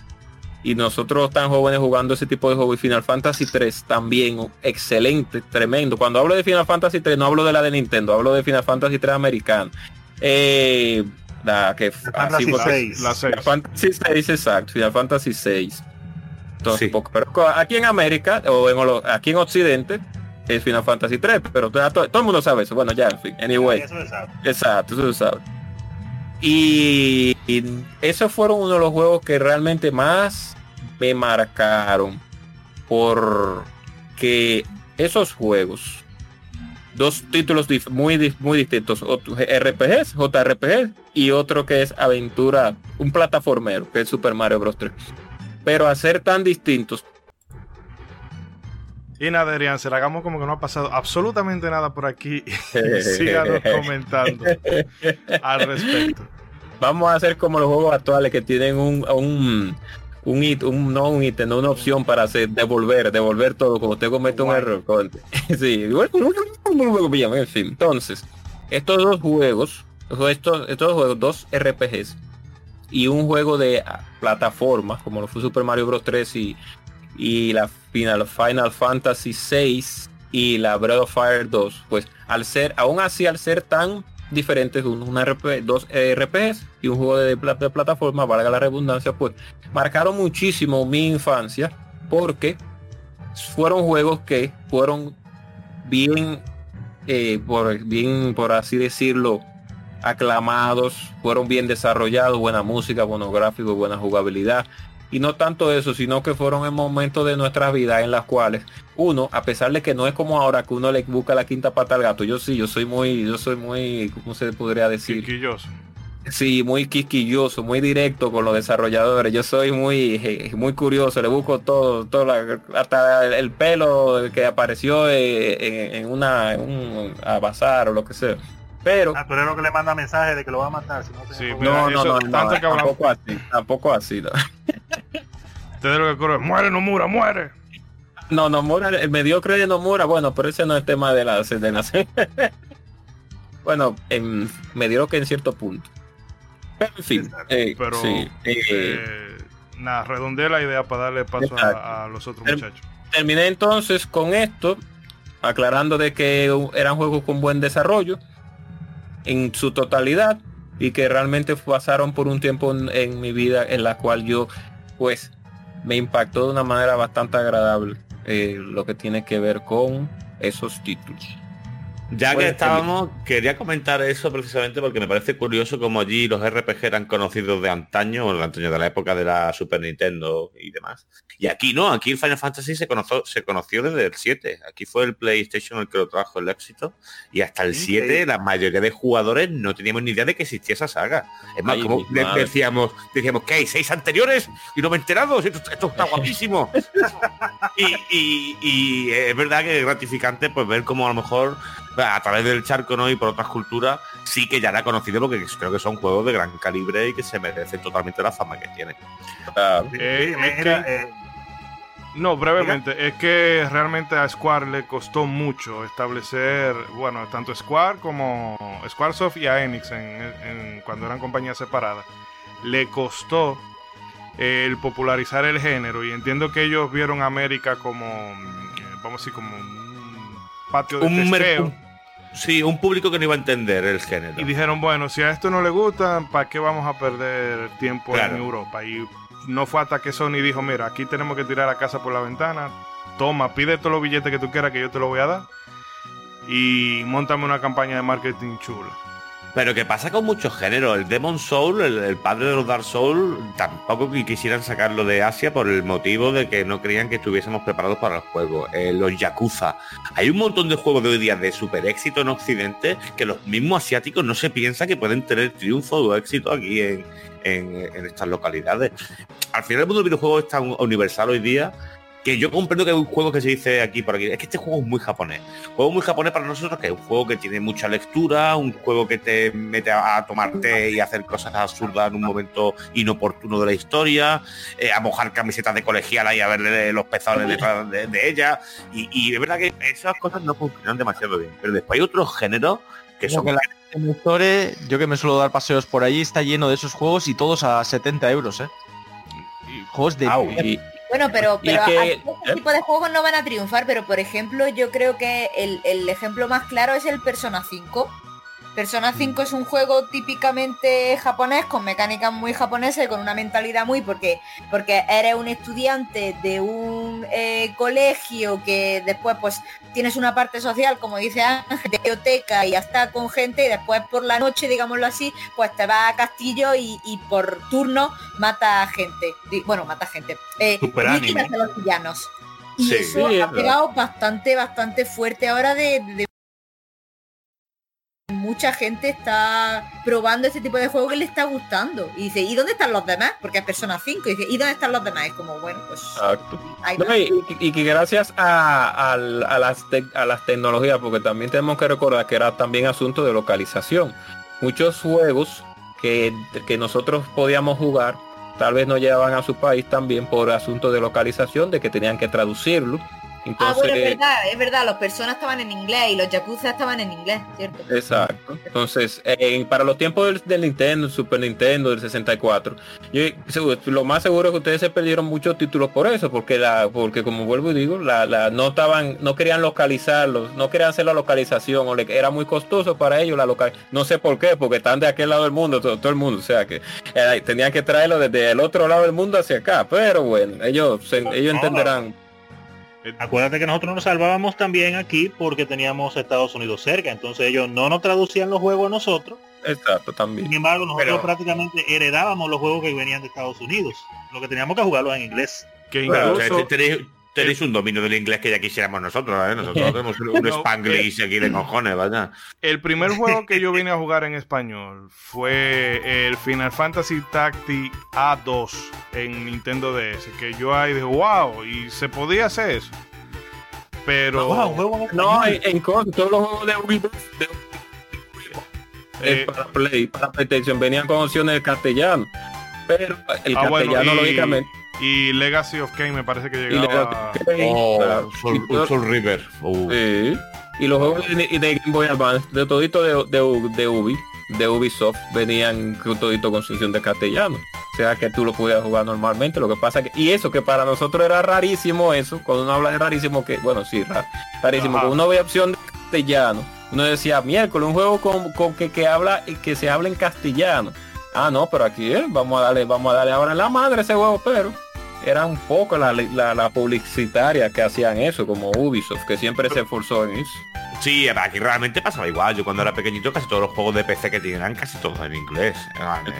y nosotros tan jóvenes jugando ese tipo de juego y Final Fantasy 3 también excelente, tremendo. Cuando hablo de Final Fantasy 3 no hablo de la de Nintendo, hablo de Final Fantasy 3 americano. Eh, la que Fantasy fue- VI. La 6. Final Fantasy 6, exacto, Final Fantasy 6. Entonces, Sí. poco- pero aquí en América o en Olo- aquí en Occidente es Final Fantasy 3, pero todo, todo el mundo sabe eso. Bueno, ya, en fin, anyway. Eso se sabe. Exacto, eso se sabe. Y, esos fueron uno de los juegos que realmente más me marcaron porque esos juegos, dos títulos muy, muy distintos, RPGs, JRPG y otro que es aventura, un plataformero, que es Super Mario Bros. 3. Pero a ser tan distintos, Y nada, Adrián, se la hagamos como que no ha pasado absolutamente nada por aquí. Síganos comentando al respecto. vamos a hacer como los juegos actuales que tienen un un un, hit- un no un ítem, no una opción para hacer devolver, devolver todo como usted comete un error. con- sí, en fin. Entonces, estos dos juegos, estos, estos dos juegos, dos RPGs y un juego de ah, plataforma, como lo fue Super Mario Bros. 3 y, y la Final, Final Fantasy 6 y la Breath of Fire 2, pues al ser, aún así al ser tan diferentes, un, un RP, dos RPGs y un juego de, de plataforma, valga la redundancia, pues marcaron muchísimo mi infancia porque fueron juegos que fueron bien, eh, por, bien por así decirlo, aclamados, fueron bien desarrollados, buena música, buenos gráficos, buena jugabilidad. Y no tanto eso, sino que fueron en momentos de nuestra vida en las cuales uno, a pesar de que no es como ahora que uno le busca la quinta pata al gato, yo sí, yo soy muy, yo soy muy, ¿cómo se podría decir? Quisquilloso. Sí, muy quisquilloso, muy directo con los desarrolladores. Yo soy muy muy curioso, le busco todo, todo la- hasta el pelo que apareció eh, en, en una en un a bazar o lo que sea. Pero Ah, tú eres lo que le manda mensaje de que lo va a matar. Si no Sí, no, no, eso, no, tanto no, que tampoco así, tampoco así. No, Ustedes lo que corren, muere Nomura, muere. no, Nomura, el mediocre de Nomura, bueno, pero ese no es tema de la de la Bueno, en, mediocre en cierto punto. Pero en fin, eh, Pero sí, eh, eh, nada, redondeé la idea para darle paso a, a los otros Term- muchachos. terminé entonces con esto, aclarando de que eran juegos con buen desarrollo en su totalidad y que realmente pasaron por un tiempo en, mi vida en la cual yo pues me impactó de una manera bastante agradable eh, lo que tiene que ver con esos títulos. Ya que estábamos, quería comentar eso precisamente porque me parece curioso como allí los RPG eran conocidos de antaño, o de antaño de la época de la Super Nintendo y demás. Y aquí no, aquí el Final Fantasy se conoció, se conoció desde el 7. Aquí fue el PlayStation el que lo trajo el éxito. Y hasta el 7 la mayoría de jugadores no teníamos ni idea de que existía esa saga. Es más, Ay, como madre. decíamos, decíamos que hay seis anteriores y no me he enterado, esto, esto está guapísimo. y, y- y es verdad que es gratificante pues ver cómo a lo mejor a través del charco ¿no? y por otras culturas sí que ya era conocido porque creo que son juegos de gran calibre y que se merecen totalmente la fama que tienen. Ah, Eh, es que- eh, No, brevemente, es que realmente a Square le costó mucho establecer, bueno, tanto Square como Squaresoft y a Enix en, en- cuando eran compañías separadas, le costó eh, el popularizar el género y entiendo que ellos vieron a América como, mm, eh, vamos a decir, como un patio de Un testeo. Sí, un público que no iba a entender el género. Y dijeron, bueno, si a esto no le gusta, ¿para qué vamos a perder tiempo Claro. en Europa? Y no fue hasta que Sony dijo, mira, aquí tenemos que tirar la casa por la ventana, toma, pide todos los billetes que tú quieras que yo te lo voy a dar y montame una campaña de marketing chula. Pero que pasa con muchos géneros. El Demon Soul, el, padre de los Dark Soul, tampoco quisieran sacarlo de Asia por el motivo de que no creían que estuviésemos preparados para el juego. Eh, los Yakuza. Hay un montón de juegos de hoy día de super éxito en Occidente que los mismos asiáticos no se piensan que pueden tener triunfo o éxito aquí en, estas localidades. Al final el mundo del videojuego es tan universal hoy día que yo comprendo que hay un juego que se dice aquí por aquí. Es que este juego es muy japonés. Juego muy japonés para nosotros, que es un juego que tiene mucha lectura, un juego que te mete a, a tomar té y a hacer cosas absurdas en un momento inoportuno de la historia, eh, a mojar camisetas de colegiala y a verle los pezones detrás de, de ella. Y, y es verdad que esas cosas no funcionan demasiado bien. Pero después hay otros géneros que Como son que la en Store, yo que me suelo dar paseos por allí, está lleno de esos juegos y todos a 70 euros, ¿eh? Juegos de... Y- Bueno, pero, pero que- este tipo de juegos no van a triunfar, pero por ejemplo, yo creo que el, el ejemplo más claro es el Persona 5. Persona 5 es un juego típicamente japonés, con mecánicas muy japonesas y con una mentalidad muy porque porque eres un estudiante de un eh, colegio que después pues tienes una parte social, como dice Ángel, de biblioteca y hasta con gente y después por la noche, digámoslo así, pues te vas a castillo y, y por turno mata a gente. Bueno, mata gente. Eh, anime. a los villanos. Y Sí, eso sí, es ha verdad. pegado bastante, bastante fuerte ahora de, de- Mucha gente está probando este tipo de juego que le está gustando. Y dice, ¿y dónde están los demás? Porque es Persona 5. Y dice, ¿y dónde están los demás? Es como, bueno, pues... No, y, y que gracias a, las tec- a las tecnologías, porque también tenemos que recordar que era también asunto de localización. Muchos juegos que, que nosotros podíamos jugar, tal vez no llevaban a su país también por asunto de localización, de que tenían que traducirlo. Ah, bueno, es verdad, es verdad, los personas estaban en inglés y los Yakuza estaban en inglés, ¿cierto? Exacto. Entonces, eh, para los tiempos del, del Nintendo, Super Nintendo, del 64, yo seguro- lo más seguro es que ustedes se perdieron muchos títulos por eso, porque la, porque como vuelvo y digo, la, la- no estaban, no querían localizarlos, no querían hacer la localización, o le, era muy costoso para ellos la local, no sé por qué, porque están de aquel lado del mundo, todo, todo el mundo, o sea que eh, tenían que traerlo desde el otro lado del mundo hacia acá, pero bueno, ellos, se- ellos entenderán. Acuérdate que nosotros nos salvábamos también aquí porque teníamos Estados Unidos cerca, entonces ellos no nos traducían los juegos a nosotros Exacto, también. Sin embargo, nosotros Pero- prácticamente heredábamos los juegos que venían de Estados Unidos. Lo que teníamos que jugarlos en inglés. Que incluso... te- tenéis, tenéis un dominio del inglés que ya quisiéramos nosotros, ¿eh? Nosotros tenemos un, Spanglish aquí de cojones, vaya. El primer juego que yo vine a jugar en español fue el Final Fantasy Tactics A2 en Nintendo DS. Que yo ahí dije, wow, y se podía hacer eso. Pero No, en, en todos los juegos de Ubisoft de- Eh, eh, para Play, para PlayStation venían con opciones de castellano. Pero el Ah, bueno, castellano, y- lógicamente. Y Legacy of Kain me parece que y llegaba... le- Oh, claro. Soul, Y todo- Soul River. Uh. Sí. Y los juegos de, de Game Boy Advance, de todito de, de, de Ubi, de Ubisoft, venían todito con sección de castellano. O sea que tú lo podías jugar normalmente. Lo que pasa que, y eso que para nosotros era rarísimo eso, cuando uno habla de rarísimo, que, bueno, sí, ra- rarísimo, cuando uno ve opción de castellano, uno decía, miércoles, un juego con, con que, que habla, que se habla en castellano. Ah, no, pero aquí eh, vamos a darle, vamos a darle ahora en la madre ese juego, pero era un poco la, la, la publicitaria que hacían eso, como Ubisoft, que siempre se esforzó en eso. Sí, aquí realmente pasaba igual. Yo cuando era pequeñito casi todos los juegos de PC que tenían casi todos en inglés. Eran, eh,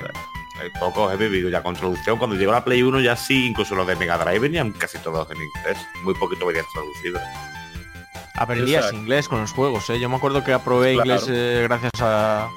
eh, pocos he vivido ya con traducción. Cuando llegó la Play 1 ya sí, incluso los de Mega Drive venían casi todos en inglés. Muy poquito venían traducidos. Aprendías Exacto. inglés con los juegos, ¿eh? Yo me acuerdo que aprobé Claro. inglés eh, gracias a,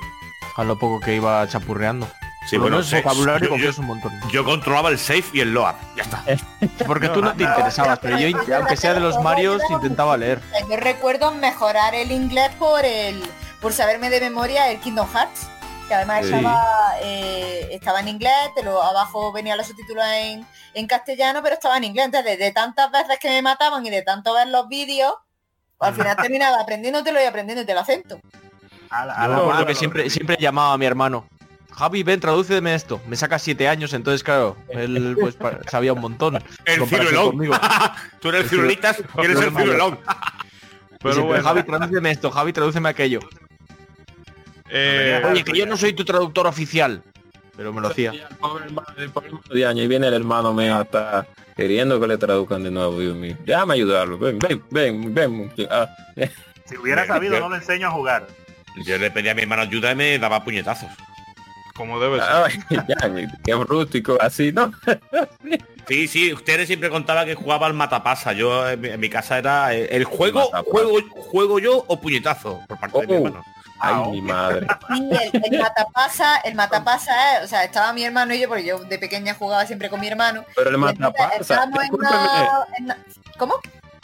a lo poco que iba chapurreando. Sí, bueno, seis. vocabulario yo, yo- un montón. yo controlaba el safe y el load. Ya está. Porque tú no te interesabas, pero yo, aunque sea de los Marios, intentaba leer. Yo recuerdo mejorar el inglés por el por saberme de memoria el Kingdom Hearts, que además Sí. estaba, eh, estaba en inglés, te lo, abajo venía los subtítulos en, en castellano, pero estaba en inglés. Entonces, de, de tantas veces que me mataban y de tanto ver los vídeos, al final terminaba aprendiéndotelo y aprendiéndote el acento. A la- a que siempre, siempre llamaba a mi hermano. Javi, ven, tradúceme esto. Me saca siete años, entonces claro, él pues sabía un montón. El ciruelón. conmigo. Tú eres el ciruelitas eres el Ciruelón. Pero bueno, Javi, tradúceme esto, Javi, tradúceme aquello. eh, Oye, que yo no soy tu traductor oficial. Pero me lo hacía. Y el pobre hermano, el pobre hermano de año, y viene el hermano mío hasta queriendo que le traduzcan de nuevo, Dios mío. Déjame ayudarlo. Ven, ven, ven, ven. Ah, Si hubiera sabido, no le enseño a jugar. Yo le pedí a mi hermano ayuda y me daba puñetazos. Como debe ser. ay, ya, qué rústico, así, ¿no? Sí, sí, ustedes siempre contaba que jugaba al matapasa. Yo en mi, en mi casa era eh, el juego, juego, juego yo o puñetazo por parte de mi Oh. hermano. Ay, Ah, mi madre. El, el matapasa, el matapasa es, o sea, estaba mi hermano y yo, porque yo de pequeña jugaba siempre con mi hermano. Pero el matapasa, en discúlpeme, una- en una- ¿Cómo?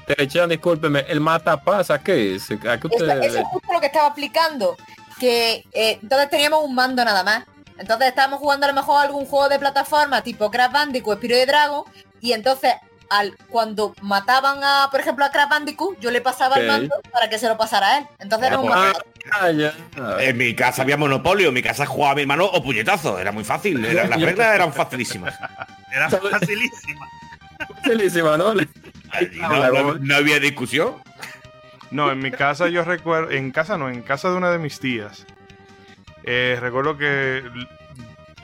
Terechan, discúlpeme, el matapasa, ¿qué es? ¿A qué Eso, usted eso es justo lo que estaba explicando. Que eh, entonces teníamos un mando nada más. Entonces estábamos jugando a lo mejor algún juego de plataforma tipo Crash Bandicoot, Spiro de Dragon. Y entonces al cuando mataban a, por ejemplo, a Crash Bandicoot, yo le pasaba el mando para que se lo pasara a él. Entonces era un Ah, mando. ah, ya. En mi casa había monopolio, en mi casa jugaba mi hermano o puñetazo. Era muy fácil, era- las reglas eran facilísimas. Era facilísima. Facilísima, ¿no? Y no, no- no había discusión. No, en mi casa yo recuerdo, en casa no, en casa de una de mis tías. Eh, recuerdo que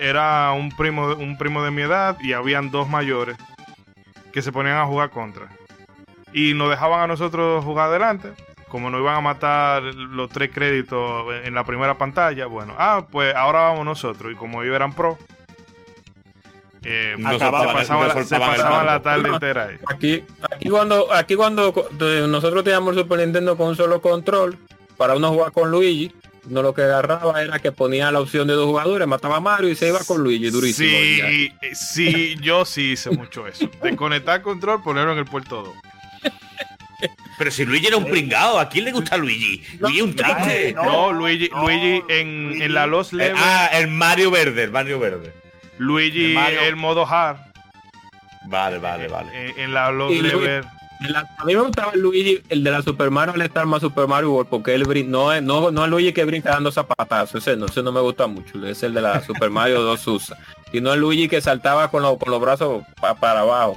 era un primo, de- un primo de mi edad y habían dos mayores que se ponían a jugar contra. Y nos dejaban a nosotros jugar adelante. Como nos iban a matar los tres créditos en la primera pantalla, bueno, ah, pues ahora vamos nosotros. Y como ellos eran pro, eh, No se pasaban, no la- se tarde entera ahí. Aquí, aquí cuando, aquí cuando de- nosotros teníamos el Super Nintendo con un solo control, para uno jugar con Luigi, uno lo que agarraba era que ponía la opción de dos jugadores, mataba a Mario y se iba con Luigi, durísimo. Sí, eh, sí, yo sí hice mucho eso. Desconectar control, ponerlo en el puerto 2. Pero si Luigi era un pringado, ¿a quién le gusta Luigi? Luigi es un triste. No, No, Luigi, no, Luigi en, Luigi. en la Lost Eh, Level, ah, el Mario Verde, el Mario Verde. Luigi el Mario. el modo hard, Vale, vale, vale. en, en la Luigi- Level. A mí me gustaba el Luigi, el de la Super Mario All Star más Super Mario World, porque él brin- no es no, no el Luigi que brinca dando zapatazos, ese no, ese no me gusta mucho, es el de la Super Mario 2 USA. Y no el Luigi que saltaba con, los- con los brazos pa- para abajo,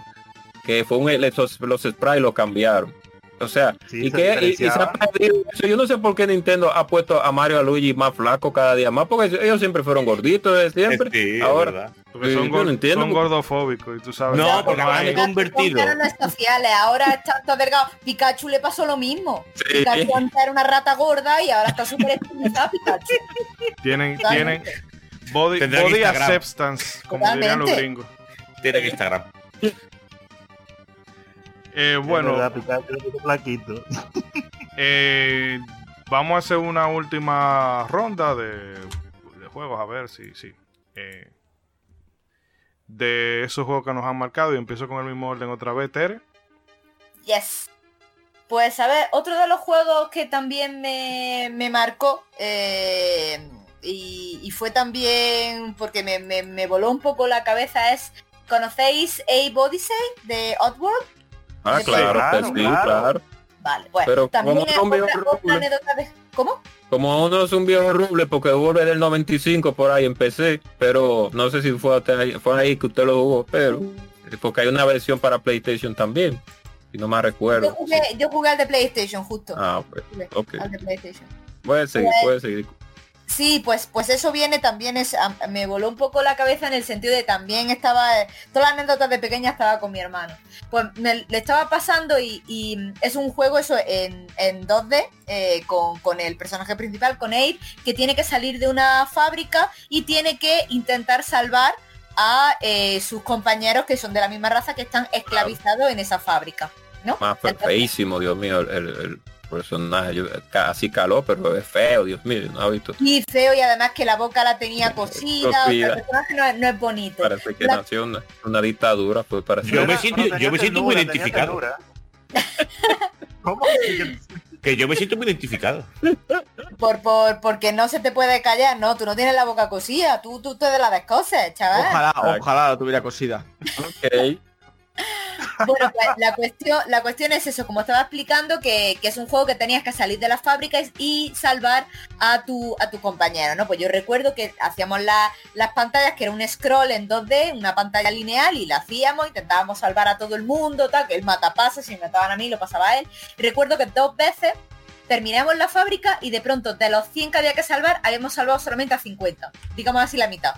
que fue un esos, los sprites lo cambiaron. O sea, Sí, y se que y- y, se ha perdido eso. Yo no sé por qué Nintendo ha puesto a Mario a Luigi más flaco cada día más, porque ellos siempre fueron gorditos de siempre. Sí, Ahora, verdad. Porque son, gor- no entiendo son porque- gordofóbicos y tú sabes. No, que porque han hay- convertido. Caras sociales, ahora están todos delgados. Pikachu le pasó lo mismo. Sí. Pikachu antes era una rata gorda y ahora está súper Pikachu. tienen, Totalmente. tienen body, body acceptance, como dirían los Totalmente. gringos. Tiene Instagram. Eh, bueno, eh, vamos a hacer una última ronda de, de juegos, a ver si, sí. Eh, de esos juegos que nos han marcado y empiezo con el mismo orden otra vez, Tere. Yes. Pues a ver, otro de los juegos que también me, me marcó eh, y, y fue también porque me, me- me voló un poco la cabeza es, ¿conocéis A Odyssey de Oddworld? Ah, Sí, claro, claro, que sí, claro. claro. Vale, bueno, Pero también como es otra, viejo otra anécdota de... ¿Cómo? Como uno es un viejo ruble porque vuelve del 95 por ahí empecé, pero no sé si fue, hasta ahí, fue ahí que usted lo jugó, pero porque hay una versión para PlayStation también, si no me Yo recuerdo. jugué, yo jugué al de PlayStation justo. Ah, pues, Jugué ok. Al de PlayStation. Puede seguir, Pues- puede seguir. Sí, pues, pues eso viene también, es, me voló un poco la cabeza en el sentido de también estaba, todas las anécdotas de pequeña estaba con mi hermano. Pues me, le estaba pasando y, y es un juego eso en, en 2D eh, con, con el personaje principal, con Abe, que tiene que salir de una fábrica y tiene que intentar salvar a eh, sus compañeros que son de la misma raza que están esclavizados en esa fábrica. ¿no? Más Dios mío, el, el- el personaje, yo- así caló, pero es feo, Dios mío, no ha visto. y feo y además que la boca la tenía cosida, o sea, Cosida. el personaje no, es- no es bonito. Parece que La- nació una, una dictadura, pues parece. Yo me siento- no, yo me siento muy identificado. Que yo me siento muy identificado. Por, por, porque no se te puede callar, no, tú no tienes la boca cosida, tú, tú te de la descoses, chaval. Ojalá, ojalá la tuviera cosida. Ok. Bueno, pues la cuestión, la cuestión es eso, como estaba explicando, que, es un juego que tenías que salir de las fábricas y salvar a tu, a tu compañero, ¿no? Pues yo recuerdo que hacíamos la- las pantallas, que era un scroll en 2D, una pantalla lineal, y la hacíamos, intentábamos salvar a todo el mundo, tal, que el matapase, si me mataban a mí, lo pasaba a él. Recuerdo que dos veces terminamos la fábrica y de pronto de los 100 que había que salvar, habíamos salvado solamente a 50, digamos así la mitad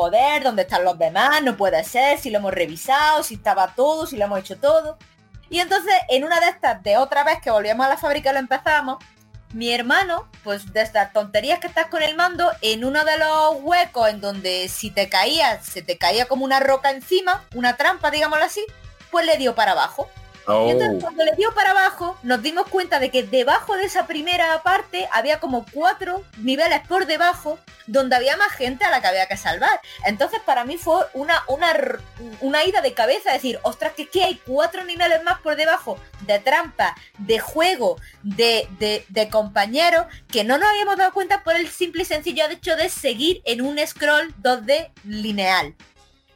joder, ¿dónde están los demás? No puede ser, si lo hemos revisado, si estaba todo, si lo hemos hecho todo. Y entonces, en una de estas, de otra vez que volvíamos a la fábrica y lo empezamos, mi hermano, pues de estas tonterías que estás con el mando, en uno de los huecos en donde si te caías, se te caía como una roca encima, una trampa, digámoslo así, pues le dio para abajo. Y Oh, entonces cuando le dio para abajo, nos dimos cuenta de que debajo de esa primera parte había como cuatro niveles por debajo donde había más gente a la que había que salvar. Entonces para mí fue una, una, una ida de cabeza, decir, ostras, que que hay cuatro niveles más por debajo de trampa, de juego, de, de, de compañeros, que no nos habíamos dado cuenta por el simple y sencillo hecho de seguir en un scroll 2D lineal.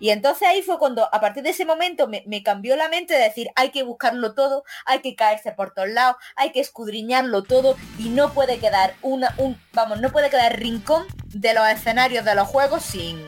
Y entonces ahí fue cuando, a partir de ese momento, me, cambió la mente de decir, hay que buscarlo todo, hay que caerse por todos lados, hay que escudriñarlo todo y no puede quedar una, un, vamos, no puede quedar rincón de los escenarios de los juegos sin,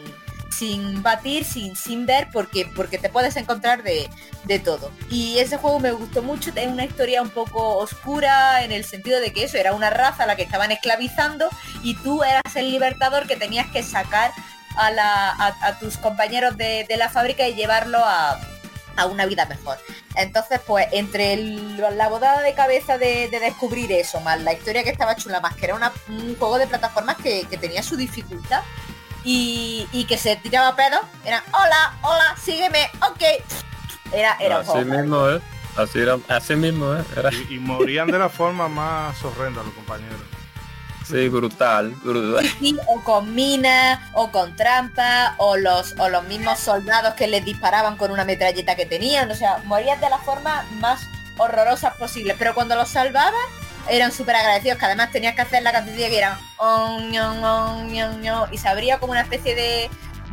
sin batir, sin, sin ver, porque, porque te puedes encontrar de, de todo. Y ese juego me gustó mucho, es una historia un poco oscura en el sentido de que eso era una raza a la que estaban esclavizando y tú eras el libertador que tenías que sacar a, la, a, a tus compañeros de, de la fábrica y llevarlo a, a una vida mejor. Entonces, pues, entre el- la bodada de cabeza de, de descubrir eso, más la historia que estaba chula, más que era una- un juego de plataformas que, que tenía su dificultad y, y que se tiraba pedo, era hola, hola, sígueme, ok. Era, era un así mismo es. Así, era, así mismo. Era, Y, y morían de la forma más horrenda los compañeros. Sí, brutal, brutal. O con minas, o con trampa, o los, o los mismos soldados que les disparaban con una metralleta que tenían. O sea, morías de la forma más horrorosa posible. Pero cuando los salvabas, eran súper agradecidos, que además tenías que hacer la cancioncilla que era "On, ñon, on, ñon, ñon", y se abría como una especie de,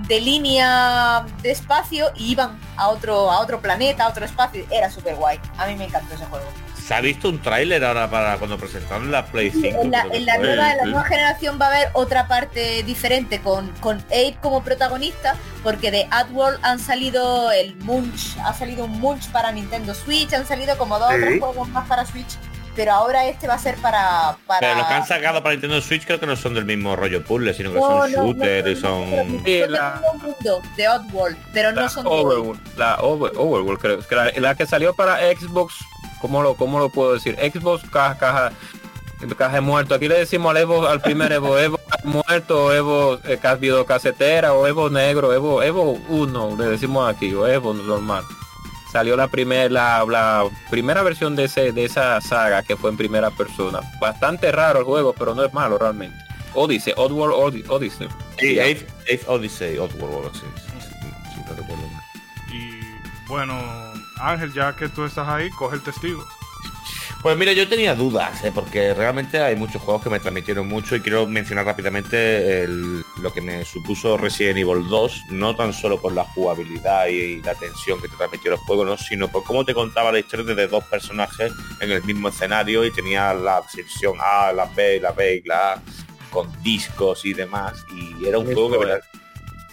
de línea de espacio y iban a otro, a otro planeta, a otro espacio. Era súper guay. A mí me encantó ese juego. Se ha visto un tráiler ahora para cuando presentaron la Play 5. En la, en nueva, la generación va a haber otra parte diferente con, con Abe como protagonista, porque de Adworld han salido el Munch, ha salido un Munch para Nintendo Switch, han salido como dos o Sí. tres juegos más para Switch, pero ahora este va a ser para... para... Pero los que han sacado para Nintendo Switch creo que no son del mismo rollo puzzle, sino que No, son no, no, shooter y no, son... del la- mundo de Oddworld, pero no son de- Overworld, la Over- Overworld, creo. que La, la que salió para Xbox, ¿cómo lo, cómo lo puedo decir? Xbox caja, caja, caja de muerto. Aquí le decimos al Evo, al primer Evo, Evo muerto, o Evo eh, cas- videocasetera, o Evo negro, Evo, Evo 1, le decimos aquí, o Evo normal. Salió la primera, la, la primera versión de ese, de esa saga que fue en primera persona. Bastante raro el juego, pero no es malo realmente. Odyssey, Oddworld Odyssey. Odyssey. Sí, Age Odyssey, Oddworld, o algo así, si- si no recuerdo mal. Y bueno, Ángel, ya que tú estás ahí, coge el testigo. Pues mira, yo tenía dudas, ¿eh? porque realmente hay muchos juegos que me transmitieron mucho y quiero mencionar rápidamente el- lo que me supuso Resident Evil 2, no tan solo por la jugabilidad y, la tensión que te transmitió el juego, ¿no? sino por cómo te contaba la historia de dos personajes en el mismo escenario y tenía la sección A, la B, la B y la A con discos y demás y era un juego que es.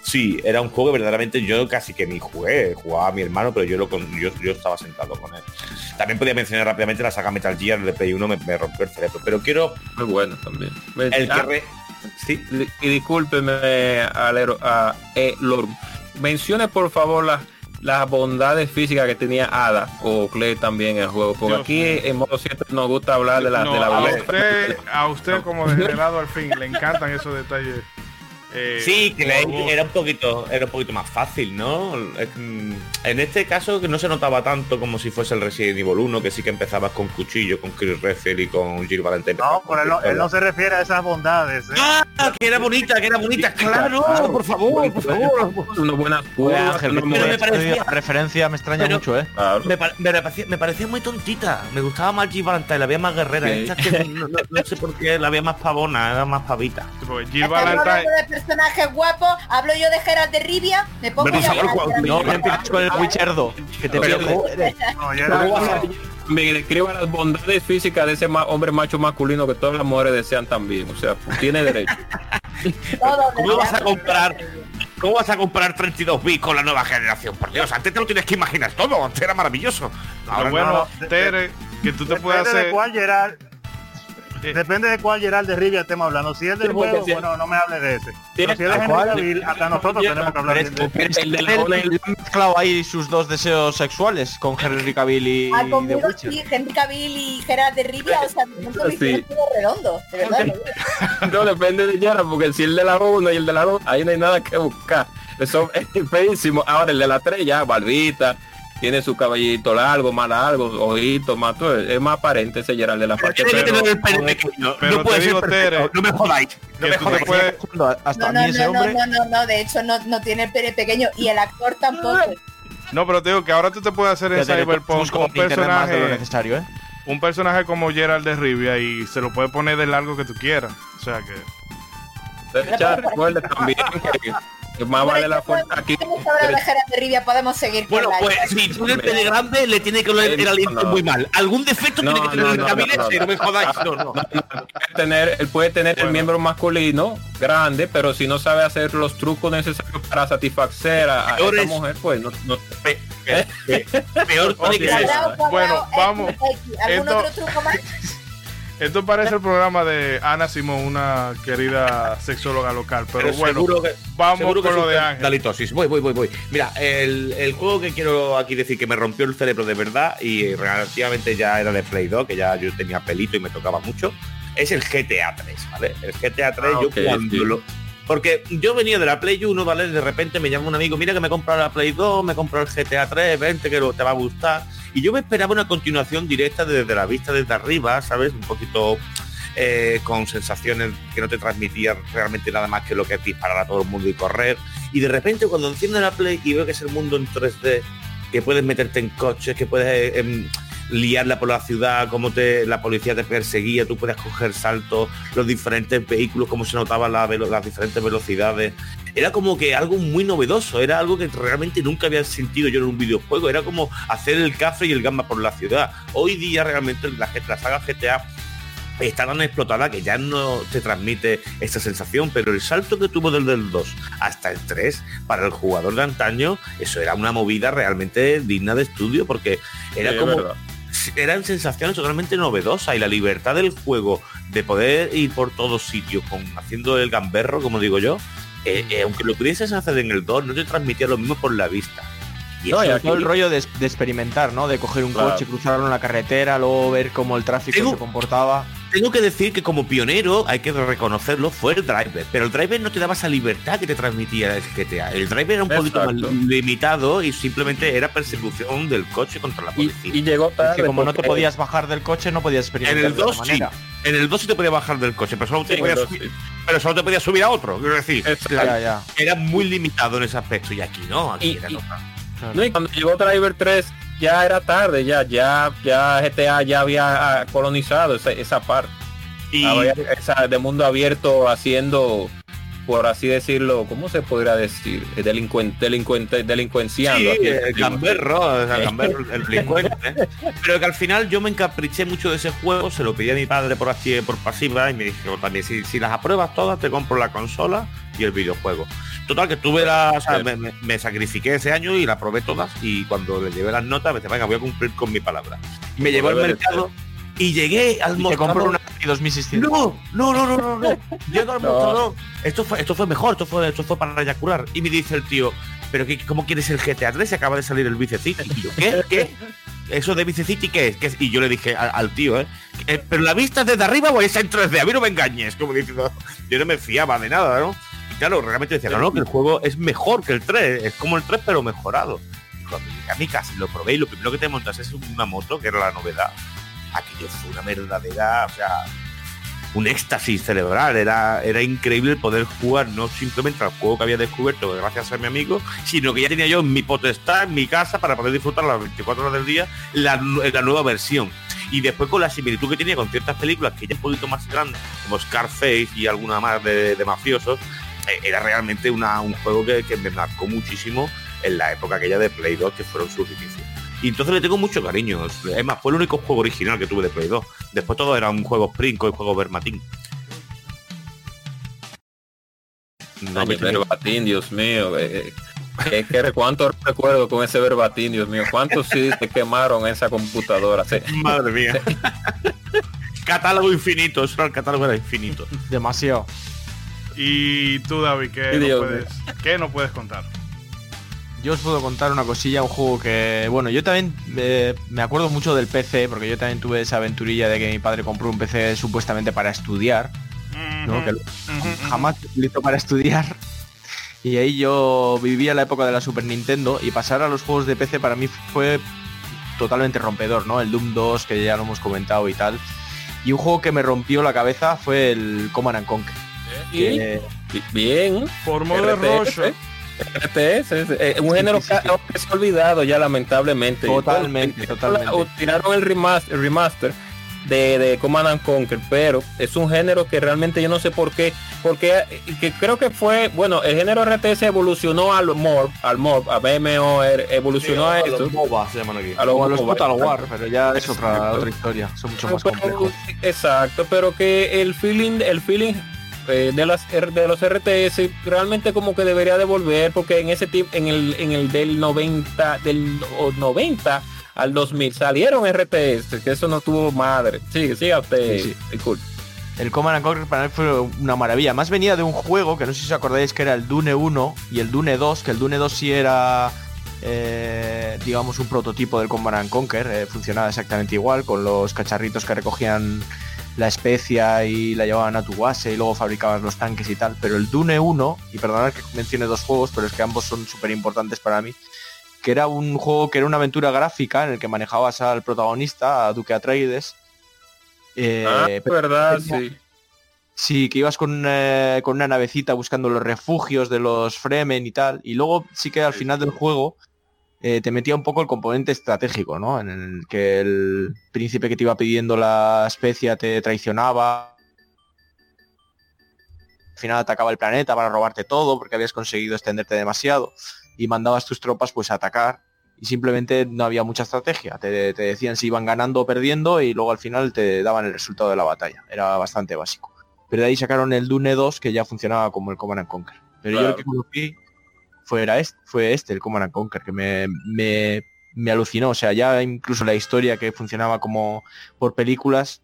Sí, era un juego que verdaderamente yo casi que ni jugué, jugaba a mi hermano, pero yo lo con- yo, yo estaba sentado con él. También podía mencionar rápidamente la saga Metal Gear de Play 1, me, me rompió el cerebro. Pero quiero Muy bueno también. el que Ah, re- Sí, Y discúlpeme, Alero, a E. Lorm. Mencione por favor las las bondades físicas que tenía Ada o Clay también en el juego. Porque Dios aquí en modo 7 nos gusta hablar de la, No, de la a usted, a usted como degenerado al fin, le encantan esos detalles. Eh, sí, que era un poquito era un poquito más fácil, ¿no? Mm, En este caso que no se notaba tanto como si fuese el Resident Evil 1, que sí que empezabas con cuchillo, con Chris Redfield y con Jill Valentine. No, pero él no, él no se refiere a esas bondades. ¿eh? Ah, que era bonita, que era bonita, claro, por favor, por favor. Ángel, me parecía- la referencia me extraña pero- mucho, ¿eh? Claro. Me, me parecía, me parecía muy tontita. Me gustaba más Jill Valentine, la veía más guerrera. Ok. Esta que no, no- no sé por qué la veía más pavona, era más pavita. Jill Valentine, personajes guapos, hablo yo de Geralt de Rivia, me pongo Por ya favor, a- Juan, No me empieces con el Wichardo, que te Pero-. No, ya ¿Cómo era- vas a- Me describa las bondades físicas de ese ma- hombre macho masculino que todas las mujeres desean también. O sea, tiene derecho. ¿Cómo vas a comprar? ¿Cómo vas a comprar 32 bits con la nueva generación? Por Dios, antes te lo tienes que imaginar todo, antes era maravilloso. Ahora bueno, no, Tere, que tú te puedes Depende de hacer... cuál Gerard. Depende de cuál Gerard de Rivia estemos hablando. Si es del Sí, juego, bueno, no me hable de ese. Pero si es de ¿a Henry hasta nosotros tenemos que hablar de ese. El el- Él ha mezclado ahí sus dos deseos sexuales con Henry Cavill y Ah, The conmigo Witcher. sí, Henry Cavill y Geralt de Rivia, o sea, de Sí. redondo, de verdad. No, depende de Yara, porque si el de la 1 y el de la 2, ahí no hay nada que buscar. Eso es feísimo. Ahora el de la 3 ya, barbita, tiene su caballito largo, más largo, ojitos, más todo. Es más aparente ese Gerald de la parte. Pero- No puede ser digo, perfecto. Tere, No me jodáis. No me jodáis. puedes- Hasta No, a no, mí ese no, no, hombre... no, no, no, de hecho no, no tiene el pene pequeño y el actor tampoco. No, pero te digo que ahora tú te puedes hacer en Cyberpunk busco un más de lo personaje, necesario, ¿eh? un personaje como Gerald de Rivia y se lo puede poner de largo que tú quieras. O sea que... Ya recuerde también que, que más vale la fuerza aquí. De podemos seguir Bueno, pues si tiene el pene grande, le tiene que oler el aliento No. muy mal. Algún defecto No, tiene que tener no, el no, Cavill no, ese, no. no me jodáis. No, no. Puede tener, él puede tener el miembro masculino grande, pero si no sabe hacer los trucos necesarios para satisfacer a, a Peor esa es- mujer, pues no, no- Pe- pe- pe- Peor tiene que ser. Cuadrado, cuadrado, Bueno, vamos. ¿Algún otro truco más? Esto parece el programa de Ana Simón, una querida sexóloga local. Pero, Pero bueno, seguro que- vamos Seguro que con lo de Ángel. de halitosis. Voy, voy, voy, voy. Mira, el, el juego que quiero aquí decir que me rompió el cerebro de verdad y relativamente ya era de Play 2, que ya yo tenía pelito y me tocaba mucho, es el GTA 3, ¿vale? El GTA 3 Ah, yo cuando sí. lo... Porque yo venía de la Play 1, ¿vale? De repente me llama un amigo, mira que me he comprado la Play 2, me he el GTA 3, vente que te va a gustar. Y yo me esperaba una continuación directa desde la vista desde arriba, ¿sabes? Un poquito eh, con sensaciones que no te transmitían realmente nada más que lo que es disparar a todo el mundo y correr. Y de repente cuando enciendo la Play y veo que es el mundo en 3D, que puedes meterte en coches, que puedes em, liarla por la ciudad, cómo te, la policía te perseguía, tú puedes coger saltos, los diferentes vehículos, cómo se notaban la velo- las diferentes velocidades, era como que algo muy novedoso, era algo que realmente nunca había sentido yo en un videojuego, era como hacer el café y el gamba por la ciudad. Hoy día realmente la, la saga GTA está tan explotada que ya no te transmite esta sensación, pero el salto que tuvo desde el 2 hasta el 3 para el jugador de antaño, eso era una movida realmente digna de estudio porque era Sí, como. Eran sensaciones totalmente novedosas y la libertad del juego de poder ir por todos sitios con haciendo el gamberro, como digo yo, eh, eh, aunque lo pudieses hacer en el 2, no te transmitía lo mismo por la vista. Y No, eso- y Sobre todo el rollo de, de experimentar, ¿no? De coger un Claro. coche, cruzarlo en la carretera, luego ver cómo el tráfico Tengo- se comportaba. Tengo que decir que como pionero, hay que reconocerlo, fue el driver. Pero el driver no te daba esa libertad que te transmitía el GTA. El driver era un poquito más limitado y simplemente era persecución del coche contra la policía. y llegó Es tarde. que como no te podías bajar del coche, no podías en experimentar el de 2 otra sí. manera. En el 2 sí te podía bajar del coche, pero solo te, Sí, podías subir, sí. pero solo te podías subir a otro. Quiero decir, Ya, ya. era muy limitado en ese aspecto. Y aquí no, aquí Y- era y-. claro. No, y cuando llegó Driver 3 ya era tarde, ya, ya, ya GTA ya había ah, colonizado esa, esa parte. Y Había esa de mundo abierto haciendo, por así decirlo, ¿cómo se podría decir? Delincuente, delincuente, delincuenciando. Sí, el gamberro, el gamberro, el delincuente. ¿eh? Pero que al final yo me encapriché mucho de ese juego, se lo pedí a mi padre por así por pasiva y me dijo también, si, si las apruebas todas, te compro la consola y el videojuego. Total, que tuve la. o sea, me, me- me sacrifiqué ese año y la probé todas y cuando le llevé las notas me dije, venga, voy a cumplir con mi palabra. Y me llevó al mercado y llegué al Y mostrador. una Atari 2600. No, no, no, no, no, no. Llego al No. mostrador. Esto fue, esto fue mejor, esto fue, esto fue para eyacular. Y me dice el tío, pero qué, ¿cómo quieres el GTA 3? Se acaba de salir el Vice City. Y yo, ¿qué? ¿Qué? ¿Eso de Vice City qué es? ¿Qué es? Y yo le dije al, al tío, ¿eh? Eh, ¿Pero la vista es desde arriba o es en 3D? A mí no me engañes. Como diciendo, yo no me fiaba de nada, ¿no? Claro, realmente decía, no, no, que el juego es mejor que el 3. Es como el 3, pero mejorado. Y cuando llegué a mi casa y lo probé y lo primero que te montas es una moto, que era la novedad. Aquello fue una verdadera, o sea, un éxtasis cerebral. Era, era increíble poder jugar no simplemente al juego que había descubierto gracias a mi amigo, sino que ya tenía yo en mi potestad, en mi casa, para poder disfrutar las 24 horas del día la, nu- la nueva versión. Y después con la similitud que tenía con ciertas películas que ya un poquito más grandes, como Scarface y alguna más de, de mafiosos, era realmente una- un juego que, que me marcó muchísimo en la época aquella de Play 2, que fueron sus inicios. Y entonces le tengo mucho cariño. Es más, fue el único juego original que tuve de Play 2. Después todo era un juego Sprinco y juego Vermatín. No me verbatín, Dios mío. eh, eh, que, ¿Cuánto recuerdo con ese verbatín, Dios mío? ¿Cuántos sí te quemaron esa computadora? Sí. Madre mía. catálogo infinito, eso era el catálogo era infinito. Demasiado. Y tú, David, ¿qué, no puedes, ¿qué no puedes contar? Yo os puedo contar una cosilla, un juego que, bueno, yo también eh, me acuerdo mucho del PC, porque yo también tuve esa aventurilla de que mi padre compró un PC supuestamente para estudiar, ¿no? Que jamás lo utilizó para estudiar. Y ahí yo vivía la época de la Super Nintendo y pasar a los juegos de PC para mí fue totalmente rompedor, ¿no? El Doom 2, que ya lo hemos comentado y tal. Y un juego que me rompió la cabeza fue el Command and Conquer. Y- bien. Por modo de RTS, rollo. RTS, es, eh, un Sí, género sí, sí, sí. que se ha olvidado ya lamentablemente. Totalmente, totalmente. o Tiraron el remaster, el remaster de, de Command and Conquer, pero es un género que realmente yo no sé por qué, porque eh, que creo que fue, bueno, el género RTS evolucionó al MOB, al MOB, a BMO evolucionó a esto. MOBA se llaman aquí. a los a los Total. War, pero ya es otra, historia, son mucho Pero- más complejos. Exacto, pero que el feeling, el feeling eh, de las de los RTS realmente como que debería devolver porque en ese tiempo, en el en el del 90 del o 90 al 2000 salieron RTS, que eso no tuvo madre. Sí, siga usted. Sí, disculpe. El Command and Conquer para mí fue una maravilla. Más venía de un juego que no sé si os acordáis que era el Dune 1 y el Dune 2, que el Dune 2 sí era, eh, digamos, un prototipo del Command and Conquer. eh, funcionaba exactamente igual, con los cacharritos que recogían la especia y la llevaban a tu base y luego fabricabas los tanques y tal. Pero el Dune 1, y perdonad que mencione dos juegos, pero es que ambos son súper importantes para mí, que era un juego que era una aventura gráfica en el que manejabas al protagonista, a Duque Atreides. eh, ah, verdad, tenía- sí. Sí, que ibas con, eh, con una navecita buscando los refugios de los Fremen y tal. Y luego sí que al final del juego eh, te metía un poco el componente estratégico, ¿no? En el que el príncipe que te iba pidiendo la especia te traicionaba. final atacaba el planeta para robarte todo porque habías conseguido extenderte demasiado y mandabas tus tropas pues a atacar y simplemente no había mucha estrategia. Te, te decían si iban ganando o perdiendo y luego al final te daban el resultado de la batalla. Era bastante básico. Pero de ahí sacaron el Dune 2 que ya funcionaba como el Command and Conquer. Pero yo el que conocí fue, era este, fue este, el Command and Conquer, que me, me, me alucinó. O sea, ya incluso la historia que funcionaba como por películas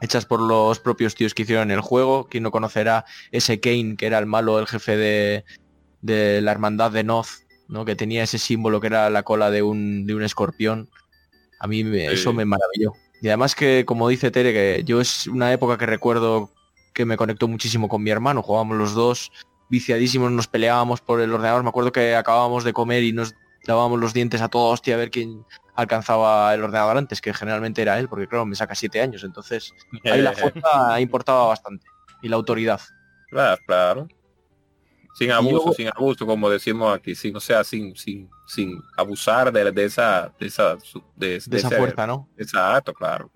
hechas por los propios tíos que hicieron el juego. Quien no conocerá ese Kane, que era el malo, el jefe de, de la hermandad de Noz, ¿no? que tenía ese símbolo que era la cola de un, de un escorpión. A mí me- Sí. eso me maravilló. Y además que, como dice Tere, que yo es una época que recuerdo que me conectó muchísimo con mi hermano. Jugábamos los dos viciadísimos, nos peleábamos por el ordenador. Me acuerdo que acabábamos de comer y nos dábamos los dientes a toda hostia a ver quién alcanzaba el ordenador antes, que generalmente era él, porque claro, me saca siete años. Entonces, ahí la fuerza importaba bastante. Y la autoridad. Claro, claro. Sin abuso, luego- sin abuso, como decimos aquí, sin, o sea, sin, sin, sin abusar de, de esa, de esa, de, De esa ese- fuerza, ¿no? Exacto, claro.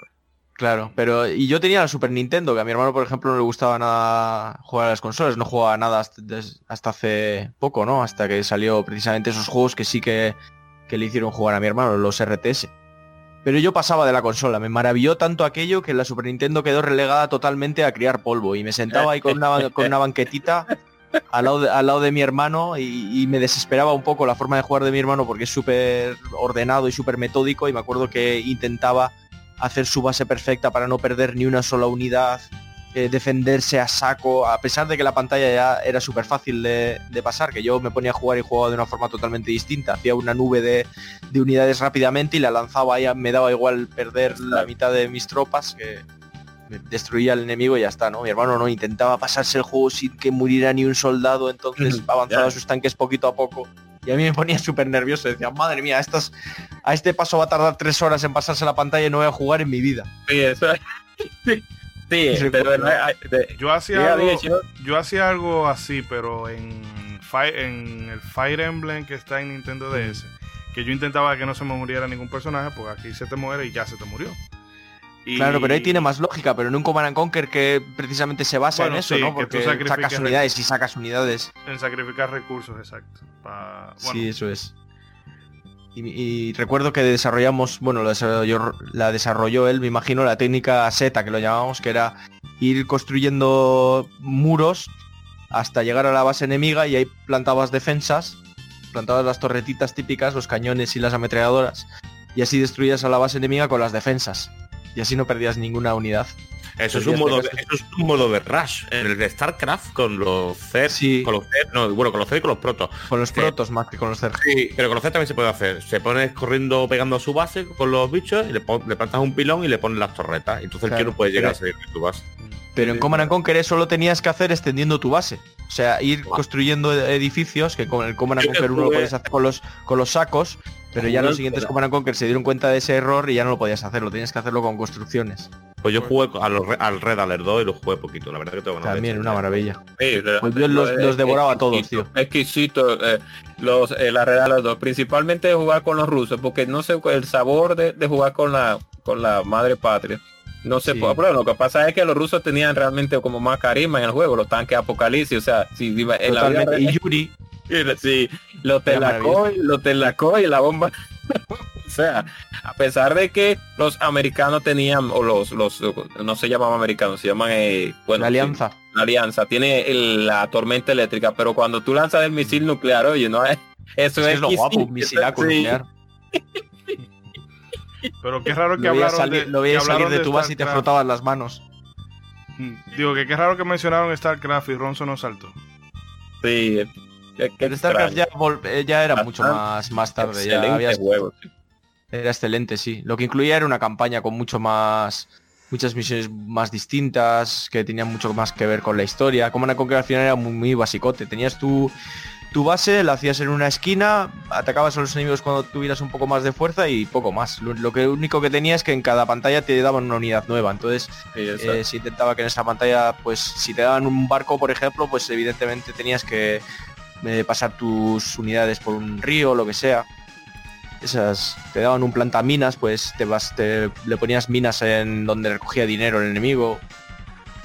Claro, pero y yo tenía la Super Nintendo, que a mi hermano, por ejemplo, no le gustaba nada jugar a las consolas, no jugaba nada hasta, hace poco, ¿no? Hasta que salió precisamente esos juegos que sí que, que le hicieron jugar a mi hermano, los RTS. Pero yo pasaba de la consola, me maravilló tanto aquello que la Super Nintendo quedó relegada totalmente a criar polvo y me sentaba ahí con una, con una banquetita al lado, de, al lado de mi hermano y, y me desesperaba un poco la forma de jugar de mi hermano porque es súper ordenado y súper metódico y me acuerdo que intentaba hacer su base perfecta para no perder ni una sola unidad, eh, defenderse a saco, a pesar de que la pantalla ya era súper fácil de, de pasar, que yo me ponía a jugar y jugaba de una forma totalmente distinta, hacía una nube de, de unidades rápidamente y la lanzaba ahí, me daba igual perder la mitad de mis tropas, que destruía al enemigo y ya está, ¿no? Mi hermano no intentaba pasarse el juego sin que muriera ni un soldado, entonces avanzaba sus tanques poquito a poco. Y a mí me ponía súper nervioso, decía, madre mía, estas, a este paso va a tardar tres horas en pasarse la pantalla y no voy a jugar en mi vida. Sí, eso Sí, sí, pero recuerdo. de- de- Yo hacía algo, yo hacía algo así, pero en, en el Fire Emblem que está en Nintendo DS, que yo intentaba que no se me muriera ningún personaje, porque aquí se te muere y ya se te murió. Y- Claro, pero ahí tiene más lógica, pero en un Command and Conquer que precisamente se basa Bueno, en eso, sí, ¿no? Porque sacas unidades y sacas unidades. En sacrificar recursos, exacto. Pa- bueno, Sí, eso es. Y, y recuerdo que desarrollamos, bueno, lo desarrolló- la desarrolló él, me imagino, la técnica SETA, que lo llamábamos, que era ir construyendo muros hasta llegar a la base enemiga y ahí plantabas defensas, plantabas las torretitas típicas, los cañones y las ametralladoras, y así destruías a la base enemiga con las defensas. Y así no perdías ninguna unidad. Eso es, un modo eso es un modo de Rush. En el de StarCraft con los C, Sí. con los C, no, bueno, con los C y con los protos. Con los protos más que con los CERG. Sí, pero con los C también se puede hacer. Se pone corriendo pegando a su base con los bichos y le, pon- le plantas un pilón y le pones las torretas. Entonces Claro, el no puede llegar pero- a salir de tu base. Pero en Command and Conquer eso lo tenías que hacer extendiendo tu base. O sea, ir construyendo edificios, que con el Command Conquer uno lo jugué- podías hacer con los, con los sacos, pero ya los siguientes Command and Conquer se dieron cuenta de ese error y ya no lo podías hacer, lo tenías que hacerlo con construcciones. Pues yo jugué a los re- al Red Alert 2 y lo jugué poquito. La verdad que tengo de También, una maravilla. Sí, Pues yo los- devoraba a todos, tío. Exquisito, eh, los, eh, la de los dos, principalmente jugar con los rusos, porque no sé el sabor de, de jugar con la, con la madre patria. No Sí. por- pero lo que pasa es que los rusos tenían realmente como más carisma en el juego, los tanques apocalipsis, o sea, si en la vida Y Yuri, Sí, los telacoy, los telacoy y la bomba. o sea, a pesar de que los americanos tenían, o los, los no se llaman americanos, se llaman, eh, bueno, la sí, alianza. la alianza, tiene el- la tormenta eléctrica, pero cuando tú lanzas el misil nuclear, oye, no es, eso es, es lo guapo, misilaco sí. Pero qué raro que Lo hablaron salir, de, lo que veías salir de tu base y te frotabas las manos. Mm, Digo que qué raro que mencionaron StarCraft y Ronzo no saltó. Sí, qué Pero StarCraft ya, eh, ya era mucho Bastante más, más tarde. Ya juego. sí. Era excelente, sí. Lo que incluía era una campaña con mucho más muchas misiones más distintas, que tenían mucho más que ver con la historia. Como una Conquer al final era muy, muy basicote. Tenías tu, tu base, la hacías en una esquina, atacabas a los enemigos cuando tuvieras un poco más de fuerza y poco más. Lo, lo que único que tenías es que en cada pantalla te daban una unidad nueva. Entonces Sí, eh, se intentaba que en esa pantalla, pues si te daban un barco, por ejemplo, pues evidentemente tenías que eh, pasar tus unidades por un río o lo que sea. Esas te daban un plantaminas, pues te vas, te le ponías minas en donde recogía dinero el enemigo.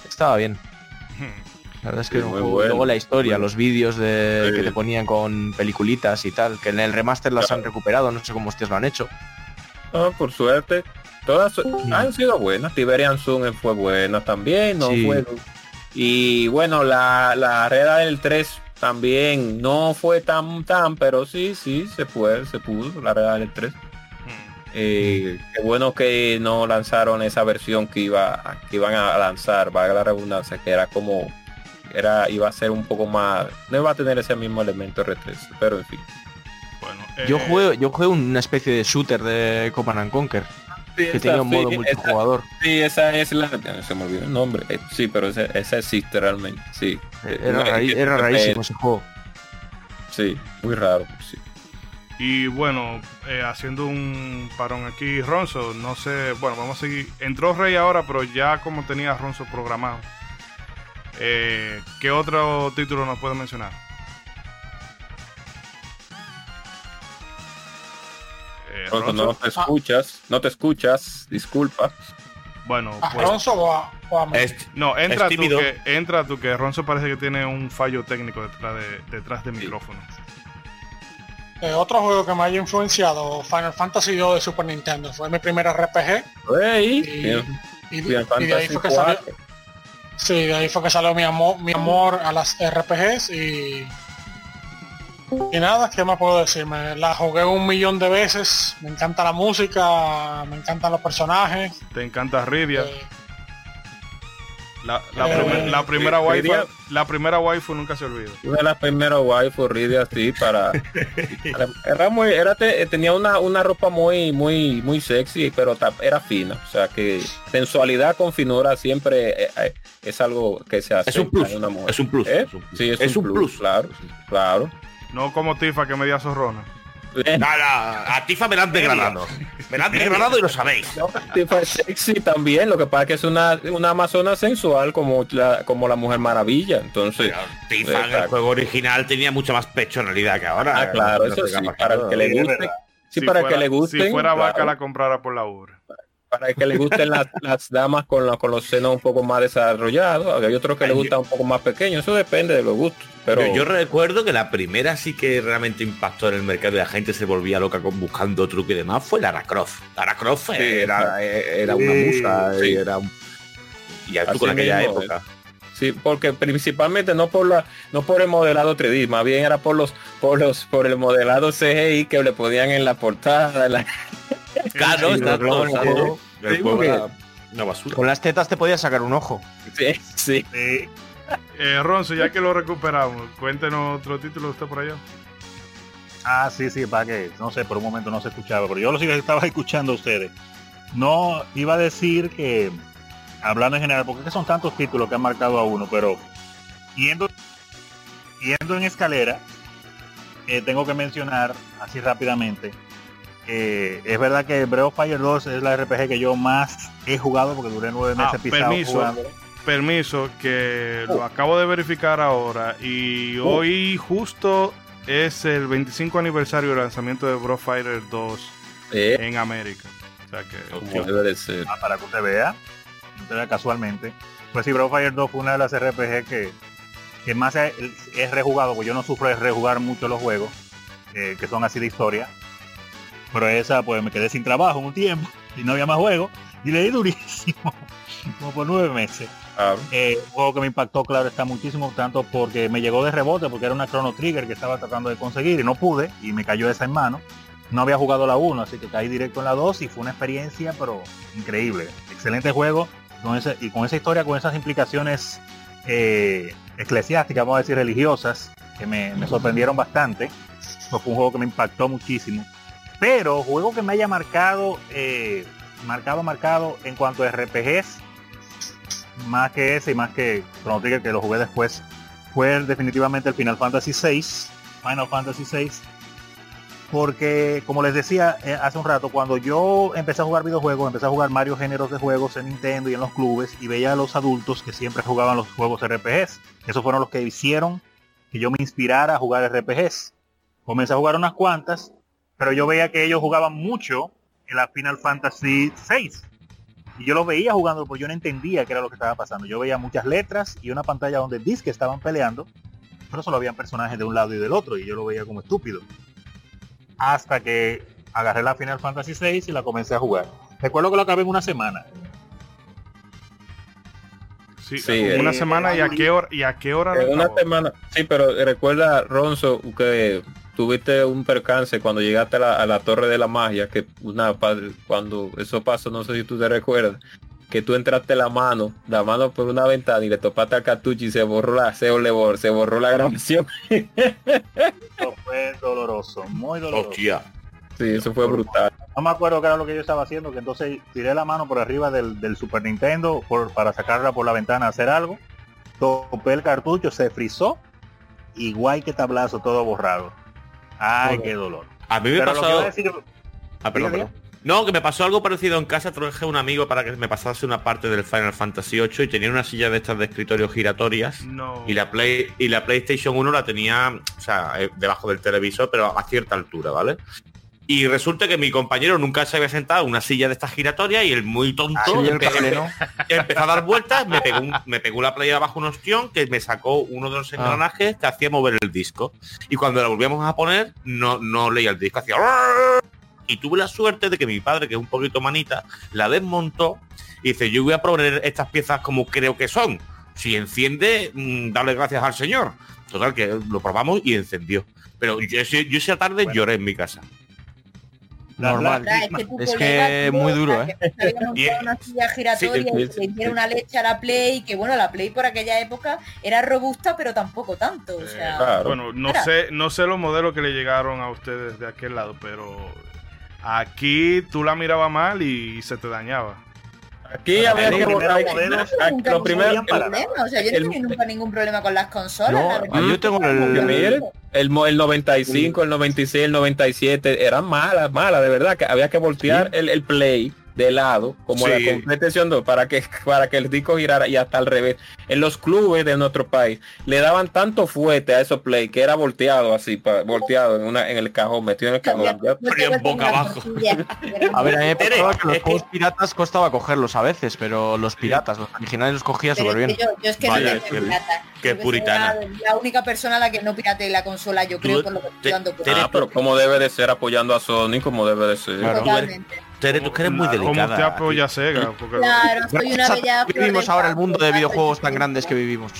Estaba bien. La verdad es que Sí, juego- bueno. luego la historia, los vídeos de Sí. que te ponían con peliculitas y tal, que en el remaster las han recuperado, no sé cómo ustedes lo han hecho. Ah, por suerte. Todas Mm. han sido buenas. Tiberian Sun fue buena también, no Sí. fue. Y bueno, la, la del 3 también no fue tan tan, pero sí, sí, se puede, se pudo, la Red del 3. Mm. Eh, qué bueno que no lanzaron esa versión que iba a- que iban a lanzar, valga la redundancia, que era como era iba a ser un poco más no iba a tener ese mismo elemento R3, pero en fin. Bueno, Yo eh, jugué, yo jugué una especie de shooter de Command and Conquer, que tenía un modo multijugador. Sí, esa es la se me olvidó el nombre. Eh, sí, pero ese, esa existe realmente, sí. Era, No, raí- era rarísimo ese juego. Sí, muy raro, sí. Y bueno, eh, haciendo un parón aquí, Ronzo, no sé, bueno, vamos a seguir. Entró Rey ahora, pero ya como tenía Ronzo programado. Eh, ¿Qué otro título nos puede mencionar? Eh, Ronzo, Ronzo, no te escuchas, no te escuchas, disculpa. Bueno, ¿A pues, Alonso o a, o a mí? Es- no, entra tú, tímido. que, entra tú que Ronzo parece que tiene un fallo técnico detrás de, detrás del micrófono. Eh, otro juego que me haya influenciado, Final Fantasy 2 de Super Nintendo. Fue mi primer RPG. Y- bien, Y, Final y de ahí fue que salió, 4. sí, de ahí fue que salió mi amor, mi amor a las RPGs y y nada, ¿qué más puedo decir? Me la jugué un millón de veces, me encanta la música, me encantan los personajes. Te encanta Ridia. eh, La, la, eh, primer- la primera waifu, la primera waifu nunca se olvida. Una de las primeras waifu Ridia así para era muy era te- tenía una, una ropa muy muy muy sexy pero ta- era fina o sea que sensualidad con finura siempre eh, es algo que se hace Es un plus, una mujer es un plus, ¿Eh? es un plus. sí es, Es un, un plus, plus. claro claro No como Tifa que media zorrona. Eh, No, no, a Tifa me la han degradado. Me la han degradado y lo sabéis. no, Tifa es sexy también lo que pasa es que es una, una amazona sensual como la, como la mujer maravilla entonces Pero Tifa en el juego original tenía mucha más pechonalidad que ahora. ah claro No eso sí para el que le guste sí Si para fuera- que le guste Si fuera vaca la comprara por la UR. Para que le gusten las, las damas con, los- con los senos un poco más desarrollados hay otros que le yo- gustan un poco más pequeños eso depende de los gustos pero Yo, yo recuerdo que la primera sí que realmente impactó en el mercado y la gente se volvía loca con buscando truco y demás fue Lara Croft. Lara Croft Sí, era, era una Sí, musa sí. y era un... Y Así con aquella mismo época. Sí, porque principalmente no por la, no por el modelado 3D, más bien era por los, por los, por el modelado CGI que le ponían en la portada. en la- Claro, está todo, está. El era una basura. Con las tetas te podías sacar un ojo. Sí, sí. Sí. Eh, Ronzo, ya que lo recuperamos, cuéntenos otro título usted por allá. Ah, sí, sí, para que, no sé, por un momento no se escuchaba, pero yo lo estaba escuchando a ustedes. No, iba a decir que, hablando en general, porque son tantos títulos que han marcado a uno, pero yendo, yendo en escalera, eh, tengo que mencionar, así rápidamente, que es verdad que Breath of Fire 2 es la RPG que yo más he jugado, porque duré nueve meses Ah, pisado permiso. jugando. Permiso, que lo acabo de verificar ahora y hoy justo es el 25 aniversario del lanzamiento de Bro Fighter 2 Eh, en América. O sea que como debe de ser. Ah, para que usted vea, usted vea casualmente. Pues sí, Breath of Fire 2 fue una de las RPG que, que más he, he rejugado, porque yo no sufro de rejugar mucho los juegos, eh, que son así de historia. Pero esa, pues me quedé sin trabajo un tiempo y no había más juegos. Y le di durísimo, como por nueve meses. Claro. Eh, un juego que me impactó, claro, está muchísimo, tanto porque me llegó de rebote, porque era una Chrono Trigger que estaba tratando de conseguir y no pude, y me cayó esa en mano. No había jugado la 1, así que caí directo en la 2 y fue una experiencia, pero increíble. Excelente juego, con ese, y con esa historia, con esas implicaciones eh, eclesiásticas, vamos a decir religiosas, que me, me sorprendieron bastante. Pues fue un juego que me impactó muchísimo. Pero juego que me haya marcado, eh, marcado, marcado en cuanto a RPGs, más que ese y más que Chrono Trigger que lo jugué después fue definitivamente el Final Fantasy VI Final Fantasy VI porque como les decía eh, hace un rato cuando yo empecé a jugar videojuegos empecé a jugar varios géneros de juegos en Nintendo y en los clubes y veía a los adultos que siempre jugaban los juegos RPGs esos fueron los que hicieron que yo me inspirara a jugar RPGs comencé a jugar unas cuantas pero yo veía que ellos jugaban mucho en la Final Fantasy VI Y yo lo veía jugando, pero yo no entendía qué era lo que estaba pasando. Yo veía muchas letras y una pantalla donde dice que estaban peleando, pero solo habían personajes de un lado y del otro, y yo lo veía como estúpido. Hasta que agarré la Final Fantasy VI y la comencé a jugar. Recuerdo que lo acabé en una semana. Sí, Sí, una eh, semana y a qué hora y a qué hora lo En una semana. Sí, pero recuerda, Ronzo, que tuviste un percance cuando llegaste a la, a la Torre de la Magia, que una padre, cuando eso pasó, no sé si tú te recuerdas, que tú entraste la mano, la mano por una ventana y le topaste al cartucho y se borró la, se, borró, se borró la grabación. Eso fue doloroso, muy doloroso. Hostia. Sí, eso fue brutal. No me acuerdo qué era lo que yo estaba haciendo, que entonces tiré la mano por arriba del, del Super Nintendo por- para sacarla por la ventana a hacer algo. Topé el cartucho, se frizó, igual que tablazo, todo borrado. Ay, qué dolor. A mí me Pero pasó... decir, Ah, perdón, Diga, perdón. No, que me pasó algo parecido en casa, traje a un amigo para que me pasase una parte del Final Fantasy VIII y tenía una silla de estas de escritorio giratorias No. y la Play y la PlayStation 1 la tenía, o sea, eh, debajo del televisor, pero a cierta altura, ¿vale? Y resulta que mi compañero nunca se había sentado en una silla de estas giratorias y el muy tonto empezó a dar vueltas, me pegó, un- me pegó la playa abajo un ostión que me sacó uno de los engranajes que hacía mover el disco. Y cuando la volvíamos a poner, no, no leía el disco, hacía... Y tuve la suerte de que mi padre, que es un poquito manita, la desmontó y dice, yo voy a poner estas piezas como creo que son. Si enciende, mm, dale gracias al señor. Total, que lo probamos y encendió. Pero yo, yo esa tarde Bueno. lloré en mi casa. La- Normal. la- Es que, tu Es que muy duro, que ¿eh? montado Y- una silla giratoria sí, y le hicieron sí. una leche a la Play, que bueno, la Play por aquella época era robusta, pero tampoco tanto. O sea, Claro. Bueno, no sé, no sé los modelos que le llegaron a ustedes de aquel lado, pero aquí tú la mirabas mal y se te dañaba. Aquí había que primeros modelos lo primero. O sea, yo no el- he tenido nunca ningún problema con las consolas. No, la yo tengo el, el, el 95, el 96, el 97 eran malas, malas, de verdad, que había que voltear el, el play de lado, como Sí. la competición 2, para que, para que el disco girara y hasta al revés. En los clubes de nuestro país le daban tanto fuerte a esos play que era volteado así, pa- volteado en una en el cajón, metido en el cajón. Tengo boca abajo. A ver, a mí me pasaba que los juegos piratas costaba cogerlos a veces, pero los piratas, los originales los cogía súper bien. yo, yo es que Vaya, no qué- pirata. puritana. La, la única persona a la que no pirate la consola, yo creo, por lo que estoy dando. Ah, pero como debe de ser apoyando a Sony, como debe de ser. Claro. Totalmente. Tú que eres muy ¿Cómo delicada. usted apoya a Sega? Porque Claro, soy una bella vivimos ahora el mundo de videojuegos tan grandes que vivimos.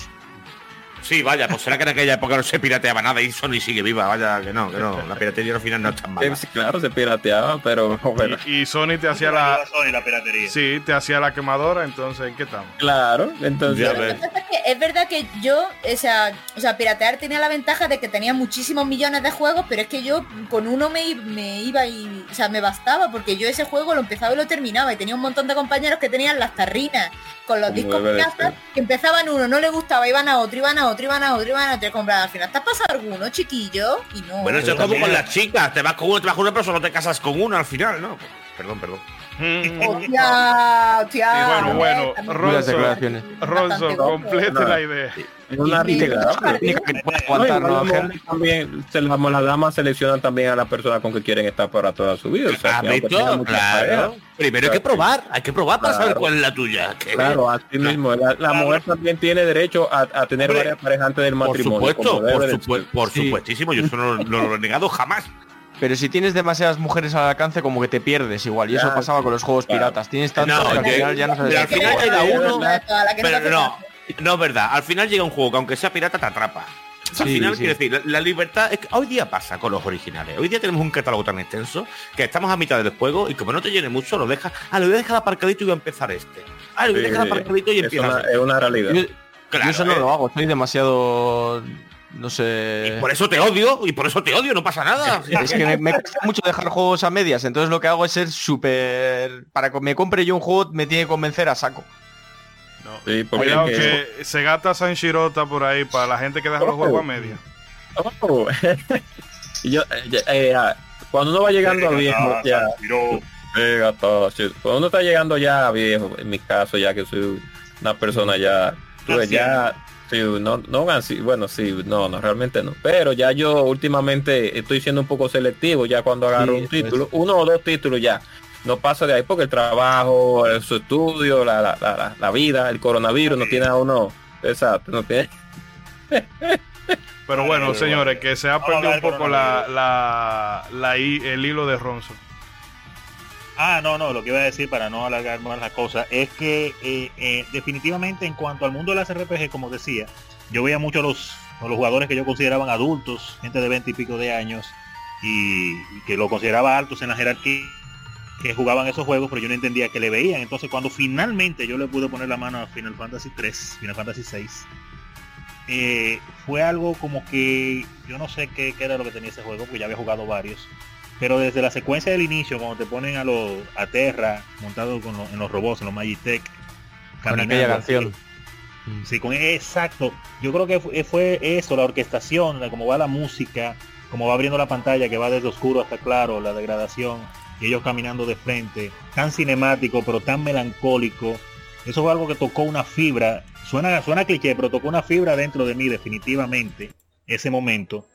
Sí, vaya, pues será que en aquella época no se pirateaba nada y Sony sigue viva, vaya que no, que no. La piratería al final no es tan Eh, mala. sí, claro, se pirateaba, pero bueno, y, y Sony te hacía la Sony, la piratería. sí, te hacía la quemadora, entonces ¿en qué estamos? claro, entonces es que es verdad que yo, o sea, o sea, piratear tenía la ventaja de que tenía muchísimos millones de juegos, pero es que yo con uno me, me iba y, o sea, me bastaba, porque yo ese juego lo empezaba y lo terminaba, y tenía un montón de compañeros que tenían las tarrinas con los discos de ser. que empezaban uno, no le gustaba, iban a otro, iban a otro, iban a otro, iban a otro, y compraban al final. ¿Te ha pasado alguno, chiquillo? Y no. Bueno, eso es como con las chicas, te vas con uno, te vas con una, pero solo te casas con una al final, ¿no? Perdón, perdón. Hostia, hostia. Y bueno, bueno, Bastante gordo. complete la idea. también, se las, las damas seleccionan también a las personas con que quieren estar para toda su vida. O sea, ¿Has que muchas Claro. Primero hay que probar, hay que probar para saber Claro. cuál es la tuya. Que- Claro, así mismo. La, la mujer también tiene derecho a, a tener Hombre, varias parejas antes del Por matrimonio. supuesto, por, de supu- ser. por Sí. supuestísimo, yo eso no, no lo he negado jamás. Pero si tienes demasiadas mujeres al alcance, como que te pierdes igual. Y eso pasaba con los juegos piratas. Tienes tantos No, que al final ya no sabes. pero al final llega uno- Pero no, no es verdad. Al final llega un juego que aunque sea pirata te atrapa. Al Sí, final, sí. quiero decir, la, la libertad es que hoy día pasa con los originales. Hoy día tenemos un catálogo tan extenso que estamos a mitad del juego y como no te llene mucho, lo dejas. Ah, lo voy a dejar aparcadito y voy a empezar este. Ah, lo voy a Sí, dejar aparcadito y es, empiezas. una, es una realidad. Yo, Claro, yo eso no eh. lo hago. Soy demasiado... No sé... Y por eso te odio, y por eso te odio, no pasa nada. Es que me, me cuesta mucho dejar juegos a medias, entonces lo que hago es ser súper... Para que me compre yo un juego me tiene que convencer a saco. No. Sí, porque Cuidado que- que se gata San Shirota por ahí para la gente que deja los juegos a media. Oh. Y yo, eh, eh, cuando uno va llegando a viejo, ya, Pega todo, sí. Cuando uno está llegando ya a viejo, en mi caso, ya que soy una persona ya, tú ves, ya, sí, no, no, ansi- bueno, sí, no, no, realmente no. Pero ya yo últimamente estoy siendo un poco selectivo ya cuando agarro Sí, un es. título, uno o dos títulos ya. no pasa de ahí porque el trabajo, el- su estudio, la, la, la, la vida, el coronavirus no tiene a uno. Exacto, no tiene. Pero bueno, Pero señores, que se ha perdido un poco la, la, la el hilo de Ronzo. Ah, no, no, lo que iba a decir para no alargar más la cosa es que eh, eh, definitivamente en cuanto al mundo de las RPG, como decía, yo veía mucho a los, a los jugadores que yo consideraban adultos, gente de 20 y pico de años, y, que lo consideraba altos en la jerarquía, que jugaban esos juegos, pero yo no entendía que le veían. Entonces cuando finalmente yo le pude poner la mano a Final Fantasy 3, Final Fantasy 6, eh, fue algo como que yo no sé qué, qué era lo que tenía ese juego, porque ya había jugado varios. Pero desde la secuencia del inicio, cuando te ponen a los a Terra, montado con los- en los robots, en los Magitech, Con caminando aquella así. canción. Sí, con exacto. Yo creo que fue, fue eso, la orquestación, la- cómo va la música, cómo va abriendo la pantalla, que va desde oscuro hasta claro, la degradación, y ellos caminando de frente, tan cinemático, pero tan melancólico. Eso fue algo que tocó una fibra, suena, suena cliché, pero tocó una fibra dentro de mí definitivamente, ese momento.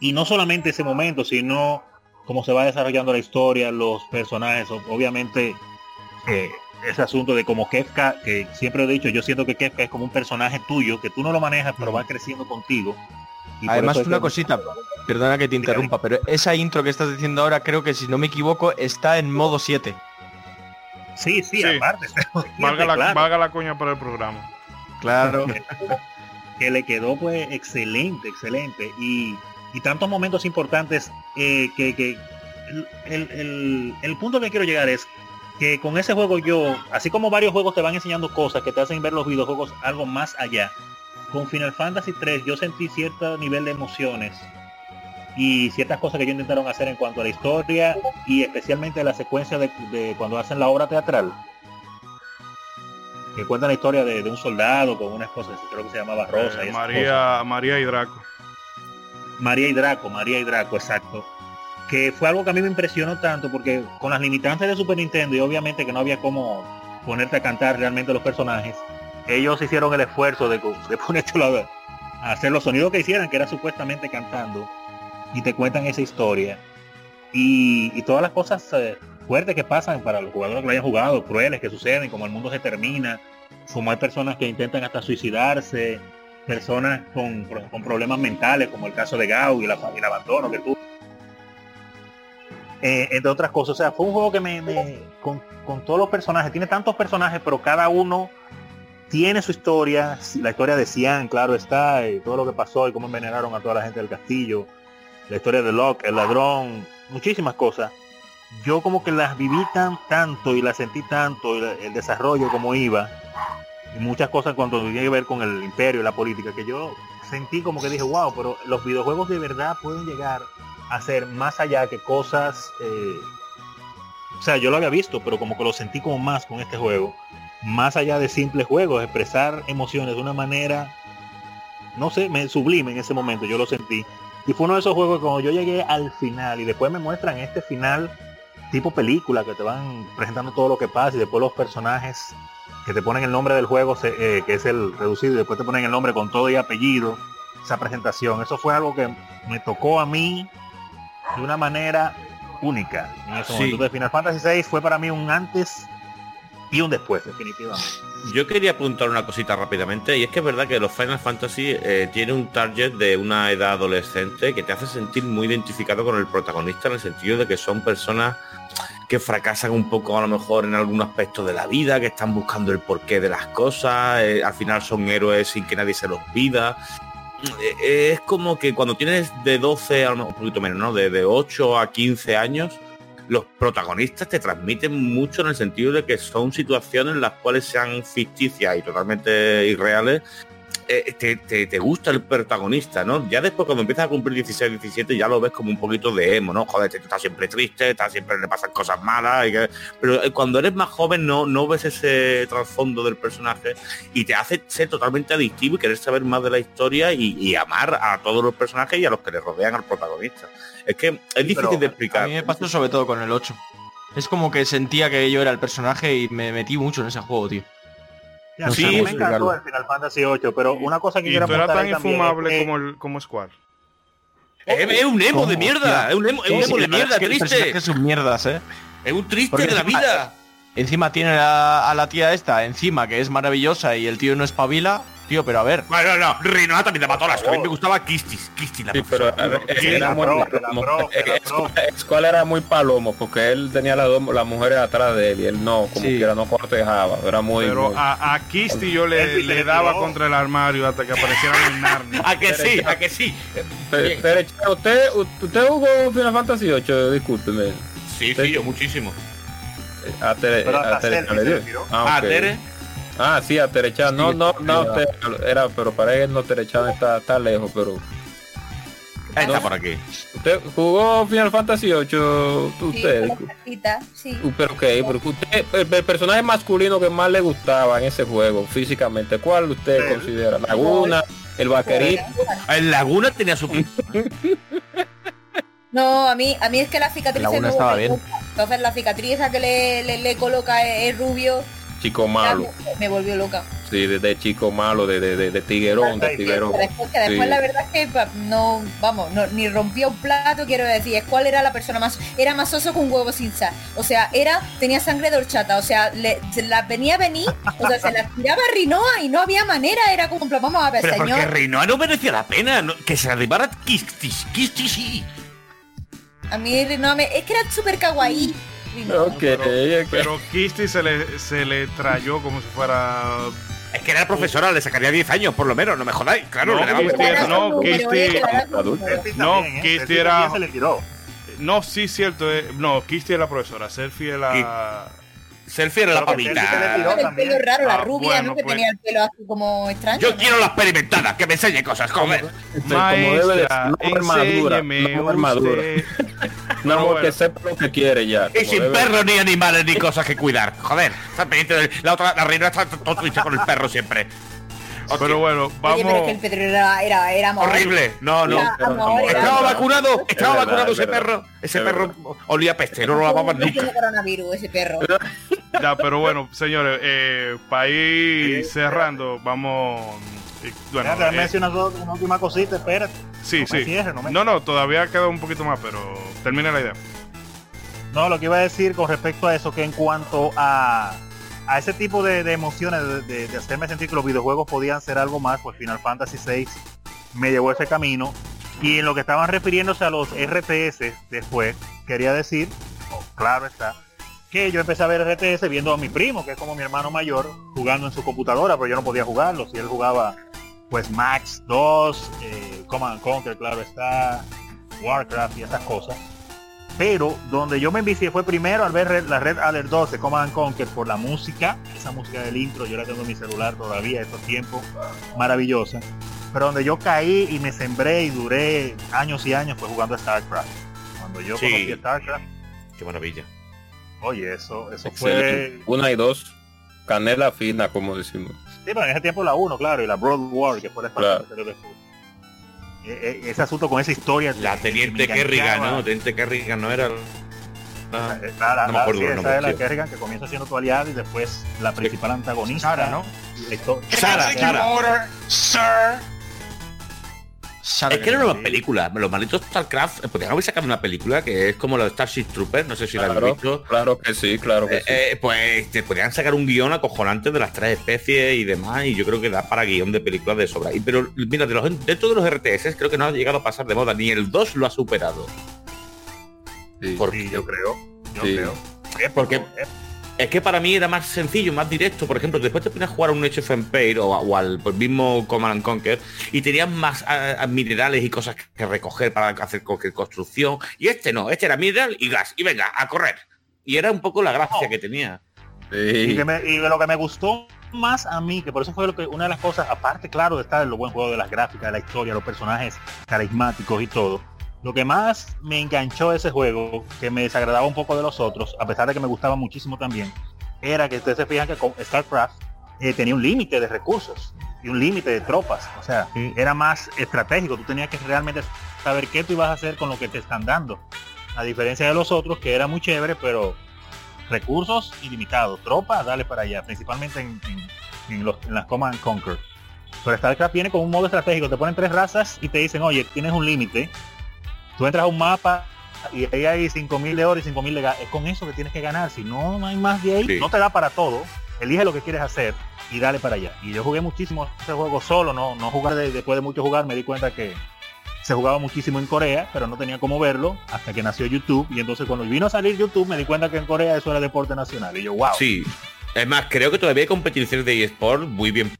Y no solamente ese momento, sino cómo se va desarrollando la historia, los personajes, obviamente eh, ese asunto de como Kefka, que siempre he dicho, yo siento que Kefka es como un personaje tuyo, que tú no lo manejas, pero va creciendo contigo. Y Además, una que- cosita, perdona que te interrumpa, pero esa intro que estás diciendo ahora, creo que si no me equivoco, está en modo 7. Sí, sí, Sí. aparte. Valga la, claro, valga la coña para el programa. Claro. que le quedó pues excelente, excelente. Y, y tantos momentos importantes eh, que, que el, el- el- punto que quiero llegar es que con ese juego yo, así como varios juegos te van enseñando cosas que te hacen ver los videojuegos algo más allá, con Final Fantasy 3 yo sentí cierto nivel de emociones y ciertas cosas que ellos intentaron hacer en cuanto a la historia y especialmente la secuencia de, de cuando hacen la obra teatral que cuentan la historia de, de un soldado con una esposa creo que se llamaba Rosa Eh, y. María, María y Draco. María y Draco, María y Draco, exacto. Que fue algo que a mí me impresionó tanto porque con las limitantes de Super Nintendo y obviamente que no había cómo ponerte a cantar realmente los personajes, ellos hicieron el esfuerzo de, de ponértelo a, a hacer los sonidos que hicieran, que era supuestamente cantando, y te cuentan esa historia. Y, todas las cosas eh, fuertes que pasan para los jugadores que lo hayan jugado, crueles que suceden, como el mundo se termina, como hay personas que intentan hasta suicidarse, personas con, con problemas mentales, como el caso de Gau y, la, y el abandono que tuvo. Eh, entre otras cosas, o sea, fue un juego que me, con, con todos los personajes, tiene tantos personajes, pero cada uno tiene su historia, la historia de Cian, claro está, y todo lo que pasó y cómo envenenaron a toda la gente del castillo, la historia de Locke, el ladrón, muchísimas cosas. Yo como que las viví tan tanto y las sentí tanto, el desarrollo como iba, y muchas cosas cuando tenía que ver con el imperio la política, que yo sentí como que dije, wow, pero los videojuegos de verdad pueden llegar a ser más allá que cosas, eh, o sea, yo lo había visto, pero como que lo sentí como más con este juego, más allá de simples juegos, expresar emociones de una manera, no sé, me sublime en ese momento, yo lo sentí. Y fue uno de esos juegos que cuando yo llegué al final y después me muestran este final tipo película que te van presentando todo lo que pasa y después los personajes que te ponen el nombre del juego eh, que es el reducido y después te ponen el nombre con todo y apellido esa presentación. Eso fue algo que me tocó a mí de una manera única en ese Sí. momento. Entonces, Final Fantasy VI fue para mí un antes y un después definitivamente. Yo quería apuntar una cosita rápidamente y es que es verdad que los Final Fantasy eh, tiene un target de una edad adolescente que te hace sentir muy identificado con el protagonista en el sentido de que son personas que fracasan un poco a lo mejor en algún aspecto de la vida, que están buscando el porqué de las cosas, eh, al final son héroes sin que nadie se los pida. Eh, es como que cuando tienes de 12, a lo mejor un poquito menos, ¿no? De, de 8 a 15 años, los protagonistas te transmiten mucho en el sentido de que son situaciones en las cuales sean ficticias y totalmente irreales. Eh, te, te- te gusta el protagonista, ¿no? Ya después cuando empiezas a cumplir 16, 17 ya lo ves como un poquito de emo, ¿no? Joder, este está siempre triste, está siempre le pasan cosas malas, y que- pero eh, cuando eres más joven no, no ves ese trasfondo del personaje y te hace ser totalmente adictivo y querer saber más de la historia y, y amar a todos los personajes y a los que le rodean al protagonista. Es que es difícil de A explicar. mí me pasó sobre todo con el 8. Es como que sentía que yo era el personaje y me metí mucho en ese juego, tío. Ya, No sí, me encantó el Final Fantasy 8 pero una cosa que Y quiero tú apuntar tan ahí también infumable es que- como, el, como Square. Es, es un emo de mierda, es un emo, es un Sí, emo sí, de mierda, es que triste. personaje son mierdas, eh. Es un triste Porque de la encima- vida. Encima tiene a, a la tía esta encima que es maravillosa y el tío no espabila. Tío, pero a ver. Bueno, no, no, Rinoa también te mató las. A mí me gustaba Kistis, Kistis la Sí, pero ver, era muy palomo. era muy porque él tenía las dos las mujeres atrás de él y él no, como Sí. quiera, no cortejaba. Era muy. Pero muy- a, a Kisti yo le, Elvis le le daba contra el armario hasta que aparecieran en Narnia. ¿A que sí? ¿A que sí? Pe- pero, usted, usted jugó Final Fantasy 8, discúlpeme. Sí, sí, yo muchísimo. A. Ah, Ah. Tere. Ah, sí, a Terechan. No, Sí, no, no, era- pero para él no Terechan está, está lejos, pero. Ahí está por aquí. ¿Usted jugó Final Fantasy 8? Sí, Usted. sí. Uh, Pero ok, pero usted, el, el personaje masculino que más le gustaba en ese juego, físicamente, ¿cuál usted Sí. considera? ¿Laguna? ¿El vaquerito? En Laguna tenía su... No, a mí, a mí es que la cicatriz La se una me estaba bien. Entonces la cicatriz esa que le, le, le coloca es, es rubio, Chico malo. me, me volvió loca. Sí, de, de chico malo, de, de, de, de tiguerón, de tiguerón. Pero después, que después Sí. la verdad es que no, vamos, no, ni rompió un plato, quiero decir, es cuál era la persona más, era más oso con huevo sin sal. O sea, era, tenía sangre de horchata, o sea, le, se la venía a venir, o sea, se la tiraba a Rinoa y no había manera, era como, vamos a ver, Pero porque señor, Rinoa no merecía la pena. no- que se arribara Kistis, Kistis sí. a mí Rinoa me, es que era súper kawaii. Ok, Pero, ok. pero Kisti se le, se le trayó como si fuera... Es que era profesora, le sacaría 10 años por lo menos, no me jodáis. Claro, No, le Kisti era- no, Kisti- No, ¿eh? Kisti era-. No, sí, cierto. eh, no, Kisti es la profesora. Selfie es la... Selfie era la pavita. el pelo raro, la Ah, rubia, bueno, ¿no? Que pues- tenía el pelo así como extraño. Yo ¿no? quiero la experimentada, que me enseñe cosas, joder. Sí, como debe de ser, Maestra, no armadura, no armadura. No, porque bueno. sepa lo que quiere ya. Y sin debe- perros, ni animales, ni cosas que cuidar. Joder, está pendiente de- La otra, la reina está todo triste con el perro siempre. Hostia, Pero bueno, Oye, pero es que el vamos... Era, era, horrible. No, no. Era amor, Estaba amor. vacunado, estaba verdad, vacunado es ese verdad. perro. Ese Es perro olía peste, no lo lavaban No tiene nunca. coronavirus ese perro. Ya, pero bueno, señores, eh, para ir cerrando, vamos... Bueno, Espérate, eh, una última cosita, espérate. sí, no me sí. no me- No, no, todavía queda un poquito más, pero termina la idea. No, lo que iba a decir con respecto a eso, que en cuanto a, a ese tipo de, de emociones, de, de- de hacerme sentir que los videojuegos podían ser algo más, pues Final Fantasy VI me llevó ese camino. Y en lo que estaban refiriéndose a los RTS después, quería decir, oh, claro está, que yo empecé a ver RTS viendo a mi primo, que es como mi hermano mayor, jugando en su computadora, pero yo no podía jugarlo. Si él jugaba, pues Max 2, eh, Command and Conquer, claro está, Warcraft y esas cosas. Pero donde yo me envicié fue primero al ver Red- la Red Alert 2 de Command and Conquer por la música, esa música del intro, yo la tengo en mi celular todavía, estos tiempos, maravillosa. Pero donde yo caí y me sembré y duré años y años fue jugando a StarCraft. Cuando yo Sí. conocí a StarCraft, Qué maravilla. oye, eso, eso Excelente. fue... Una y dos. Canela fina, como decimos. Sí, pero en ese tiempo la 1, claro, y la Broad War, que fue la Claro. E- e- ese asunto con esa historia. La teniente Kerrigan. ¿no? Teniente Kerrigan no era. Ah, Eh, la- la- No me la- acuerdo sí, esa es la. Kerrigan que comienza siendo tu aliada y después la principal antagonista. Sara, ¿no? Sara, Sara. order, sir. Es que era una película. Los malditos StarCraft. eh, Podrían haber sacado una película que es como de Starship Troopers. No sé si la habéis Claro, visto. claro que sí, claro que Eh, sí. eh, pues te podrían sacar un guion acojonante de las tres especies y demás, y yo creo que da para guion de películas de sobra. Y, pero mira, de, los, de todos los RTS creo que no ha llegado a pasar de moda, ni el 2 lo ha superado. Sí. Por- Sí, yo creo. Yo Sí. creo. Porque- Es que para mí era más sencillo, más directo. Por ejemplo, después te ponías a jugar a un Age of Empire o, al pues, mismo Command and Conquer y tenías más minerales y cosas que recoger para hacer cualquier construcción. Y este no, este era mineral y gas. Y venga, a correr. Y era un poco la gracia que tenía. Y, que me- y de lo que me gustó más a mí, que por eso fue lo que una de las cosas, aparte claro de estar en lo buen juego de las gráficas, de la historia, los personajes carismáticos y todo, lo que más me enganchó de ese juego, que me desagradaba un poco de los otros, a pesar de que me gustaba muchísimo también, era que ustedes se fijan que con StarCraft eh, tenía un límite de recursos y un límite de tropas, o sea, era más estratégico, tú tenías que realmente saber qué tú ibas a hacer con lo que te están dando, a diferencia de los otros que era muy chévere, pero recursos ilimitados, tropas, dale para allá, principalmente en, en- en los, en las Command and Conquer. Pero StarCraft viene con un modo estratégico, te ponen tres razas y te dicen, oye, tienes un límite Tú entras a un mapa y ahí hay 5.000 de oro y 5.000 de gas. Es con eso que tienes que ganar. Si no, no hay más de ahí. Sí. No te da para todo. Elige lo que quieres hacer y dale para allá. Y yo jugué muchísimo ese juego solo, no, no jugar de- después de mucho jugar, me di cuenta que se jugaba muchísimo en Corea, pero no tenía cómo verlo hasta que nació YouTube. Y entonces cuando vino a salir YouTube me di cuenta que en Corea eso era deporte nacional. Y yo, wow. Sí. Es más, creo que todavía hay competiciones de eSport muy bien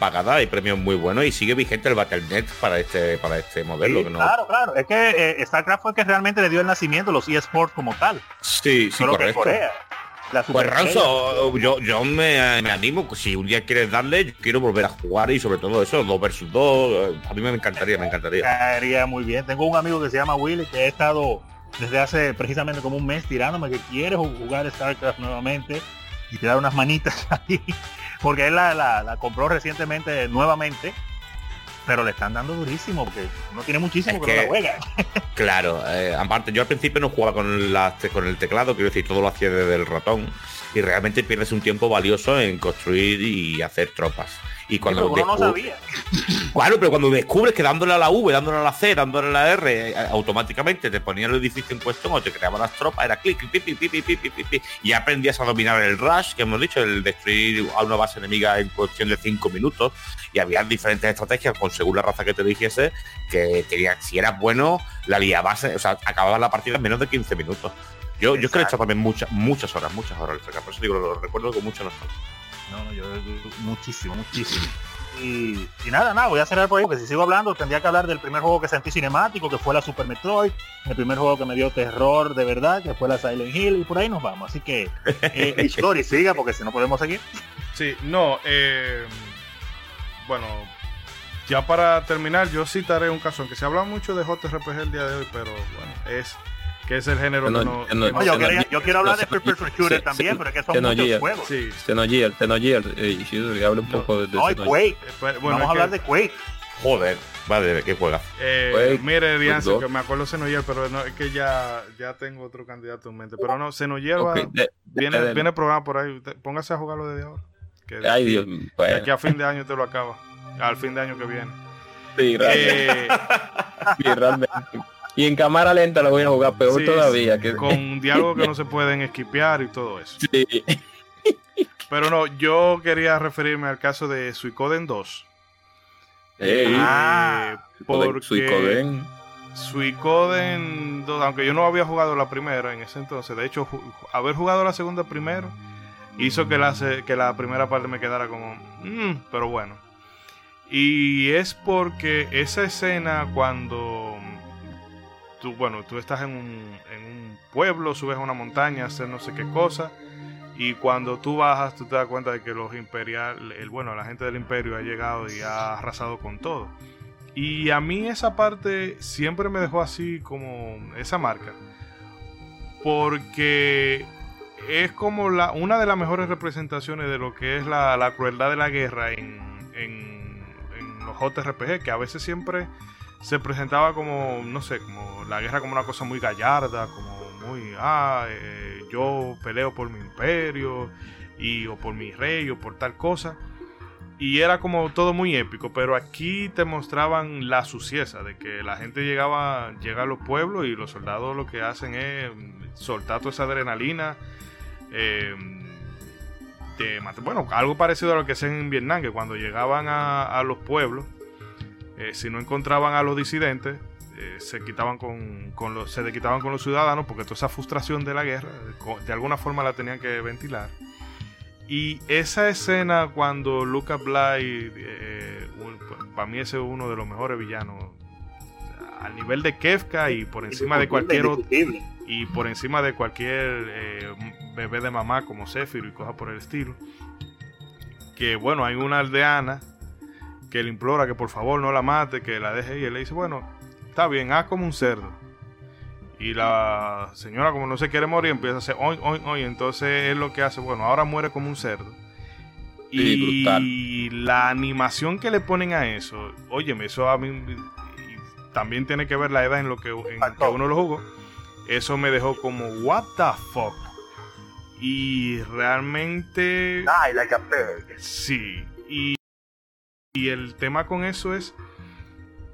pagada, hay premios muy buenos y sigue vigente el Battle.net para este para este modelo. Sí, que no- Claro, claro. Es que eh, StarCraft fue que realmente le dio el nacimiento a los eSports como tal. Sí, sí, que en correcto. Corea. La Pues Ranzo, yo, yo me, me animo, si un día quieres darle, yo quiero volver a jugar y sobre todo eso, 2 versus 2, a mí me encantaría, me encantaría. caería muy bien. Tengo un amigo que se llama Willy que he estado desde hace precisamente como un mes tirándome que quiere ju- jugar StarCraft nuevamente y tirar unas manitas ahí. Porque él la, la- la compró recientemente nuevamente. Pero le están dando durísimo porque no tiene muchísimo Es que, no la juega. Claro, eh, aparte yo al principio no jugaba con, la- con el teclado, quiero decir, todo lo hacía desde el ratón y realmente pierdes un tiempo valioso en construir y hacer tropas. Y cuando sí, no sabía. Claro, pero cuando descubres que dándole a la V, dándole a la C, dándole a la R, eh, automáticamente te ponían el edificio en cuestión o te creaban las tropas, era clic, clic, clic, y aprendías a dominar el rush, que hemos dicho, el destruir a una base enemiga en cuestión de 5 minutos, y había diferentes estrategias con según la raza que te dijese que tenía, si eras bueno, la liabas, o sea, acababas la partida en menos de 15 minutos. Yo, yo es que he hecho también muchas, muchas horas, muchas horas FK, por eso digo, lo recuerdo con mucha nostalgia. No, no, yo muchísimo, muchísimo. Y, y nada, nada, voy a cerrar por ahí porque si sigo hablando tendría que hablar del primer juego que sentí cinemático, que fue la Super Metroid, el primer juego que me dio terror de verdad, que fue la Silent Hill, y por ahí nos vamos. Así que, eh, Ishtori, siga porque si no podemos seguir. Sí, no, eh, bueno, ya para terminar, yo citaré un caso, aunque se habla mucho de JRPG el día de hoy, pero bueno, es que es el género No, que no, no... no, que No, no- yo, quería- yo quiero hablar de First Person Shooter también, pero es que son muchos juegos. Sí, Xenogear, Xenogear, eh, hable un poco de, de No. Quake. Espera, bueno, Vamos a hablar que, de Quake. Joder, madre, qué juegas. eh, Quake, mire, Quake que me acuerdo de Xenogear, pero no, es que ya, ya tengo otro candidato en mente. Pero no, Xenogear va- Ok, de- viene, de- viene el programa por ahí. Usted- póngase a jugarlo desde ahora. Que Ay, aquí- Dios, de bueno, aquí a fin de año te lo acaba. Al fin de año que viene. sí, realmente, Eh, sí, realmente. Y en cámara lenta lo voy a jugar peor Sí, todavía. Que, con diálogos que no se pueden esquipear y todo eso. sí. Pero no, yo quería referirme al caso de Suicoden 2. Ey, Ah, porque Suicoden. Suicoden 2, aunque yo no había jugado la primera en ese entonces, de hecho, ju- haber jugado la segunda primero hizo que la, que la primera parte me quedara como, "Mm", pero bueno. Y es porque esa escena cuando tú, bueno, tú estás en un, en un pueblo, subes a una montaña, hacer no sé qué cosa, y cuando tú bajas, tú te das cuenta de que los imperial, el, bueno, la gente del imperio ha llegado y ha arrasado con todo. Y a mí esa parte siempre me dejó así como esa marca. Porque es como la, una de las mejores representaciones de lo que es la, la crueldad de la guerra en, en, en los JRPG, que a veces siempre se presentaba como, no sé, como la guerra como una cosa muy gallarda, como muy, ah, eh, yo peleo por mi imperio, y, o por mi rey, o por tal cosa. Y era como todo muy épico, pero aquí te mostraban la suciedad de que la gente llegaba, llega a los pueblos y los soldados lo que hacen es soltar toda esa adrenalina. mate- bueno, algo parecido a lo que hacen en Vietnam, que cuando llegaban a, a los pueblos, eh, si no encontraban a los disidentes, eh, se quitaban con, con los, se quitaban con los ciudadanos, porque toda esa frustración de la guerra, de, co- de alguna forma la tenían que ventilar. Y esa escena cuando Lucas Bly, eh, un- para mí ese es uno de los mejores villanos, al nivel de Kefka y por encima de cualquier otro y por encima de cualquier eh, bebé de mamá como Zephyr y cosas por el estilo. Que bueno, hay una aldeana que le implora que por favor no la mate, que la deje y él le dice, bueno, está bien, haz como un cerdo. Y la señora como no se quiere morir empieza a hacer hoy, hoy, hoy. Entonces es lo que hace, bueno, ahora muere como un cerdo. Y la animación que le ponen a eso, óyeme, eso a mí también tiene que ver la edad en lo que, en que uno lo jugó. Eso me dejó como, what the fuck. Y realmente, Die like a bird. sí. Y y el tema con eso es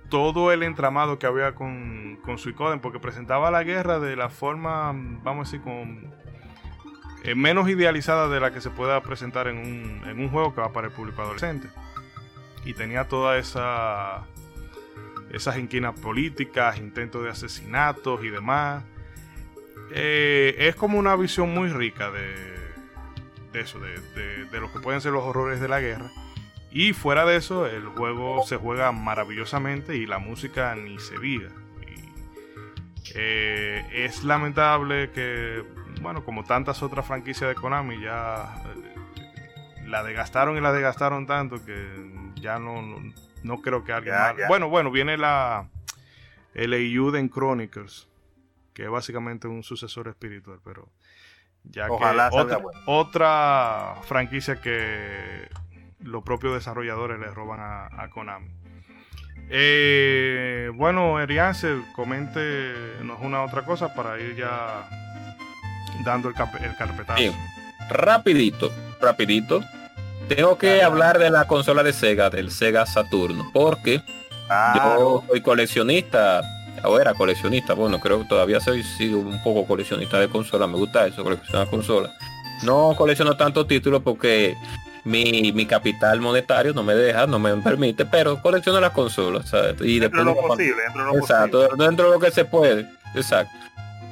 todo el entramado que había con, con Suicoden, porque presentaba la guerra de la forma, vamos a decir, con, eh, menos idealizada de la que se pueda presentar en un, en un juego que va para el público adolescente. Y tenía toda esa esas inquinas políticas, intentos de asesinatos y demás. Eh, es como una visión muy rica de, de eso, de, de, de, lo que pueden ser los horrores de la guerra. Y fuera de eso, el juego se juega maravillosamente y la música ni se diga. Eh, es lamentable que, bueno, como tantas otras franquicias de Konami, ya eh, la desgastaron y la desgastaron tanto que ya no, no, no creo que alguien. Bueno, bueno, viene la el Eiyuden Chronicles, que es básicamente un sucesor espiritual, pero ya Ojalá que otra, bueno. otra franquicia que los propios desarrolladores le roban a, a Konami. Eh, bueno, Eriance, coméntenos una otra cosa para ir ya dando el, el carpetazo. Sí. rapidito, rapidito. Tengo que hablar de la consola de Sega, del Sega Saturno, porque Ah, yo soy coleccionista, o era coleccionista, bueno, creo que todavía soy sigo un poco coleccionista de consola, me gusta eso, coleccionar consolas. No colecciono tantos títulos porque mi, mi capital monetario no me deja, no me permite, pero colecciono las consolas. ¿sabes? Y dentro de lo posible, dentro de lo Exacto, posible. dentro de lo que se puede. Exacto.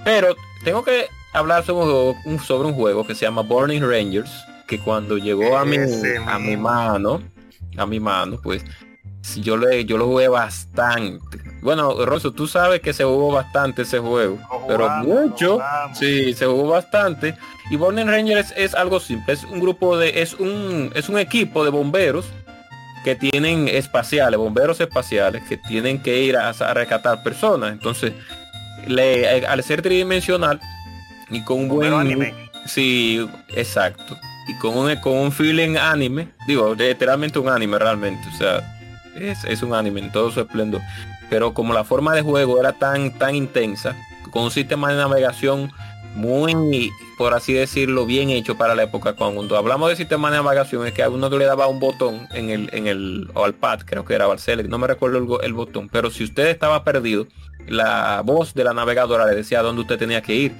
Pero tengo que hablar sobre un, sobre un juego que se llama Burning Rangers, que cuando llegó a mi, a mi mano, a mi mano, pues yo lo, yo lo jugué bastante. Bueno, Rosso, tú sabes que se jugó bastante ese juego, pero mucho, sí, se jugó bastante. Y Burning Rangers es, algo simple, es un grupo de, es un, es un equipo de bomberos que tienen espaciales, bomberos espaciales, que tienen que ir a, a rescatar personas. Entonces, le, eh, al ser tridimensional y con un buen anime. Sí, exacto. Y con un, con un feeling anime, digo, literalmente un anime realmente, o sea, es, es un anime en todo su esplendor. Pero como la forma de juego era tan, tan intensa, con un sistema de navegación muy, por así decirlo, bien hecho para la época. Cuando hablamos de sistema de navegación es que a uno le daba un botón en el, en el, o al pad, creo que era o no me recuerdo el, el botón, pero si usted estaba perdido, la voz de la navegadora le decía dónde usted tenía que ir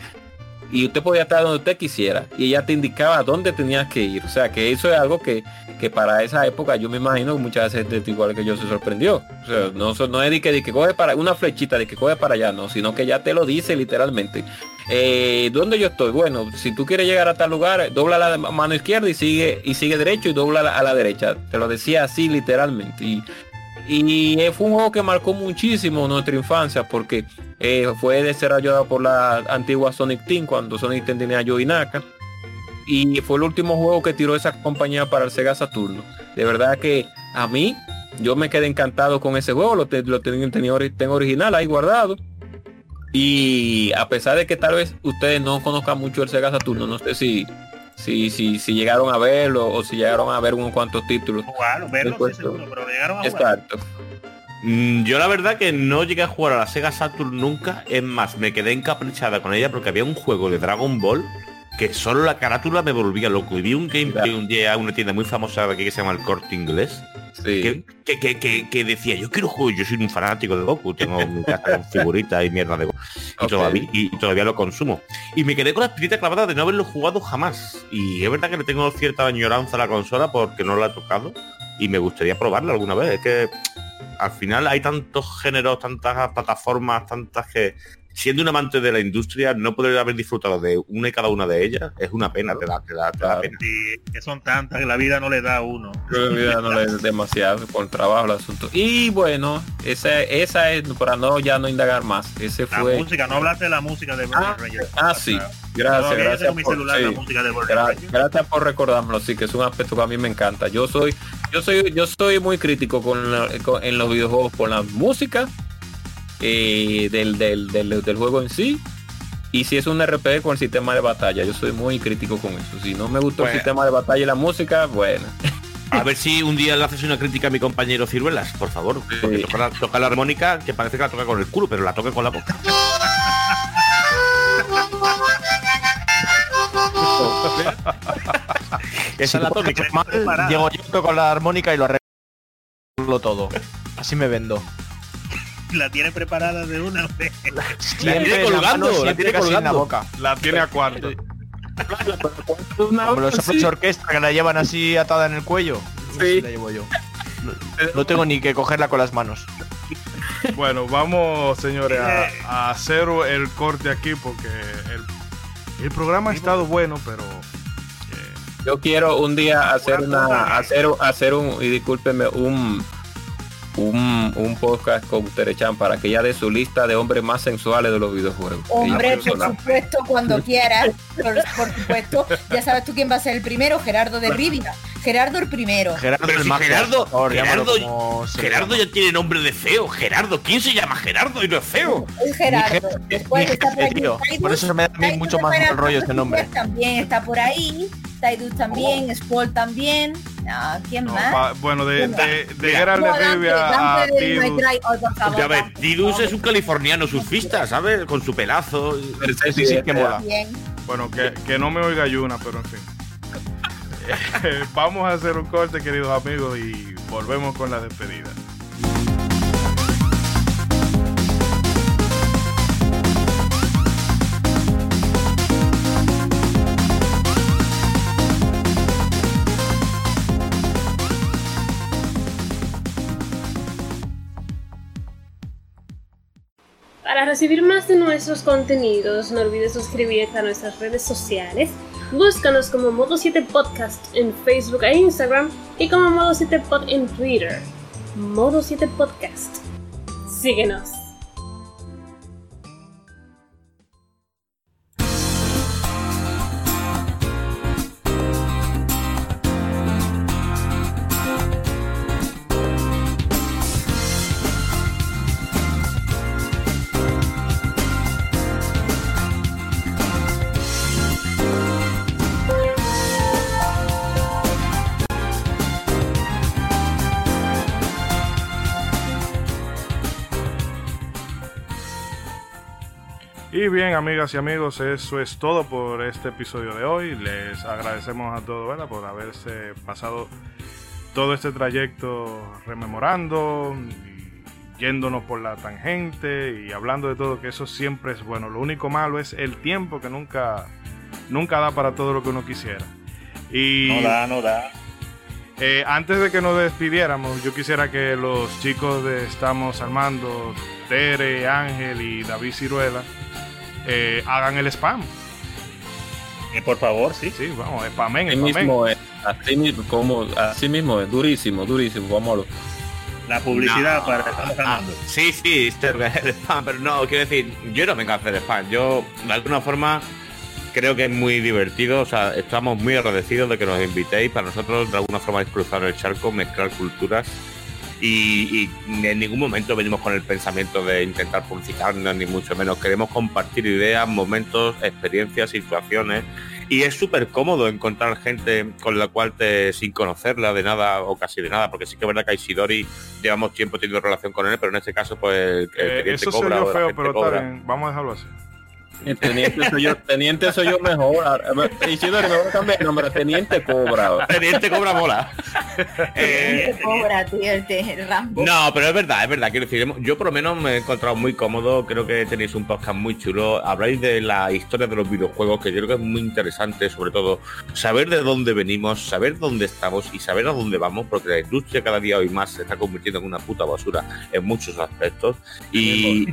y usted podía estar donde usted quisiera y ella te indicaba dónde tenías que ir. O sea que eso es algo que, que para esa época yo me imagino que muchas veces igual que yo se sorprendió. O sea, no, no es de que, de que coge para una flechita de que coge para allá, no, sino que ya te lo dice literalmente. Eh, ¿Dónde yo estoy? Bueno, si tú quieres llegar a tal lugar, dobla la mano izquierda y sigue y sigue derecho y dobla la- a la derecha. Te lo decía así literalmente. Y, y fue un juego que marcó muchísimo nuestra infancia porque eh, fue desarrollado por la antigua Sonic Team cuando Sonic Team tenía Joey Naka y fue el último juego que tiró esa compañía para el Sega Saturno. De verdad que a mí yo me quedé encantado con ese juego, lo, te- lo tengo original ahí guardado. Y a pesar de que tal vez ustedes no conozcan mucho el Sega Saturno, no sé si si, si, si llegaron a verlo o si llegaron a ver unos cuantos títulos. Jugarlo, verlo, sí, Supuesto. seguro, pero llegaron a jugar. Exacto. Mm, Yo la verdad que no llegué a jugar a la Sega Saturn nunca, es más, me quedé encaprichada con ella porque había un juego de Dragon Ball que solo la carátula me volvía loco. Y vi un gameplay un día en una tienda muy famosa de aquí que se llama el Corte Inglés, Sí. que, que, que, que- decía, yo quiero jugar, yo soy un fanático de Goku, tengo mi casa con figuritas y mierda de Goku. Y, Ok. todavía, y todavía lo consumo. Y me quedé con la espinita clavada de no haberlo jugado jamás. Y es verdad que le tengo cierta añoranza a la consola porque no la he tocado y me gustaría probarla alguna vez. Es que al final hay tantos géneros, tantas plataformas, tantas que siendo un amante de la industria no poder haber disfrutado de una y cada una de ellas es una pena, te da, te da, te da Claro. pena. Sí, que son tantas que la vida no le da a uno. Creo que ya no le es demasiado por trabajo el asunto. Y bueno, esa, esa es para no ya no indagar más. Ese La fue. música, no hablaste de la música de Burning Ah, Rangers. ah, sí. Gracias, yo gracias por, celular sí. la música de Burning Gra- gracias por recordármelo, sí, que es un aspecto que a mí me encanta. Yo soy, yo soy, yo soy muy crítico con, la- con- en los videojuegos con la música eh, del, del, del, del juego en sí. Y si es un RPG con el sistema de batalla, yo soy muy crítico con eso. Si no me gusta el sistema de batalla y la música, bueno. A ver si un día le haces una crítica a mi compañero Ciruelas, por favor. Porque Sí. toca la, toca la armónica que parece que la toca con el culo, pero la toca con la boca. Esa es la tónica. Llego yo con la armónica y lo arreglo. todo. Así me vendo. La tiene preparada de una vez. Siempre tiene en la colgando, mano, la tiene casi en la colgando. boca. La tiene a cuarto. Como los de orquesta que la llevan así atada en el cuello. Sí. Así la llevo yo. No, no tengo ni que cogerla con las manos. Bueno, vamos, señores, a, a hacer el corte aquí porque el, el programa ha estado bueno, pero eh, Yo quiero un día hacer una, hacer, hacer un, y discúlpeme, un, un, un podcast con Terechan para que ella dé su lista de hombres más sensuales de los videojuegos. Hombre, por supuesto, cuando quieras. Por, por supuesto. Ya sabes tú quién va a ser el primero, Gerardo de Rivia. Gerardo el primero. Gerardo Pero el si Gerardo- Gerardo- Gerardo ya tiene nombre de feo. Gerardo, ¿quién se llama Gerardo y no es feo? Es Gerardo. Jefe, Después está por aquí tío. Tidus. Por eso me da a mí mucho más mal rollo este nombre. También está por ahí. Tidus también, Spol también. Ah, ¿Quién no, más? pa- bueno, de, de, de. Geralt No, de Dante, Rivia a Dante de Tidus. Oh, por es un californiano surfista, ¿sabes? Con su pelazo. Sí, sí, que mola. favor. Bien. Bueno, que, que no me oiga Yuna, pero en fin. Eh, Vamos a hacer un corte, queridos amigos, y volvemos con la despedida. Para recibir más de nuestros contenidos, no olvides suscribirte a nuestras redes sociales. Búscanos como Modo 7 Podcast en Facebook e Instagram y como Modo 7 Pod en Twitter. Modo 7 Podcast. Síguenos. Y bien, amigas y amigos, eso es todo por este episodio de hoy. Les agradecemos a todos ¿verdad? por haberse pasado todo este trayecto rememorando, y yéndonos por la tangente y hablando de todo, que eso siempre es bueno. Lo único malo es el tiempo que nunca, nunca da para todo lo que uno quisiera. Y No da, no da. eh, antes de que nos despidiéramos, yo quisiera que los chicos de Estamos Armando, Tere, Ángel y David Ciruela, eh, hagan el spam. Eh, por favor, sí. Sí, vamos, spamen, Así spamen. mismo es, así mismo, como, así mismo es, durísimo, durísimo, vámonos. La publicidad No. para estamos Ah, ganando. sí, sí, este es el spam, pero no, quiero decir, yo no vengo a hacer spam. Yo, de alguna forma, creo que es muy divertido. O sea, estamos muy agradecidos de que nos invitéis. Para nosotros, de alguna forma, es cruzar el charco, mezclar culturas. Y, y en ningún momento venimos con el pensamiento de intentar publicitarnos, ni mucho menos. Queremos compartir ideas, momentos, experiencias, situaciones. Y es súper cómodo encontrar gente con la cual te, sin conocerla de nada o casi de nada, porque sí que es verdad que a Isidori llevamos tiempo teniendo relación con él, pero en este caso, pues el, Eh, teniente eso cobra la feo, pero cobra. Vamos a dejarlo así. El Teniente soy yo, teniente soy yo mejor. Isidoro, me voy a cambiar el nombre, teniente cobra. Teniente cobra mola. Eh, Qué cobra, tío, el, te- el Rambo. No, pero es verdad, es verdad. Quiero decir, yo por lo menos me he encontrado muy cómodo. Creo que tenéis un podcast muy chulo. Habláis de la historia de los videojuegos, que yo creo que es muy interesante, sobre todo saber de dónde venimos, saber dónde estamos y saber a dónde vamos, porque la industria cada día hoy más se está convirtiendo en una puta basura en muchos aspectos. Y.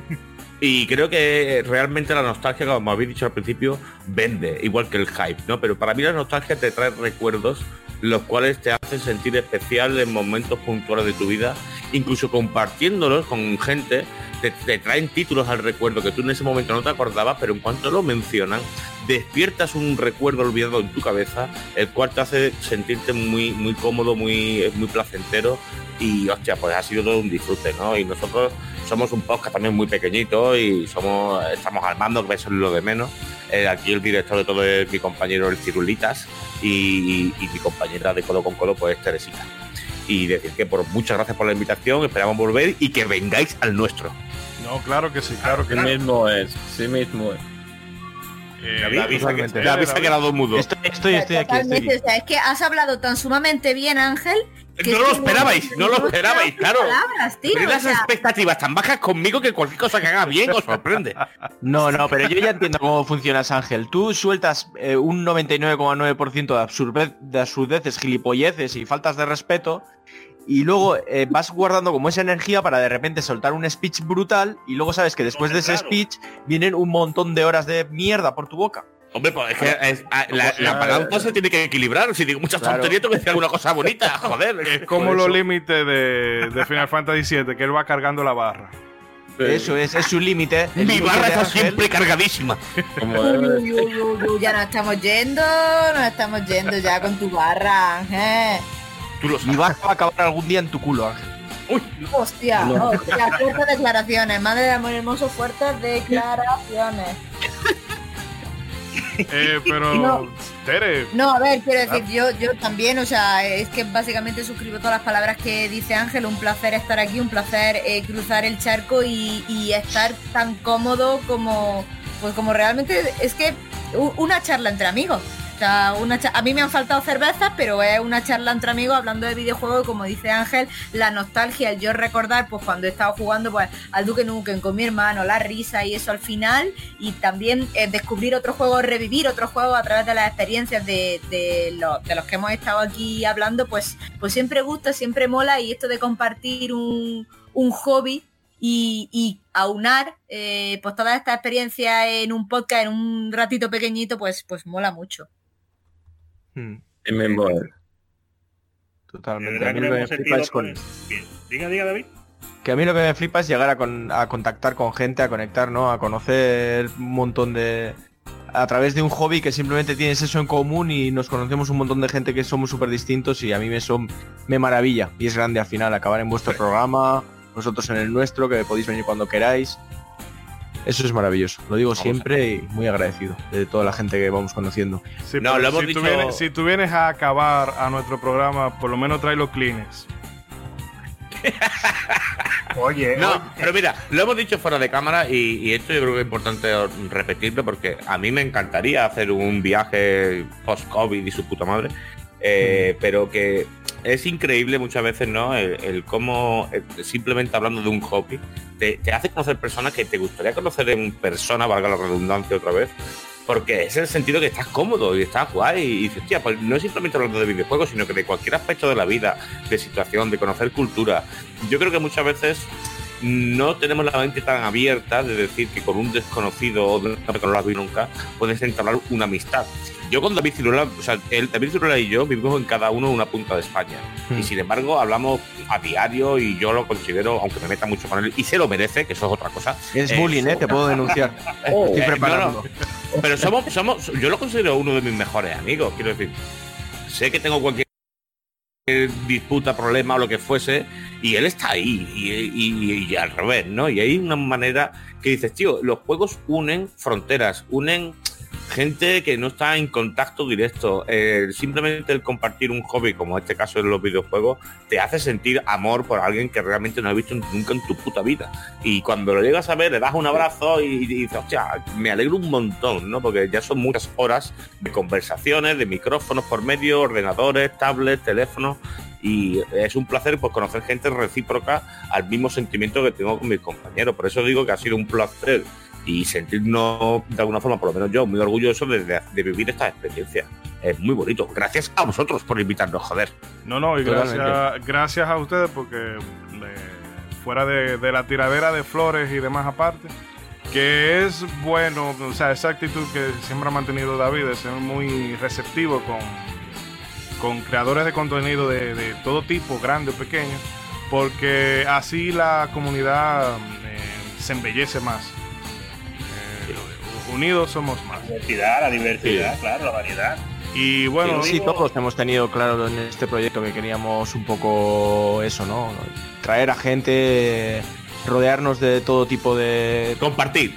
Y creo que realmente la nostalgia, como habéis dicho al principio, vende, igual que el hype, ¿no? Pero para mí la nostalgia te trae recuerdos los cuales te hacen sentir especial en momentos puntuales de tu vida, incluso compartiéndolos con gente, te, te traen títulos al recuerdo que tú en ese momento no te acordabas, pero en cuanto lo mencionan, despiertas un recuerdo olvidado en tu cabeza, el cual te hace sentirte muy, muy cómodo, muy, muy placentero y hostia, pues ha sido todo un disfrute, ¿no? Y nosotros somos un podcast también muy pequeñito y somos, estamos armando, que eso es lo de menos. Eh, aquí el director de todo es mi compañero el Cirulitas y, y mi compañera de codo con codo pues Teresita. Y decir que por muchas gracias por la invitación, esperamos volver y que vengáis al nuestro. No, claro que sí, claro que Sí mismo es, sí mismo es. Eh, David, David, se ha- totalmente. David se ha quedado mudo. Estoy, estoy, estoy aquí, estoy Totalmente, aquí. o sea, es que has hablado tan sumamente bien, Ángel, no es lo esperabais, no lo esperabais, claro. palabras, tío, o las sea- expectativas tan bajas conmigo que cualquier cosa que haga bien os sorprende. No, no, pero yo ya entiendo cómo funcionas, Ángel. Tú sueltas eh, un 99,9% de, absurdez, de absurdeces, gilipolleces y faltas de respeto y luego eh, vas guardando como esa energía para de repente soltar un speech brutal y luego sabes que después de ese speech vienen un montón de horas de mierda por tu boca. Hombre, pues es que es- a- la, la balanza se tiene que equilibrar. Si digo muchas Claro. tonterías, tengo que decir alguna cosa bonita. Joder. Es como los límites de, de Final Fantasy VII, que él va cargando la barra. Eso es, es su límite. Mi barra está siempre cargadísima. Uy, uy, uy, uy, ya nos estamos yendo, nos estamos yendo ya con tu barra, Ángel. Tú lo Mi barra va a acabar algún día en tu culo, Ángel. Hostia, hostia, fuertes declaraciones, madre de amor hermoso, fuertes declaraciones. Eh, pero, No. Tere, No, a ver, quiero decir, yo, yo también, o sea, es que básicamente suscribo todas las palabras que dice Ángel, un placer estar aquí, un placer eh, cruzar el charco y, y estar tan cómodo como, pues como realmente, es que una charla entre amigos. Una a mí me han faltado cervezas, pero es una charla entre amigos hablando de videojuegos, como dice Ángel, la nostalgia, el yo recordar, pues cuando he estado jugando pues, al Duke Nukem con mi hermano, la risa y eso al final, y también eh, descubrir otros juegos, revivir otros juegos a través de las experiencias de, de lo- de los que hemos estado aquí hablando, pues, pues siempre gusta, siempre mola, y esto de compartir un, hobby y, y aunar eh, pues todas estas experiencias en un podcast, en un ratito pequeñito, pues, pues mola mucho. Hmm, en memoria. De totalmente. A mí que lo que me flipa es con... bien. Diga, diga, David. Que a mí lo que me flipa es llegar a, con- a contactar con gente, a conectar, ¿no? A conocer un montón de... A través de un hobby que simplemente tienes eso en común y nos conocemos un montón de gente que somos súper distintos y a mí me, son, me maravilla. Y es grande al final acabar en vuestro programa, vosotros en el nuestro, que podéis venir cuando queráis. Eso es maravilloso. Lo digo siempre y muy agradecido de toda la gente que vamos conociendo. sí, No, lo hemos si, tú dicho- vienes, si tú vienes a acabar a nuestro programa, por lo menos trae los cleans. Oye, No, oye, pero mira, lo hemos dicho fuera de cámara y, y esto yo creo que es importante repetirlo porque a mí me encantaría hacer un viaje post-COVID y su puta madre, eh, pero que es increíble muchas veces, ¿no? El, cómo eh, simplemente hablando de un hobby te, hace conocer personas que te gustaría conocer en persona, valga la redundancia otra vez, porque es el sentido que estás cómodo y estás guay y dices, tía, pues no es simplemente hablando de videojuegos, sino que de cualquier aspecto de la vida, de situación, de conocer cultura. Yo creo que muchas veces no tenemos la mente tan abierta de decir que con un desconocido o de que no lo has visto nunca puedes entablar una amistad. Yo con David Ciruela, o sea, el David Ciruela y yo vivimos en cada uno una punta de España. Hmm. Y sin embargo hablamos a diario y yo lo considero, aunque me meta mucho con él, y se lo merece, que eso es otra cosa. Es Eh, bullying, ¿eh? Te puedo denunciar. Estoy eh, preparando. no, no. Pero somos, somos, yo lo considero uno de mis mejores amigos, quiero decir. Sé que tengo cualquier disputa, problema o lo que fuese, y él está ahí, y, al revés, ¿no? Y hay una manera que dices, tío, los juegos unen fronteras, unen gente que no está en contacto directo. Simplemente el compartir un hobby, como este caso en los videojuegos, te hace sentir amor por alguien que realmente no has visto nunca en tu puta vida. Y cuando lo llegas a ver, le das un abrazo y, y dices, hostia, me alegro un montón, ¿no? Porque ya son muchas horas de conversaciones, de micrófonos por medio, ordenadores, tablets, teléfonos. Y es un placer pues, conocer gente recíproca al mismo sentimiento que tengo con mis compañeros. Por eso digo que ha sido un placer y sentirnos de alguna forma, por lo menos yo, muy orgulloso de, de- de vivir esta experiencia. Es muy bonito. Gracias a vosotros por invitarnos, joder. No, no, y gracias, gracias a ustedes porque eh, fuera de, de la tiradera de flores y demás aparte, que es bueno, o sea, esa actitud que siempre ha mantenido David, de ser muy receptivo con, con creadores de contenido de, de todo tipo, grande o pequeño, porque así la comunidad eh, se embellece más. Eh, unidos somos más. la diversidad, la diversidad, claro, la variedad. Y bueno, Sí, todos hemos tenido claro en este proyecto que queríamos un poco eso, ¿no? Traer a gente, rodearnos de todo tipo de... Compartir.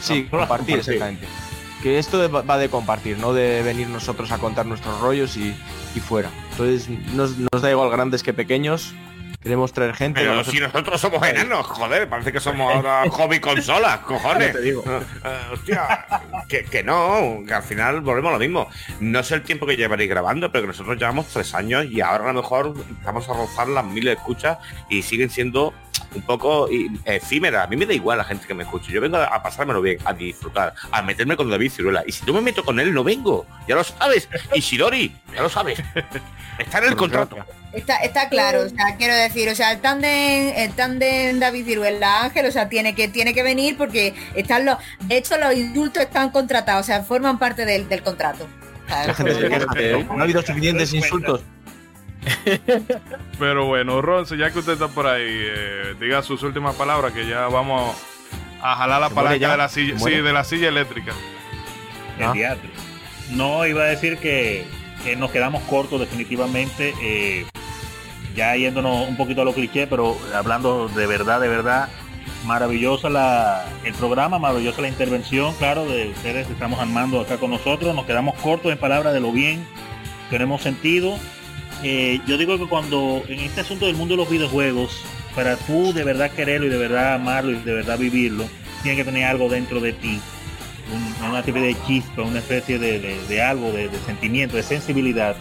Sí, compartir, compartir. exactamente. Que esto de- va de compartir, no de venir nosotros a contar nuestros rollos y, y fuera. Entonces, nos, nos da igual grandes que pequeños, Queremos traer gente. Pero si nosotros. nosotros somos enanos, joder, parece que somos ahora hobby consolas, cojones. te digo. Eh, hostia, que, que no, que al final volvemos a lo mismo. No sé el tiempo que llevaréis grabando, pero que nosotros llevamos tres años y ahora a lo mejor vamos a rozar las miles de escuchas y siguen siendo un poco y- efímeras. A mí me da igual la gente que me escuche. Yo vengo a pasármelo bien, a disfrutar, a meterme con David Ciruela. Y si no me meto con él, no vengo. Ya lo sabes. Y Shidori, ya lo sabes. Está en el contrato. Está, está claro, o sea, quiero decir, o sea, el tándem, el tándem David Ciruela Ángel, o sea, tiene que, tiene que venir porque están los, de hecho los indultos están contratados, o sea, forman parte del, del contrato. O sea, La gente se queja. Eh, No ha habido suficientes insultos. Pero bueno, Ronzo, ya que usted está por ahí, eh, diga sus últimas palabras que ya vamos a jalar la ¿Se muere palanca de la ¿Se silla, sí, de la silla eléctrica. El diatre. No, iba a decir que, que nos quedamos cortos definitivamente, eh, ya yéndonos un poquito a lo cliché, pero hablando de verdad, de verdad, maravillosa la, el programa, maravillosa la intervención, claro, de ustedes que estamos armando acá con nosotros, nos quedamos cortos en palabras de lo bien que no hemos sentido. Eh, yo digo que cuando en este asunto del mundo de los videojuegos, para tú de verdad quererlo y de verdad amarlo y de verdad vivirlo, tiene que tener algo dentro de ti un- una especie de chispa, una especie de, de- algo, de, sentimiento, de sensibilidad.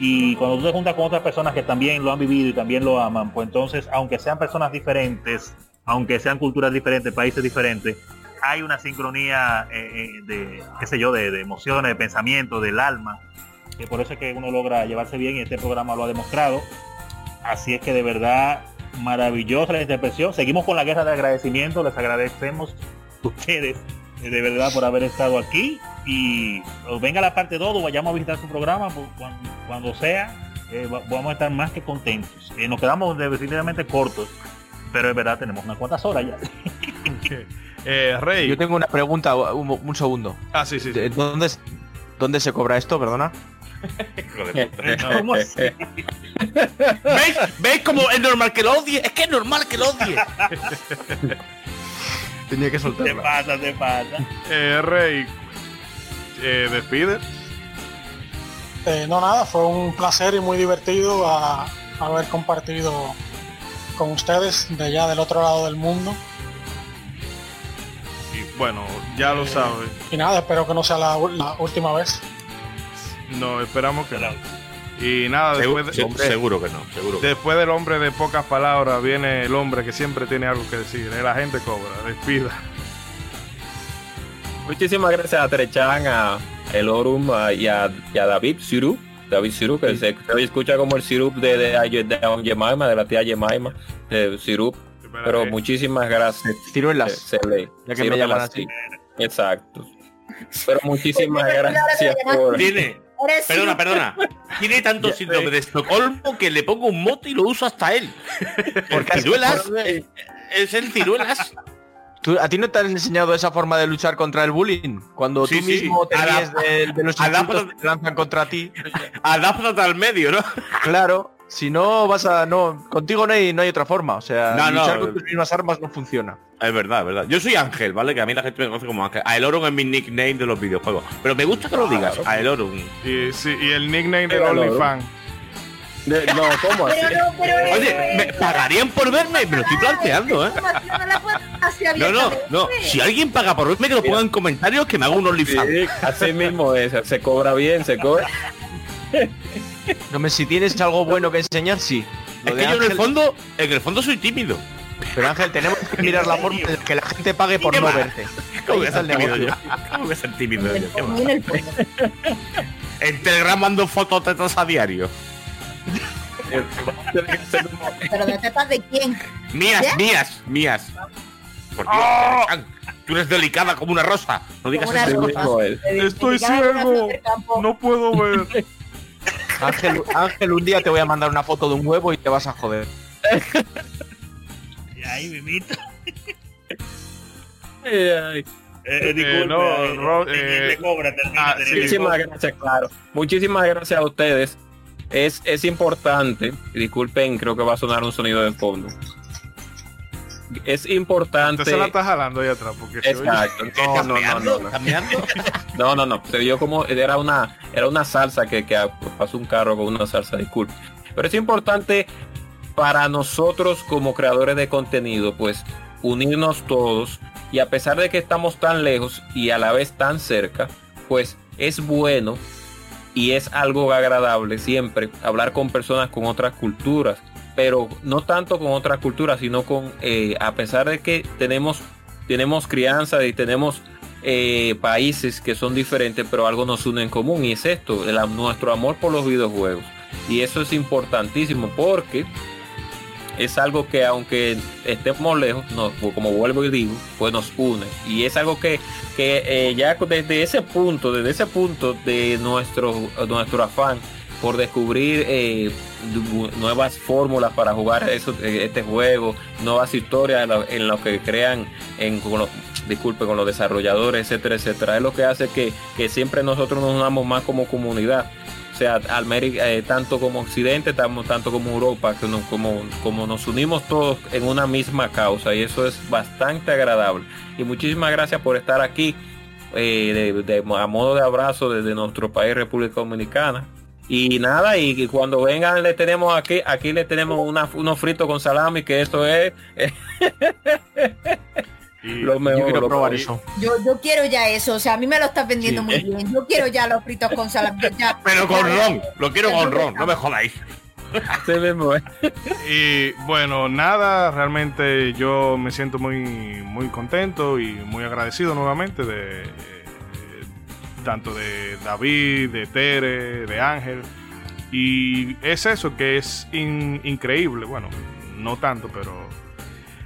Y cuando tú te juntas con otras personas que también lo han vivido y también lo aman, pues entonces, aunque sean personas diferentes, aunque sean culturas diferentes, países diferentes, hay una sincronía eh, eh, de, qué sé yo, de emociones, de pensamiento, del alma, que por eso es que uno logra llevarse bien y este programa lo ha demostrado. Así es que de verdad, maravillosa la interpretación. Seguimos con la guerra de agradecimiento, les agradecemos a ustedes eh, de verdad por haber estado aquí y venga la parte 2 o vayamos a visitar su programa pues, cuando, cuando sea eh, va- vamos a estar más que contentos Eh, nos quedamos definitivamente cortos pero es verdad tenemos unas cuantas horas ya Eh, Rey. Yo tengo una pregunta, un, un segundo. Ah, sí, sí. sí. ¿De ¿Dónde, es- ¿Dónde se cobra esto? Perdona. De puta. ¿Cómo así? ¿Veis? ¿Veis cómo es normal que lo odie? Es que es normal que lo odie. Tenía que te soltarla. pasa te pasa Eh, Rey, eh, despide. Eh, no nada, fue un placer y muy divertido a- haber compartido con ustedes de allá del otro lado del mundo. Y bueno, ya lo sabe. Y nada, espero que no sea la última vez. No, esperamos que no. Y nada, Seguro, después, de- se- seguro que no, seguro que no. después del hombre de pocas palabras viene el hombre que siempre tiene algo que decir. La gente cobra, despida. Muchísimas gracias a Trechan, a Elorum a- y, a, y a David Sirup. David Sirup, que se, se escucha como el Sirup de, de, de, Jemima, de la tía Jemima, de Sirup. Pero muchísimas gracias. Ciruelas. Se, se lee. Ya que me llaman así. sí. Exacto. Pero muchísimas gracias por... Tiene, perdona, un- perdona. Tiene tanto Ya, síndrome eh. de Estocolmo que le pongo un mote y lo uso hasta él. Porque ciruelas eh, es el ciruelas. ¿Tú- ¿A ti no te han enseñado esa forma de luchar contra el bullying? Cuando Sí, tú sí. mismo te ríes de, de los adapta- insultos que te lanzan contra ti. Adáptate al medio, ¿no? Claro, si no vas a... no Contigo no hay, no hay otra forma. O sea, No, no. luchar con tus mismas armas no funciona. Es verdad, es verdad. Yo soy Ángel, ¿vale? Que a mí la gente me conoce como Ángel. Aelorum es mi nickname de los videojuegos. Pero me gusta que lo digas, Aelorum. Y, sí, y el nickname no, OnlyFans. De- no, ¿cómo así? Pero no, pero eso Oye, ¿me pagarían por verme? Me lo estoy planteando, ¿eh? No No, no. Si alguien paga por verme, que lo ponga en comentarios que me haga un OnlyFans. Sí, así mismo es, se cobra bien, se cobra. No me si tienes algo bueno que enseñar, sí. Lo Es de que yo en el fondo, en el fondo soy tímido. Pero Ángel, tenemos que mirar la forma de que la gente pague por ¿Qué no verte. ¿Cómo voy a ser tímido yo? ¿Cómo voy a ser tímido yo? en Telegram mando fotos tetas a diario. Pero de tetas de quién? Mías, mías, mías. Por Dios, ¡Ah! Telegram, tú eres delicada como una rosa. No digas Como una esas Así rosa. cosas. mismo es. Estoy ciego. No puedo ver. Ángel, Ángel, un día te voy a mandar una foto de un huevo y te vas a joder. Y ahí mimito Ay, ay. eh, eh, disculpe, no, eh, Ro- eh, eh, cobra, termina, ah, termina, sí. Muchísimas cobra. gracias, claro. Muchísimas gracias a ustedes. Es, es importante, disculpen, creo que va a sonar un sonido de fondo. Es importante. Usted se la está jalando ahí atrás porque se oye. Exacto. No, no, no, no. No, no, no. Se vio como era una, era una salsa que, que pasó un carro con una salsa, disculpe. Pero es importante para nosotros como creadores de contenido, pues unirnos todos y a pesar de que estamos tan lejos y a la vez tan cerca, pues es bueno y es algo agradable siempre hablar con personas con otras culturas, pero no tanto con otras culturas, sino con, eh, a pesar de que tenemos, tenemos crianza y tenemos eh, países que son diferentes, pero algo nos une en común y es esto, nuestro amor por los videojuegos. Y eso es importantísimo porque es algo que aunque estemos lejos, no, como vuelvo y digo, pues nos une. Y es algo que, que eh, ya desde ese punto, desde ese punto de nuestro, nuestro afán por descubrir eh, nuevas fórmulas para jugar eso, eh, este juego, nuevas historias en lo, que crean en con los, disculpe, con los desarrolladores, etcétera, etcétera. Es lo que hace que, que siempre nosotros nos unamos más como comunidad o sea, América, eh, tanto como Occidente, tanto como Europa, que como, como nos unimos todos en una misma causa y eso es bastante agradable. Y muchísimas gracias por estar aquí eh, de, a modo de abrazo desde nuestro país, República Dominicana. Y nada, y cuando vengan le tenemos aquí, aquí le tenemos una, unos fritos con salami, que eso es... yo quiero probar eso. Yo, quiero ya eso, o sea, a mí me lo estás vendiendo muy bien. Yo quiero ya los fritos con salami. Pero con ron, lo quiero con ron, no me jodáis. ¿eh? y bueno, nada, realmente yo me siento muy, muy contento y muy agradecido nuevamente de tanto de David, de Tere, de Ángel. Y es eso que es increíble, bueno, no tanto, pero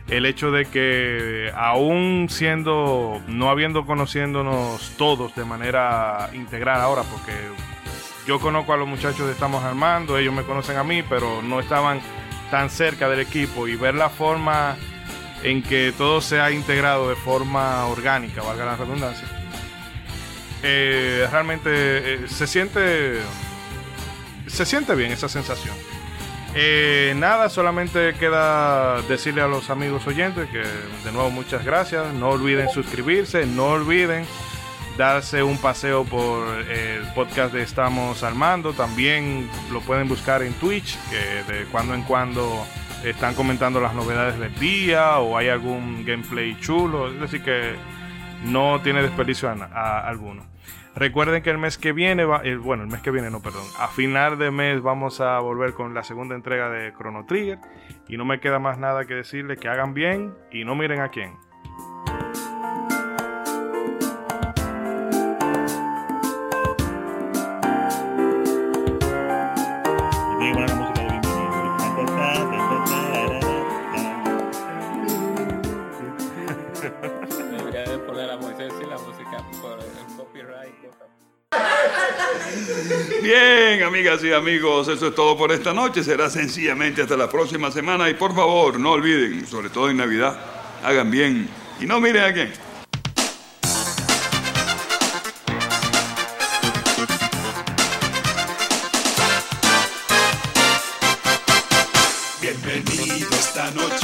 el hecho de que aún siendo, no habiendo conociéndonos todos de manera integral ahora, porque yo conozco a los muchachos de Estamos Armando, ellos me conocen a mí, pero no estaban tan cerca del equipo y ver la forma en que todo se ha integrado de forma orgánica, valga la redundancia, eh, realmente eh, se siente se siente bien esa sensación. Eh, nada, solamente queda decirle a los amigos oyentes que de nuevo muchas gracias. No olviden suscribirse, no olviden darse un paseo por el podcast de Estamos Armando. También lo pueden buscar en Twitch, que de cuando en cuando están comentando las novedades del día o hay algún gameplay chulo. Es decir, que no tiene desperdicio alguno. Recuerden que el mes que viene, va, bueno, el mes que viene no, perdón, a final de mes vamos a volver con la segunda entrega de Chrono Trigger y no me queda más nada que decirle que hagan bien y no miren a quién. Bien, amigas y amigos, eso es todo por esta noche. Será sencillamente hasta la próxima semana. Y por favor, no olviden, sobre todo en Navidad, hagan bien y no miren a quién. Bienvenido esta noche.